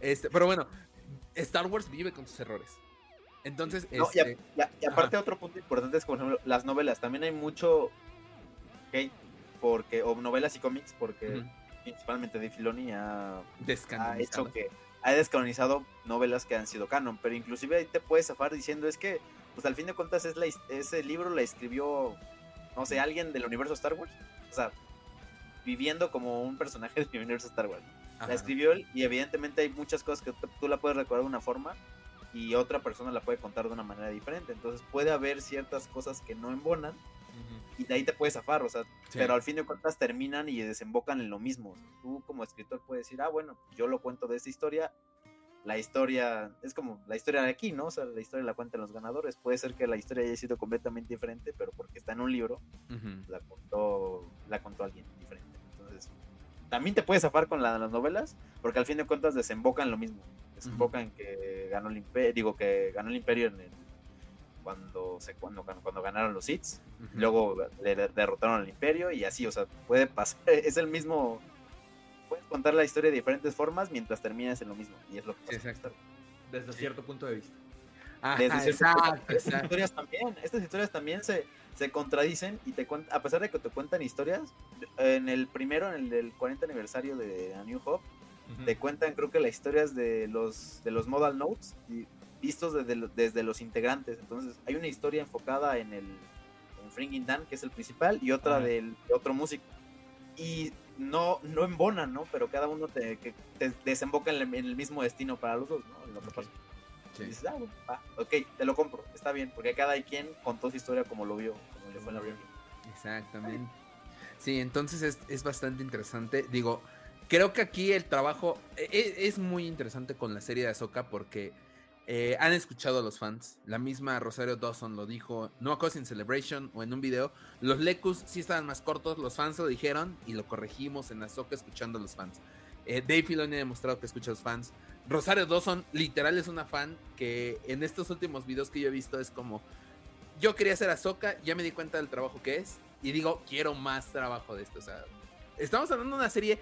Este, pero bueno, Star Wars vive con sus errores. Entonces, no, este... y, aparte otro punto importante es, por ejemplo, las novelas. También hay mucho hate porque, o novelas y cómics, porque principalmente de Filoni ha, ha hecho que ha descanonizado novelas que han sido canon, pero inclusive ahí te puedes zafar diciendo es que, pues al fin de cuentas es la, ese libro la escribió, no sé, alguien del universo Star Wars, o sea, viviendo como un personaje del universo Star Wars. La escribió él y evidentemente hay muchas cosas que tú la puedes recordar de una forma y otra persona la puede contar de una manera diferente. Entonces puede haber ciertas cosas que no embonan y de ahí te puedes zafar, o sea, pero al fin de cuentas terminan y desembocan en lo mismo. Tú como escritor puedes decir, ah, bueno, yo lo cuento de esta historia, la historia es como la historia de aquí, ¿no? O sea, la historia la cuentan los ganadores. Puede ser que la historia haya sido completamente diferente, pero porque está en un libro, la contó la contó alguien diferente. Entonces, también te puedes zafar con las novelas, porque al fin de cuentas desembocan lo mismo. Desembocan que ganó el imperio, digo que ganó el imperio en el cuando se cuando, cuando ganaron los hits, luego le derrotaron al imperio y así, o sea, puede pasar, es el mismo, puedes contar la historia de diferentes formas mientras terminas en lo mismo, y es lo que pasa. Exacto. Desde cierto punto de vista. Desde exacto, Estas historias también, estas historias también se, se contradicen y te a pesar de que te cuentan historias, en el primero, en el del 40 aniversario de A New Hope, te cuentan creo que las historias de los de los modal notes y vistos desde, los integrantes. Entonces, hay una historia enfocada en el en Fringing Dan, que es el principal, y otra del otro músico. Y no, no embonan, ¿no? Pero cada uno te, que te desemboca en el, mismo destino para los dos, ¿no? lo que Y dices, ah, ok, te lo compro, está bien, porque cada quien contó su historia como lo vio, como le fue la vida. Exactamente. Sí, entonces es, es bastante interesante. Digo, creo que aquí el trabajo e, e, es, muy interesante con la serie de Ahsoka porque eh, han escuchado a los fans. La misma Rosario Dawson lo dijo, no a in Celebration o en un video. Los Lecus sí estaban más cortos, los fans lo dijeron y lo corregimos en Azoka escuchando a los fans. Eh, Dave Filoni ha demostrado que escucha a los fans. Rosario Dawson literal es una fan que en estos últimos videos que yo he visto es como, yo quería hacer Azoka, ya me di cuenta del trabajo que es y digo, quiero más trabajo de esto. O sea, estamos hablando de una serie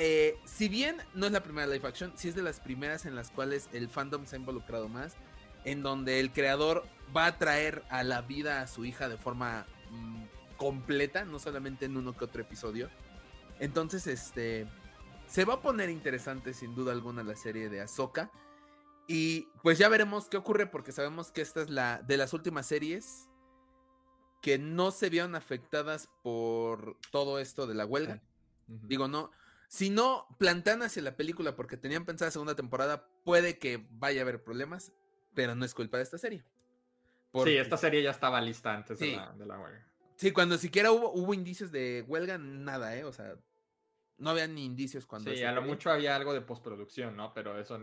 eh, si bien no es la primera live action, sí es de las primeras en las cuales el fandom se ha involucrado más, en donde el creador va a traer a la vida a su hija de forma mm, completa, no solamente en uno que otro episodio. Entonces, este, se va a poner interesante sin duda alguna la serie de Ahsoka. Y pues ya veremos qué ocurre porque sabemos que esta es la de las últimas series que no se vieron afectadas por todo esto de la huelga. Digo, no, si no plantan hacia la película porque tenían pensada segunda temporada, puede que vaya a haber problemas, pero no es culpa de esta serie. Sí, esta serie ya estaba lista antes de, la, huelga. Sí, cuando siquiera hubo, hubo indicios de huelga, nada, ¿eh? O sea, no había ni indicios cuando... Sí, a lo mucho había algo de postproducción, ¿no? Pero eso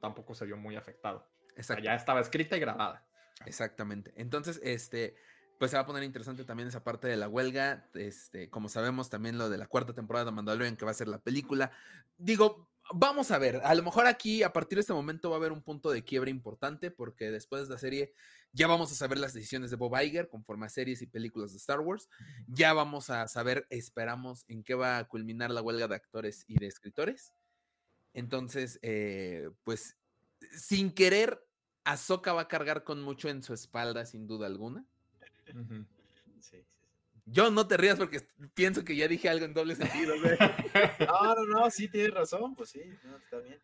tampoco se vio muy afectado. Exacto. ya estaba escrita y grabada. Exactamente. Entonces, este, pues se va a poner interesante también esa parte de la huelga. Este, como sabemos, también lo de la cuarta temporada de Mandalorian, que va a ser la película. Digo, vamos a ver. A lo mejor aquí, a partir de este momento, va a haber un punto de quiebre importante, porque después de la serie ya vamos a saber las decisiones de Bob Iger conforme a series y películas de Star Wars. Ya vamos a saber, esperamos, en qué va a culminar la huelga de actores y de escritores. Entonces, eh, pues, sin querer, Ahsoka va a cargar con mucho en su espalda, sin duda alguna. Yo no te rías porque pienso que ya dije algo en doble sentido, No, no, no, sí tienes razón, pues sí, está bien.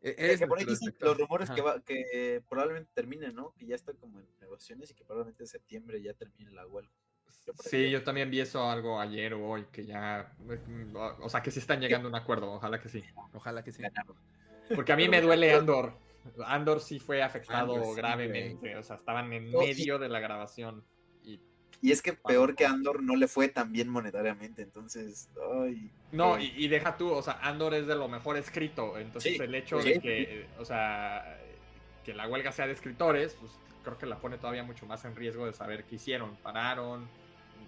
E, que por ahí dicen los rumores que, va, que probablemente terminen, ¿no? Que ya está como en negociaciones y que probablemente en septiembre ya termine la huelga. sí, yo también vi eso algo ayer o hoy, que ya, o sea, que sí están llegando a un acuerdo, ojalá que sí. Ojalá que sí. Porque a mí me duele Andor. Andor sí fue afectado gravemente, o sea, estaban en medio de la grabación. Y es que peor que Andor no le fue tan bien monetariamente, entonces. Ay, no, y, deja tú, o sea, Andor es de lo mejor escrito, entonces el hecho de que, o sea, que la huelga sea de escritores, pues creo que la pone todavía mucho más en riesgo de saber qué hicieron, pararon,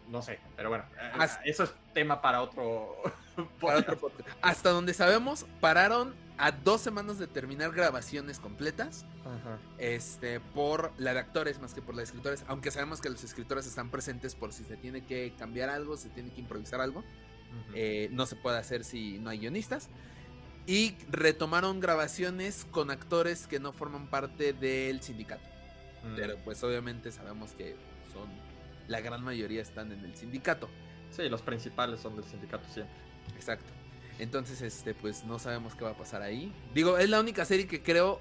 no sé, pero bueno, eh, eso es tema para otro. Hasta donde sabemos, pararon a dos semanas de terminar grabaciones completas. Este, por la de actores más que por la de escritores. Aunque sabemos que los escritores están presentes por si se tiene que cambiar algo, se tiene que improvisar algo. Eh, no se puede hacer si no hay guionistas. Y retomaron grabaciones con actores que no forman parte del sindicato. Mm. Pero pues obviamente sabemos que son. La gran mayoría están en el sindicato. Sí, los principales son del sindicato siempre. Exacto. Entonces, este, pues no sabemos qué va a pasar ahí. Digo, es la única serie que creo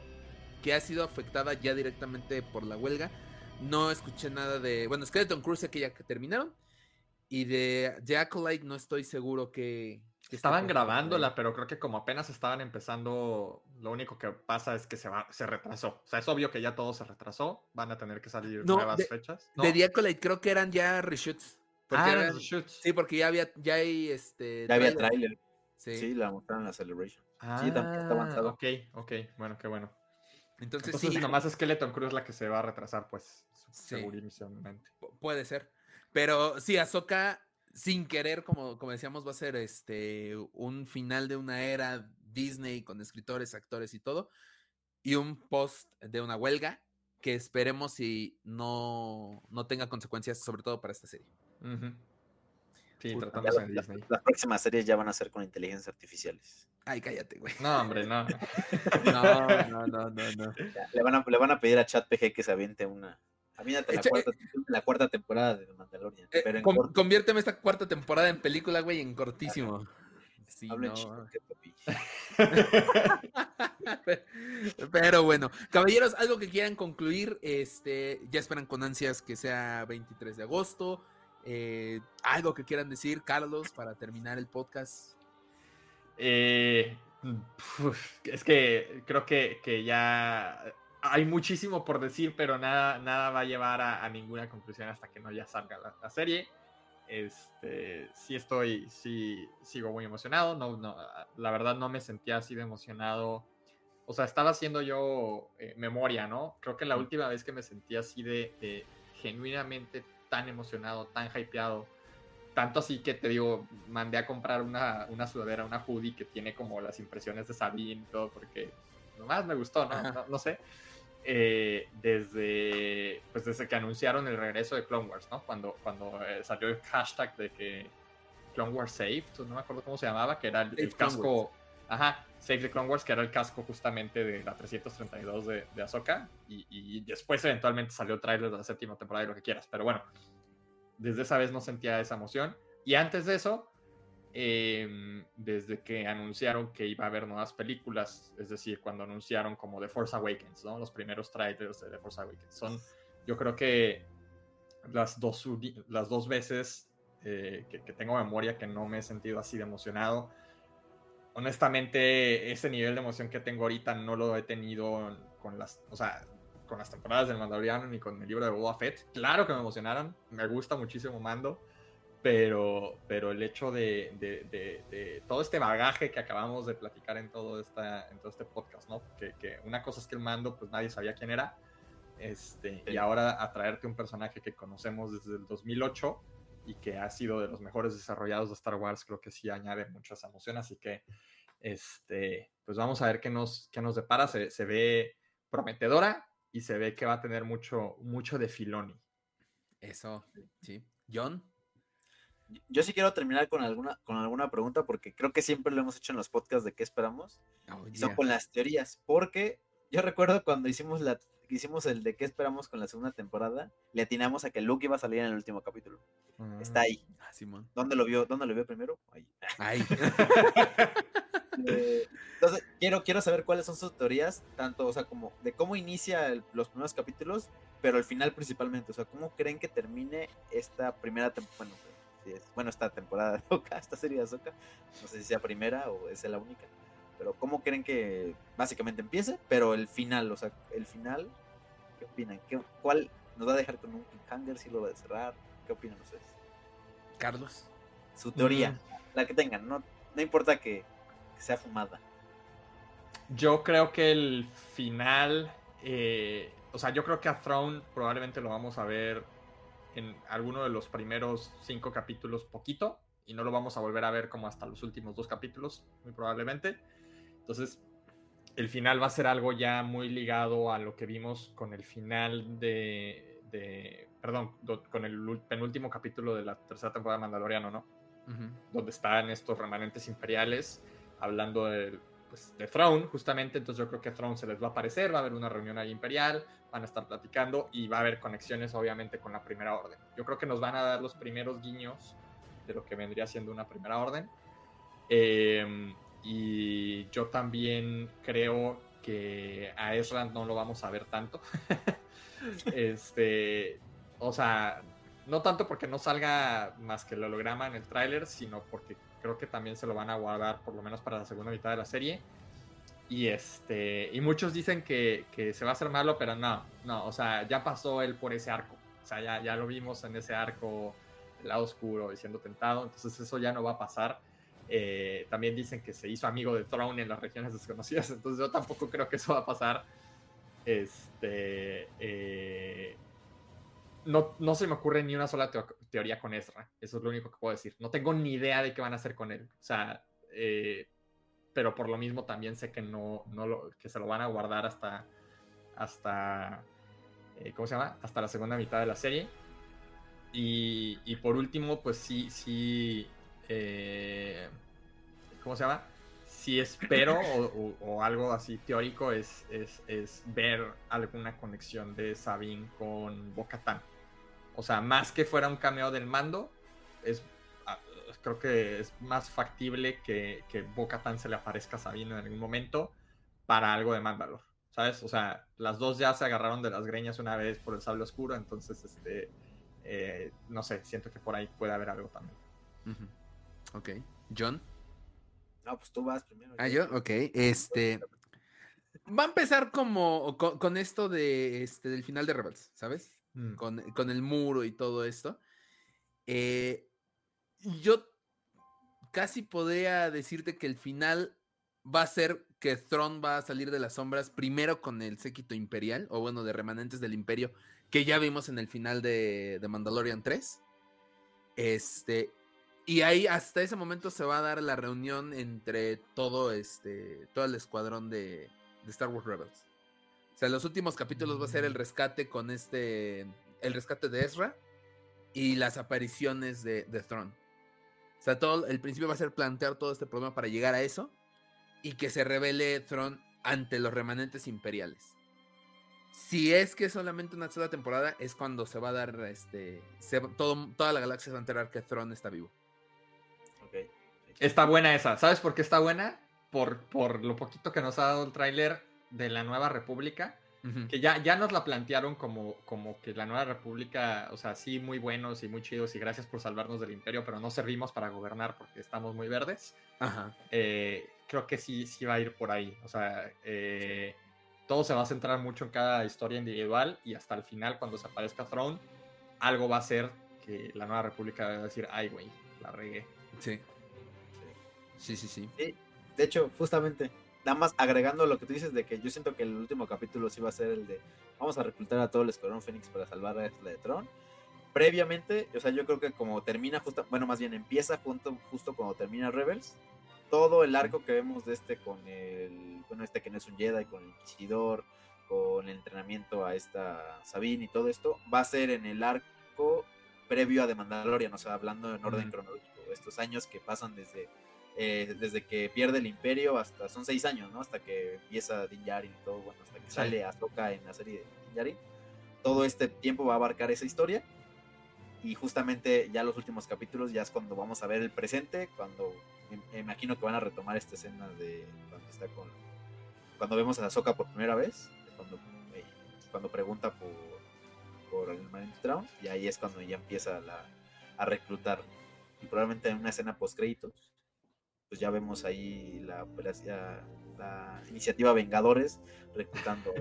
que ha sido afectada ya directamente por la huelga. No escuché nada de. Bueno, Skeleton Cruise que ya que terminaron. Y de The Acolyte no estoy seguro que. Estaban grabándola, pero creo que como apenas estaban empezando, lo único que pasa es que se va, se retrasó. O sea, es obvio que ya todo se retrasó. Van a tener que salir nuevas fechas. De The Acolyte creo que eran ya reshoots. ah, eran reshoots. Sí, porque ya había, ya hay este. Ya había trailer. Sí. la mostraron en la Celebration. sí, también está avanzado. Ok, ok, bueno, qué bueno. Entonces, Entonces sí. Nomás Skeleton Crew es la que se va a retrasar, pues, segurísimamente. puede ser. Pero sí, Ahsoka, sin querer, como, como decíamos, va a ser este un final de una era Disney con escritores, actores y todo. Y un post de una huelga que esperemos y no, no tenga consecuencias, sobre todo para esta serie. Sí, tratándose de Disney. Las, próximas series ya van a ser con inteligencias artificiales. Ay, cállate, güey. No, hombre, no. no, no, no, no, no. Le van, a, le van a pedir a ChatPG que se aviente una. Aviéntate la, cuarta, la cuarta temporada de Mandalorian. Eh, pero conviérteme esta cuarta temporada en película, güey, en cortísimo. Sí, no. pero bueno, caballeros, algo que quieran concluir, este, ya esperan con ansias que sea 23 de agosto. Eh, algo que quieran decir, Carlos, para terminar el podcast. Eh, es que creo que, ya hay muchísimo por decir, pero nada, nada va a llevar a, ninguna conclusión hasta que no ya salga la, serie. Este, sí estoy, sí sigo muy emocionado. No, no, la verdad no me sentía así de emocionado. O sea, estaba haciendo yo eh, memoria, ¿no? Creo que la última vez que me sentí así de, de genuinamente tan emocionado, tan hypeado. Tanto así que te digo, mandé a comprar una, una sudadera, una hoodie que tiene como las impresiones de Sabine y todo, porque nomás me gustó, ¿no? No, sé. Eh, desde, pues desde que anunciaron el regreso de Clone Wars, ¿no? Cuando, cuando eh, salió el hashtag de que Clone Wars Saved, no me acuerdo cómo se llamaba, que era el, casco, ajá, Save the Clone Wars, que era el casco justamente de la 332 de, de Ahsoka, y, después eventualmente salió el de la séptima temporada y lo que quieras, pero bueno, desde esa vez no sentía esa emoción. Y antes de eso, em, desde que anunciaron que iba a haber nuevas películas, es decir, cuando anunciaron como The Force Awakens, ¿no? Los primeros trailers de The Force Awakens. Son, yo creo que las dos, las dos veces eh, que, que, tengo memoria que no me he sentido así de emocionado. Honestamente, ese nivel de emoción que tengo ahorita no lo he tenido con las, o sea, con las temporadas del Mandaloriano ni con el libro de Boba Fett. Claro que me emocionaron, me gusta muchísimo Mando, pero, pero el hecho de, de, todo este bagaje que acabamos de platicar en todo, esta, en todo este podcast, ¿no? Que, que, una cosa es que el Mando, pues nadie sabía quién era, este, y ahora atraerte un personaje que conocemos desde el 2008 y que ha sido de los mejores desarrollados de Star Wars, creo que sí añade muchas emociones, así que, este, pues vamos a ver qué nos, qué nos depara, se, se ve prometedora, y se ve que va a tener mucho, mucho de Filoni. Eso, sí. John. Yo sí quiero terminar con alguna, con alguna pregunta porque creo que siempre lo hemos hecho en los podcasts de qué esperamos. Oh, y son con las teorías. Porque yo recuerdo cuando hicimos la hicimos el de qué esperamos con la segunda temporada, le atinamos a que Luke iba a salir en el último capítulo. Está ahí. Ah, Simón. ¿Dónde lo vio? ¿Dónde lo vio primero? Ahí. Ahí. Eh, entonces, quiero, quiero saber cuáles son sus teorías, tanto, o sea, como de cómo inicia los primeros capítulos, pero el final principalmente, o sea, cómo creen que termine esta primera temporada, bueno, bueno, esta temporada de Oka, esta serie de Azoka, no sé si sea primera o es la única, pero cómo creen que básicamente empiece, pero el final, o sea, el final, ¿qué opinan? ¿Qué, ¿Cuál nos va a dejar con un cliffhanger, si lo va a cerrar? ¿Qué opinan ustedes? Carlos. Su teoría, mm. la que tengan, no, no importa que sea fumada. Yo creo que el final, eh, o sea, yo creo que a Throne probablemente lo vamos a ver en alguno de los primeros cinco capítulos poquito y no lo vamos a volver a ver como hasta los últimos dos capítulos, muy probablemente. Entonces, el final va a ser algo ya muy ligado a lo que vimos con el final de, de perdón, con el penúltimo capítulo de la tercera temporada de Mandaloriano, ¿no? Donde están estos remanentes imperiales hablando de, pues, de Throne, justamente. Entonces yo creo que Throne se les va a aparecer, va a haber una reunión ahí imperial, van a estar platicando y va a haber conexiones, obviamente, con la primera orden. Yo creo que nos van a dar los primeros guiños de lo que vendría siendo una primera orden. Em, y yo también creo que a Ezra no lo vamos a ver tanto. este, o sea, no tanto porque no salga más que el holograma en el tráiler, sino porque creo que también se lo van a guardar por lo menos para la segunda mitad de la serie. Y este, y muchos dicen que, se va a hacer malo, pero no, no, o sea, ya pasó él por ese arco. O sea, ya, ya lo vimos en ese arco, el lado oscuro y siendo tentado, entonces eso ya no va a pasar. Eh, también dicen que se hizo amigo de Throne en las regiones desconocidas, entonces yo tampoco creo que eso va a pasar. Este, eh, no, no se me ocurre ni una sola teoría con Ezra. Eso es lo único que puedo decir. No tengo ni idea de qué van a hacer con él. O sea, eh, pero por lo mismo también sé que no, no lo, que se lo van a guardar hasta, hasta, eh, ¿cómo se llama? Hasta la segunda mitad de la serie. Y, y por último, pues sí, sí, eh, ¿cómo se llama? Si espero o, algo así teórico es, es, es, ver alguna conexión de Sabine con Bocatán. O sea, más que fuera un cameo del mando, es, ah, creo que es más factible que, que Bo-Katan se le aparezca a Sabine en algún momento para algo de Mandalor. ¿Sabes? O sea, las dos ya se agarraron de las greñas una vez por el sable oscuro, entonces, este, eh, no sé, siento que por ahí puede haber algo también. Ok. John. No, pues tú vas primero. Ah, yo, ok. Este. Va a empezar como con, esto de este del final de Rebels, ¿sabes? Mm. con, el muro y todo esto. Eh, yo casi podría decirte que el final va a ser que Thrawn va a salir de las sombras primero con el séquito imperial, o bueno, de remanentes del imperio, que ya vimos en el final de, de Mandalorian 3. Este, y ahí hasta ese momento se va a dar la reunión entre todo este, todo el escuadrón de, de Star Wars Rebels. O sea, los últimos capítulos va a ser el mm. rescate con este. El rescate de Ezra y las apariciones de, de Throne. O sea, todo el principio va a ser plantear todo este problema para llegar a eso y que se revele Throne ante los remanentes imperiales. Si es que solamente una sola temporada, es cuando se va a dar este. todo, toda la galaxia se va a enterar que Throne está vivo. Está buena esa. ¿Sabes por qué está buena? Por, por lo poquito que nos ha dado el tráiler de la Nueva República, que ya, ya nos la plantearon como, como que la Nueva República, o sea, sí, muy buenos y muy chidos y gracias por salvarnos del imperio, pero no servimos para gobernar porque estamos muy verdes. Eh, creo que sí, sí va a ir por ahí. O sea, eh, todo se va a centrar mucho en cada historia individual y hasta el final, cuando se aparezca Throne, algo va a ser que la Nueva República va a decir, ay, güey, la regué. Sí. Sí, sí, sí. sí. De hecho, justamente, nada más agregando lo que tú dices de que yo siento que el último capítulo sí va a ser el de vamos a reclutar a todo el Escuadrón Fénix para salvar a la de Tron. Previamente, o sea, yo creo que como termina justo, bueno, más bien empieza junto, justo cuando termina Rebels, todo el arco que vemos de este con el, bueno, este que no es un Jedi, con el Inquisidor, con el entrenamiento a esta Sabine y todo esto, va a ser en el arco previo a The Mandalorian, o sea, hablando en orden cronológico, estos años que pasan desde eh, desde que pierde el imperio hasta, son seis años, ¿no? Hasta que empieza Din Djarin y todo, bueno, hasta que sale Ahsoka en la serie de Din Djarin. Todo este tiempo va a abarcar esa historia y justamente ya los últimos capítulos ya es cuando vamos a ver el presente, cuando me, imagino que van a retomar esta escena de cuando está con, cuando vemos a Ahsoka por primera vez, cuando, eh, cuando pregunta por, por el Traum, y ahí es cuando ya empieza a reclutar y probablemente en una escena post créditos pues ya vemos ahí la, la iniciativa Vengadores reclutando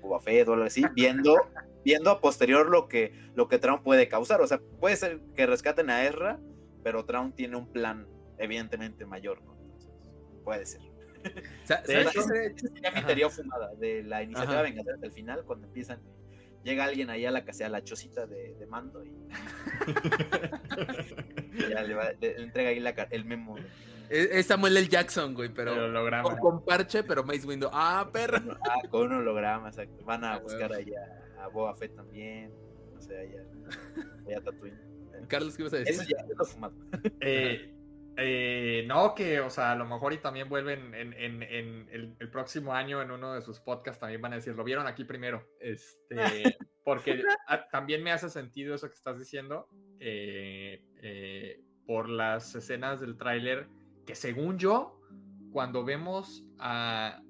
Boba Fett o algo así, viendo, viendo a posterior lo que, lo que Traum puede causar. O sea, puede ser que rescaten a Ezra, pero Traum tiene un plan evidentemente mayor, ¿no? Entonces, puede ser. O sea, de hecho, mi teoría fumada de la iniciativa Vengadores al final, cuando empiezan llega alguien ahí a la casa, a la chocita de, mando y, ya le, entrega ahí el memo Es, Samuel L. Jackson, güey, pero, Con, parche, pero Mace Window. Ah, perro. Ah, con un holograma, exacto. Van a buscar allá a Boa Fett también. No sé, allá, allá Tatooine. Carlos, ¿qué ibas a decir? Eso ya, eso fumado. Eh, eh, no, que, o sea, a lo mejor y también vuelven en, en, en el, próximo año en uno de sus podcasts también van a decir, lo vieron aquí primero. Este, porque también me hace sentido eso que estás diciendo eh, eh, por las escenas del tráiler que según yo, cuando vemos a...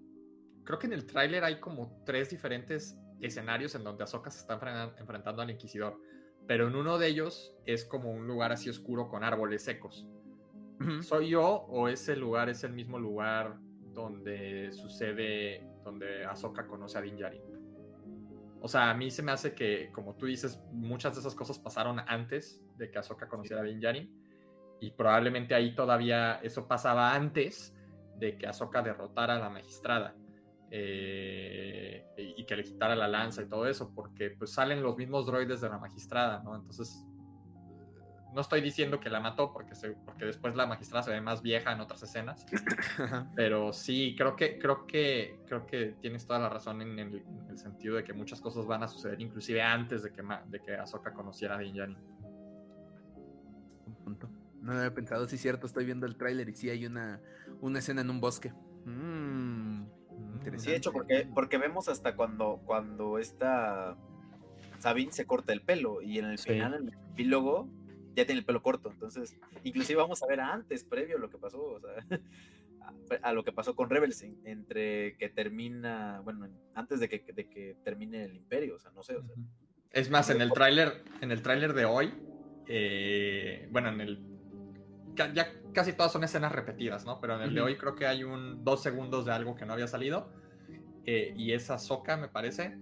Creo que en el tráiler hay como tres diferentes escenarios en donde Ahsoka se está enfrentando al Inquisidor, pero en uno de ellos es como un lugar así oscuro con árboles secos. ¿Soy yo o ese lugar es el mismo lugar donde sucede, donde Ahsoka conoce a Din Djarin? O sea, a mí se me hace que, como tú dices, muchas de esas cosas pasaron antes de que Ahsoka conociera a Din Djarin y probablemente ahí todavía eso pasaba antes de que Ahsoka derrotara a la magistrada eh, y que le quitara la lanza y todo eso, porque pues salen los mismos droides de la magistrada, ¿no? Entonces no estoy diciendo que la mató porque, porque después la magistrada se ve más vieja en otras escenas, pero sí, creo que, creo que, creo que tienes toda la razón en el, sentido de que muchas cosas van a suceder inclusive antes de que, de que Ahsoka conociera a Din Djarin. Un punto. No había pensado, sí, cierto, estoy viendo el tráiler y sí hay una, una escena en un bosque. Mm, sí, de hecho, porque, porque vemos hasta cuando, cuando esta Sabine se corta el pelo y en el final, en el epílogo, ya tiene el pelo corto. Entonces, inclusive vamos a ver antes, previo a lo que pasó, o sea, a, lo que pasó con Rebels, entre que termina, bueno, antes de que, de que termine el imperio, o sea, no sé, o sea. Es más, en el tráiler, en el tráiler de hoy, eh, bueno, en el ya casi todas son escenas repetidas, ¿no? Pero en el de hoy creo que hay un dos segundos de algo que no había salido. Eh, y esa soca, me parece,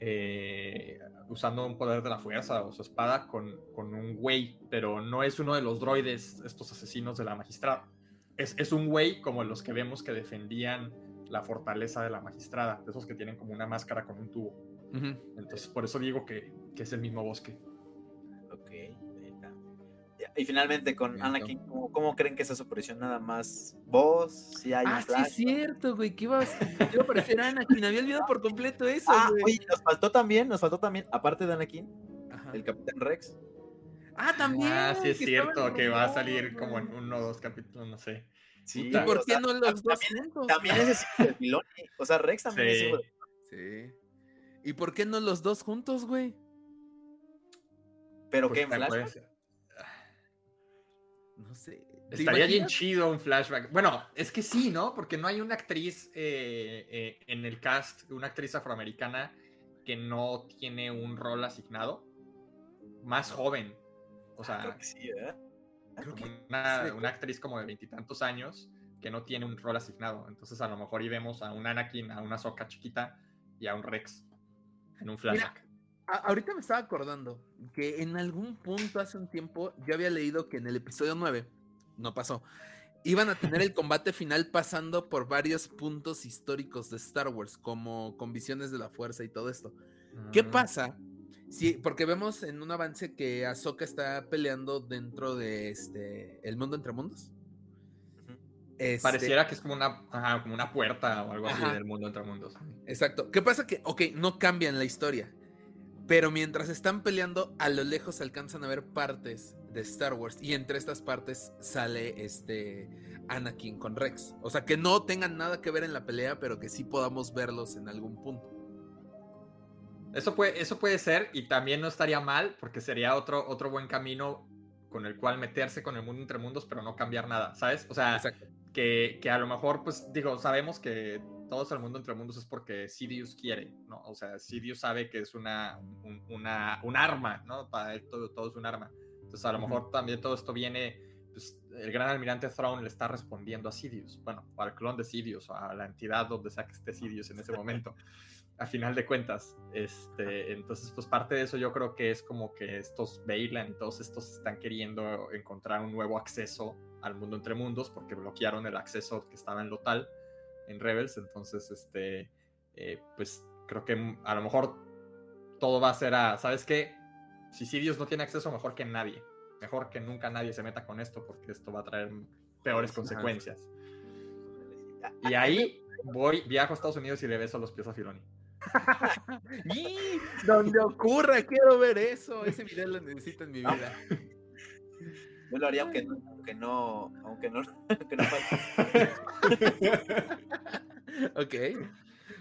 eh, usando un poder de la fuerza o su espada con, con, un güey, pero no es uno de los droides, estos asesinos de la magistrada. Es, es, un güey como los que vemos que defendían la fortaleza de la magistrada, de esos que tienen como una máscara con un tubo. Entonces, por eso digo que, que, es el mismo bosque. Y finalmente con Anakin, ¿cómo, creen que es su aparición? Nada más voz, si hay Ah, sí es cierto, güey, que iba, a aparecer Anakin, había olvidado por completo eso, ah, güey. nos faltó también, nos faltó también, aparte de Anakin, el Capitán Rex. Ah, también. Ah, sí es cierto, que va a salir como en uno o dos capítulos, no sé. Sí, ¿Y por qué no los dos juntos? También es ese Filoni, o sea, Rex también es hijo Sí. ¿Y por qué no los dos juntos, güey? ¿Pero pues qué, en no Estaría bien chido un flashback. Bueno, es que sí, ¿no? Porque no hay una actriz eh, eh, en el cast, una actriz afroamericana que no tiene un rol asignado. Más joven. O sea, sí, ¿eh? una, actriz como de veintitantos años que no tiene un rol asignado. Entonces, a lo mejor y vemos a un Anakin, a una Soca chiquita y a un Rex en un flashback ahorita me estaba acordando que en algún punto hace un tiempo yo había leído que en el episodio 9, no pasó, iban a tener el combate final pasando por varios puntos históricos de Star Wars, como con visiones de la fuerza y todo esto. ¿Qué ah. pasa? Sí, porque vemos en un avance que Ahsoka está peleando dentro de este el mundo entre mundos. Este Pareciera que es como una, como una puerta o algo así del mundo entre mundos. Exacto. ¿Qué pasa? Que, ok, no cambian la historia. Pero mientras están peleando, a lo lejos alcanzan a ver partes de Star Wars. Y entre estas partes sale este Anakin con Rex. O sea, que no tengan nada que ver en la pelea, pero que sí podamos verlos en algún punto. Eso puede, eso puede ser, y también no estaría mal, porque sería otro, otro buen camino con el cual meterse con el mundo entre mundos, pero no cambiar nada, ¿sabes? O sea, que, que, a lo mejor, pues digo, sabemos que todos el mundo entre mundos es porque Sidious quiere, ¿no? O sea, Sidious sabe que es una, una un arma, ¿no? Para él todo, todo, es un arma. Entonces, a lo mejor también todo esto viene, pues, el gran almirante Thrawn le está respondiendo a Sidious, bueno, al clon de Sidious, a la entidad donde sea que esté Sidious en ese momento. a final de cuentas, este, entonces, pues parte de eso yo creo que es como que estos Bailan y todos estos están queriendo encontrar un nuevo acceso al mundo entre mundos porque bloquearon el acceso que estaba en Lotal en Rebels, entonces, este, eh, pues creo que a lo mejor todo va a ser a, ¿sabes qué? Si Sirius no tiene acceso, mejor que nadie, mejor que nunca nadie se meta con esto, porque esto va a traer peores consecuencias. Y ahí voy, viajo a Estados Unidos y le beso los pies a Filoni. donde ocurra, quiero ver eso. Ese video lo necesito en mi vida. Yo lo haría aunque no, aunque no, aunque no, ok.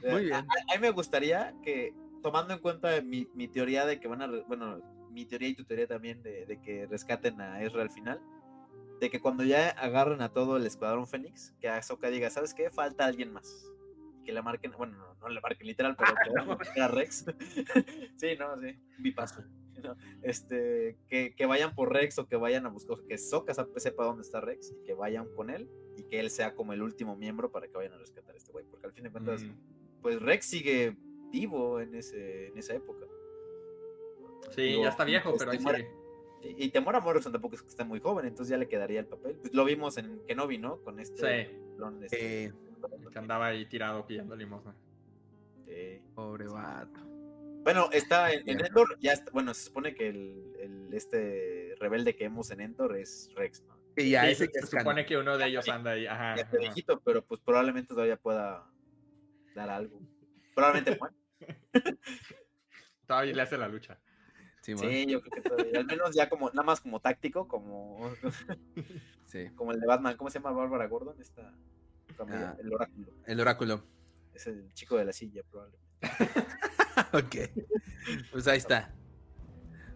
Muy bien. A, mí me gustaría que, tomando en cuenta mi, mi, teoría de que van a, bueno, mi teoría y tu teoría también de, de que rescaten a Ezra al final, de que cuando ya agarren a todo el escuadrón Fénix, que Ahsoka diga, ¿sabes qué? Falta alguien más. Que le marquen, bueno, no, no le marquen literal, pero que a Rex. sí, no, sí, mi paso. Este, que, que, vayan por Rex o que vayan a buscar, que Ahsoka sepa dónde está Rex y que vayan con él y que él sea como el último miembro para que vayan a rescatar a este güey, porque al fin de cuentas, mm. pues Rex sigue vivo en, ese, en esa época. Sí, ya está viejo, pero ahí sigue y Temora Morrison tampoco es que está muy joven, entonces ya le quedaría el papel. Pues lo vimos en Kenobi, ¿no? Con este. Sí. Este, que andaba ahí tirado pillando limosna. Pobre vato. Bueno, está en, Endor, ya está, bueno, se supone que el, este rebelde que vemos en Endor es Rex, ¿no? Y ya ese se, supone que uno de ellos anda ahí, ajá. Ya está viejito, pero pues probablemente todavía pueda dar algo. Probablemente bueno. todavía le hace la lucha. Sí, yo creo que todavía, al menos ya como, nada más como táctico, como, sí. como el de Batman, ¿cómo se llama Bárbara Gordon? Esta, ah, el oráculo. El oráculo. Es el chico de la silla, probablemente. ok, pues ahí está.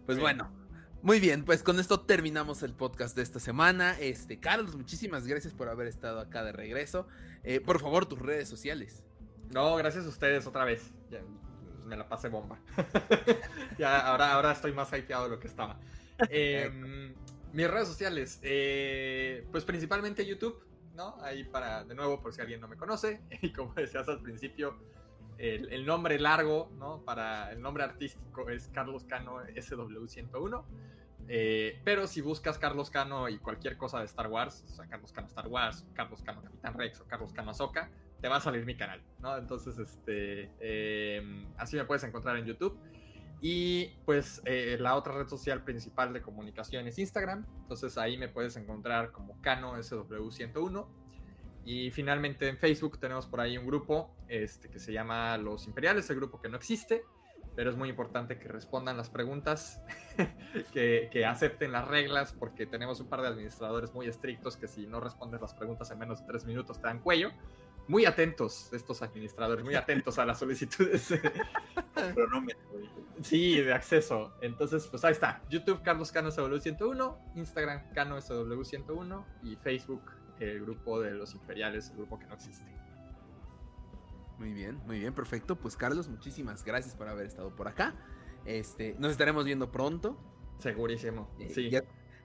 Pues bueno, muy bien, pues con esto terminamos el podcast de esta semana. Este, Carlos, muchísimas gracias por haber estado acá de regreso. Eh, por favor, tus redes sociales. No, gracias a ustedes otra vez me la pasé bomba. ya, ahora, ahora estoy más hypeado de lo que estaba. Em, mis redes sociales, eh, pues principalmente YouTube, ¿no? Ahí para, de nuevo, por si alguien no me conoce, y como decías al principio, el, nombre largo, ¿no? Para el nombre artístico es Carlos Cano SW101. Eh, pero si buscas Carlos Cano y cualquier cosa de Star Wars, o sea, Carlos Cano Star Wars, Carlos Cano Capitán Rex o Carlos Cano Ahsoka, te va a salir mi canal, ¿no? Entonces, este, em, así me puedes encontrar en YouTube. Y pues eh, la otra red social principal de comunicación es Instagram. Entonces ahí me puedes encontrar como Cano SW101. Y finalmente en Facebook tenemos por ahí un grupo este, que se llama Los Imperiales, el grupo que no existe, pero es muy importante que respondan las preguntas, que, que, acepten las reglas, porque tenemos un par de administradores muy estrictos que si no respondes las preguntas en menos de tres minutos te dan cuello muy atentos estos administradores, muy atentos a las solicitudes. sí, de acceso. Entonces, pues ahí está. YouTube Carlos Cano SW101, Instagram Cano SW101 y Facebook el grupo de los imperiales, el grupo que no existe. Muy bien, muy bien, perfecto. Pues Carlos, muchísimas gracias por haber estado por acá. Este, nos estaremos viendo pronto. Segurísimo. Eh, sí.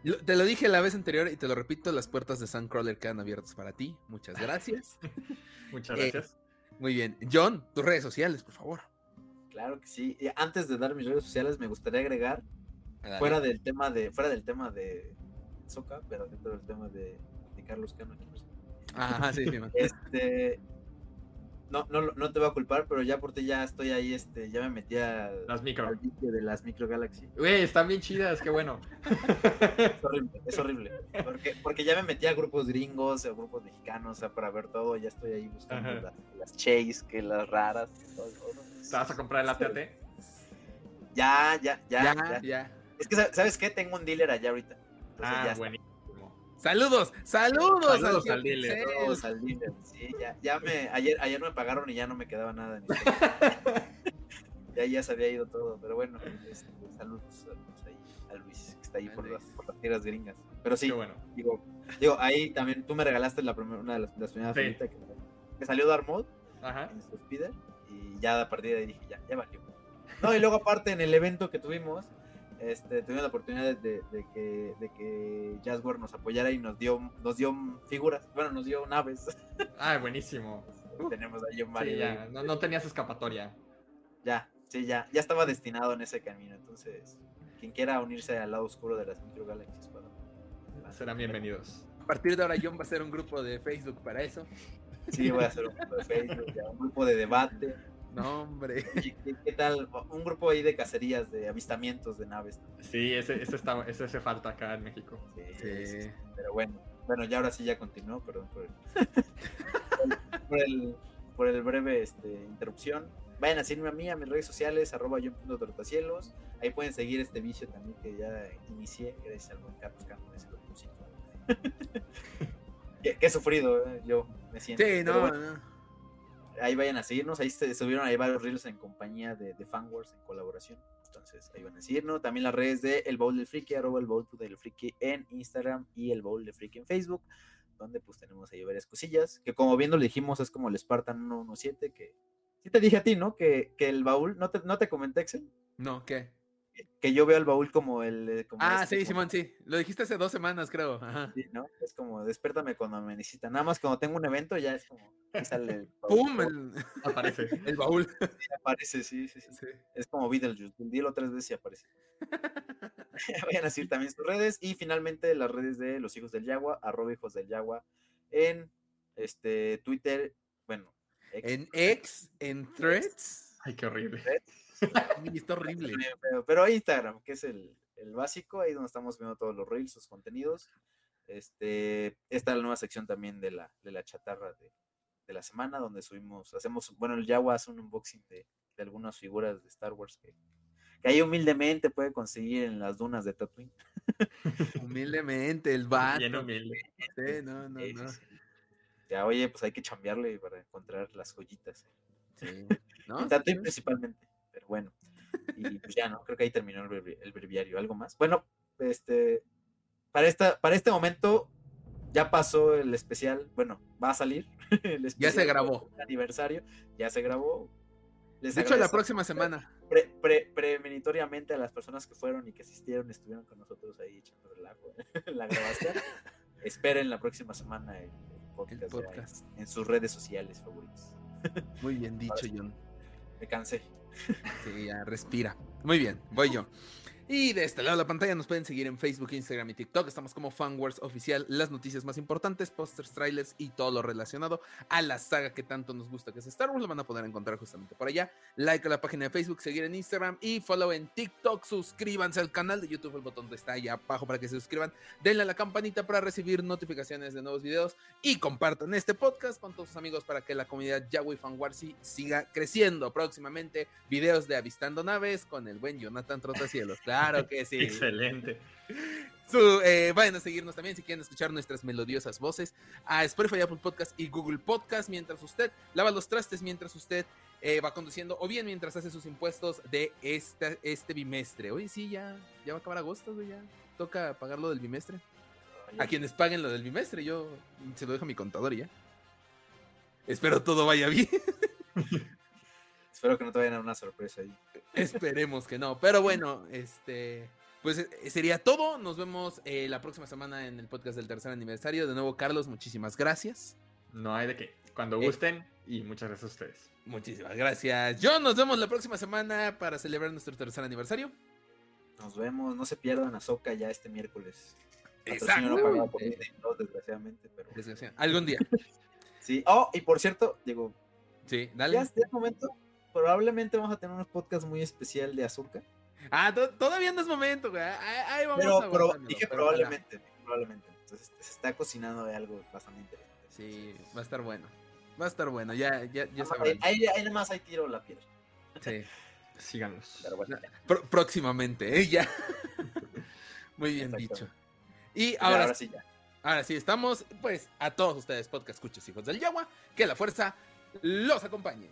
Te lo dije la vez anterior y te lo repito, las puertas de Suncrawler quedan abiertas para ti. Muchas gracias. Muchas gracias. Eh, muy bien. John, tus redes sociales, por favor. Claro que sí. Y antes de dar mis redes sociales, me gustaría agregar, fuera del tema de, fuera del tema de Soca, pero dentro del tema de, Carlos Cano. Ajá, sí, sí. este, no, no, no te voy a culpar, pero ya por ti ya estoy ahí, este, ya me metí a las micro. al de las micro Galaxy. Güey, están bien chidas, qué bueno. es horrible, es horrible. Porque, porque ya me metí a grupos gringos, a grupos mexicanos, o sea, para ver todo, ya estoy ahí buscando las, chase, que las raras, todo, ¿Te vas a comprar el ATAT? Ya, ya, ya, ya, ya, Es que, ¿sabes qué? Tengo un dealer allá ahorita. Entonces ah, ya buenísimo. Saludos, saludos, saludos al, dealer. Saludos al dealer. Sí, ya, ya me, ayer, ayer me pagaron y ya no me quedaba nada. ya, ya se había ido todo, pero bueno, este, saludos, saludos ahí a Luis, que está ahí por las, por las, tierras gringas. Pero sí, bueno. digo, digo, ahí también tú me regalaste la primera, una de las, las primeras sí. que, que, salió Darmod en su speeder y ya a partir de ahí dije, ya, ya valió. No, y luego aparte en el evento que tuvimos, este, tuvimos la oportunidad de, que, de que Jazzware nos apoyara y nos dio, nos dio figuras, bueno, nos dio naves. Ah, buenísimo. Tenemos ahí un Mario. No, no, tenías escapatoria. Ya, sí, ya, ya estaba destinado en ese camino. Entonces, quien quiera unirse al lado oscuro de las Micro Galaxies, serán bienvenidos. A partir de ahora, John va a hacer un grupo de Facebook para eso. Sí, voy a hacer un grupo de Facebook, un grupo de debate. No, hombre. ¿Qué, tal? Un grupo ahí de cacerías, de avistamientos de naves. Sí, ese, ese, está, ese hace falta acá en México. Sí, Pero bueno, Bueno, ya ahora sí ya continuó, perdón por el, por el, breve este, interrupción. Vayan a seguirme a mí, a mis redes sociales, arroba yo.tortacielos. Ahí pueden seguir este vicio también que ya inicié, gracias al buen Carlos Campos, ese músico. que, he sufrido, ¿eh? yo me siento. Sí, no, no ahí vayan a seguirnos. Ahí se subieron ahí varios reels en compañía de, de Fanwars en colaboración. Entonces ahí van a seguirnos. También las redes de El Bowl del Friki, arroba el Bowl del Friki en Instagram y el Bowl del Friki en Facebook. Donde pues tenemos ahí varias cosillas. Que como viendo le dijimos es como el Spartan 117. Que sí te dije a ti, ¿no? Que, que el baúl, ¿no te, no te comenté, Excel? No, ¿qué? Que yo veo al baúl como el. Eh, ah, este, sí, Simón, sí. Lo dijiste hace dos semanas, creo. Sí, ¿no? Es como, despiértame cuando me necesitan. Nada más cuando tengo un evento, ya es como. Sale el ¡Pum! Aparece. el baúl. Sí, aparece, sí, sí, sí, Es como Beetlejuice. Dilo tres veces y aparece. Vayan a seguir también sus redes. Y finalmente las redes de los hijos del Yagua, arroba hijos del Yagua, en este Twitter, bueno. en X, en Threads. Ay, qué horrible. Está horrible. Pero, Instagram, que es el, básico, ahí donde estamos viendo todos los reels, sus contenidos. Este, esta es la nueva sección también de la, de la chatarra de, la semana, donde subimos, hacemos, bueno, el Yawa hace un unboxing de, algunas figuras de Star Wars que, que ahí humildemente puede conseguir en las dunas de Tatooine. humildemente, el vato. Bien humilde. no, no, no. Ya, oye, pues hay que chambearle para encontrar las joyitas. Sí. Tatooine principalmente pero bueno. Y pues ya, ¿no? Creo que ahí terminó el, breviario. ¿Algo más? Bueno, este, para, esta, para este momento ya pasó el especial, bueno, va a salir. El ya se grabó. aniversario, ya se grabó. de hecho, la próxima semana. premonitoriamente a las personas que fueron y que asistieron, estuvieron con nosotros ahí echando relajo en la grabación. Esperen la próxima semana el, podcast, en sus redes sociales favoritas. Muy bien dicho, John. Me cansé. Sí, ya respira. Muy bien, voy yo. Y de este lado de la pantalla nos pueden seguir en Facebook, Instagram y TikTok. Estamos como Fanwars Oficial, las noticias más importantes, posters, trailers y todo lo relacionado a la saga que tanto nos gusta que es Star Wars. Lo van a poder encontrar justamente por allá. Like a la página de Facebook, seguir en Instagram y follow en TikTok. Suscríbanse al canal de YouTube, el botón está ahí abajo para que se suscriban. Denle a la campanita para recibir notificaciones de nuevos videos y compartan este podcast con todos sus amigos para que la comunidad Yahweh Fanwarsi siga creciendo. Próximamente, videos de avistando naves con el buen Jonathan Trotacielos. Claro que sí. Excelente. Eh, vayan a seguirnos también si quieren escuchar nuestras melodiosas voces a Spotify, Apple Podcast y Google Podcast mientras usted lava los trastes, mientras usted eh, va conduciendo o bien mientras hace sus impuestos de esta, este bimestre. Oye, sí, ya, ya va a acabar agosto, ya toca pagar lo del bimestre. A quienes paguen lo del bimestre, yo se lo dejo a mi contador ya. Espero todo vaya bien. Espero que no te vayan a dar una sorpresa ahí. Esperemos que no. Pero bueno, este. Pues eh, sería todo. Nos vemos eh, la próxima semana en el podcast del tercer aniversario. De nuevo, Carlos, muchísimas gracias. No hay de qué. Cuando eh, gusten. y muchas gracias a ustedes. Muchísimas gracias. Yo nos vemos la próxima semana para celebrar nuestro tercer aniversario. Nos vemos. No se pierdan a Soca ya este miércoles. Exacto. desgraciadamente, pero. Algún día. sí. Oh, y por cierto, digo. Sí, dale. Ya es momento probablemente vamos a tener unos podcasts muy especial de azúcar. Ah, todavía no es momento, güey. Ahí vamos pero, pero dije probablemente, probablemente. Entonces se está cocinando de algo bastante interesante. Sí, va a estar bueno. Va a estar bueno, ya, ya, ya sabrán. Ahí, ahí, nomás hay tiro la piedra. Sí. Síganos. próximamente, ¿eh? Ya. Muy bien dicho. Y ahora, ahora sí ya. Ahora sí, estamos, pues, a todos ustedes, podcast escuchas hijos del Yagua, que la fuerza los acompañe.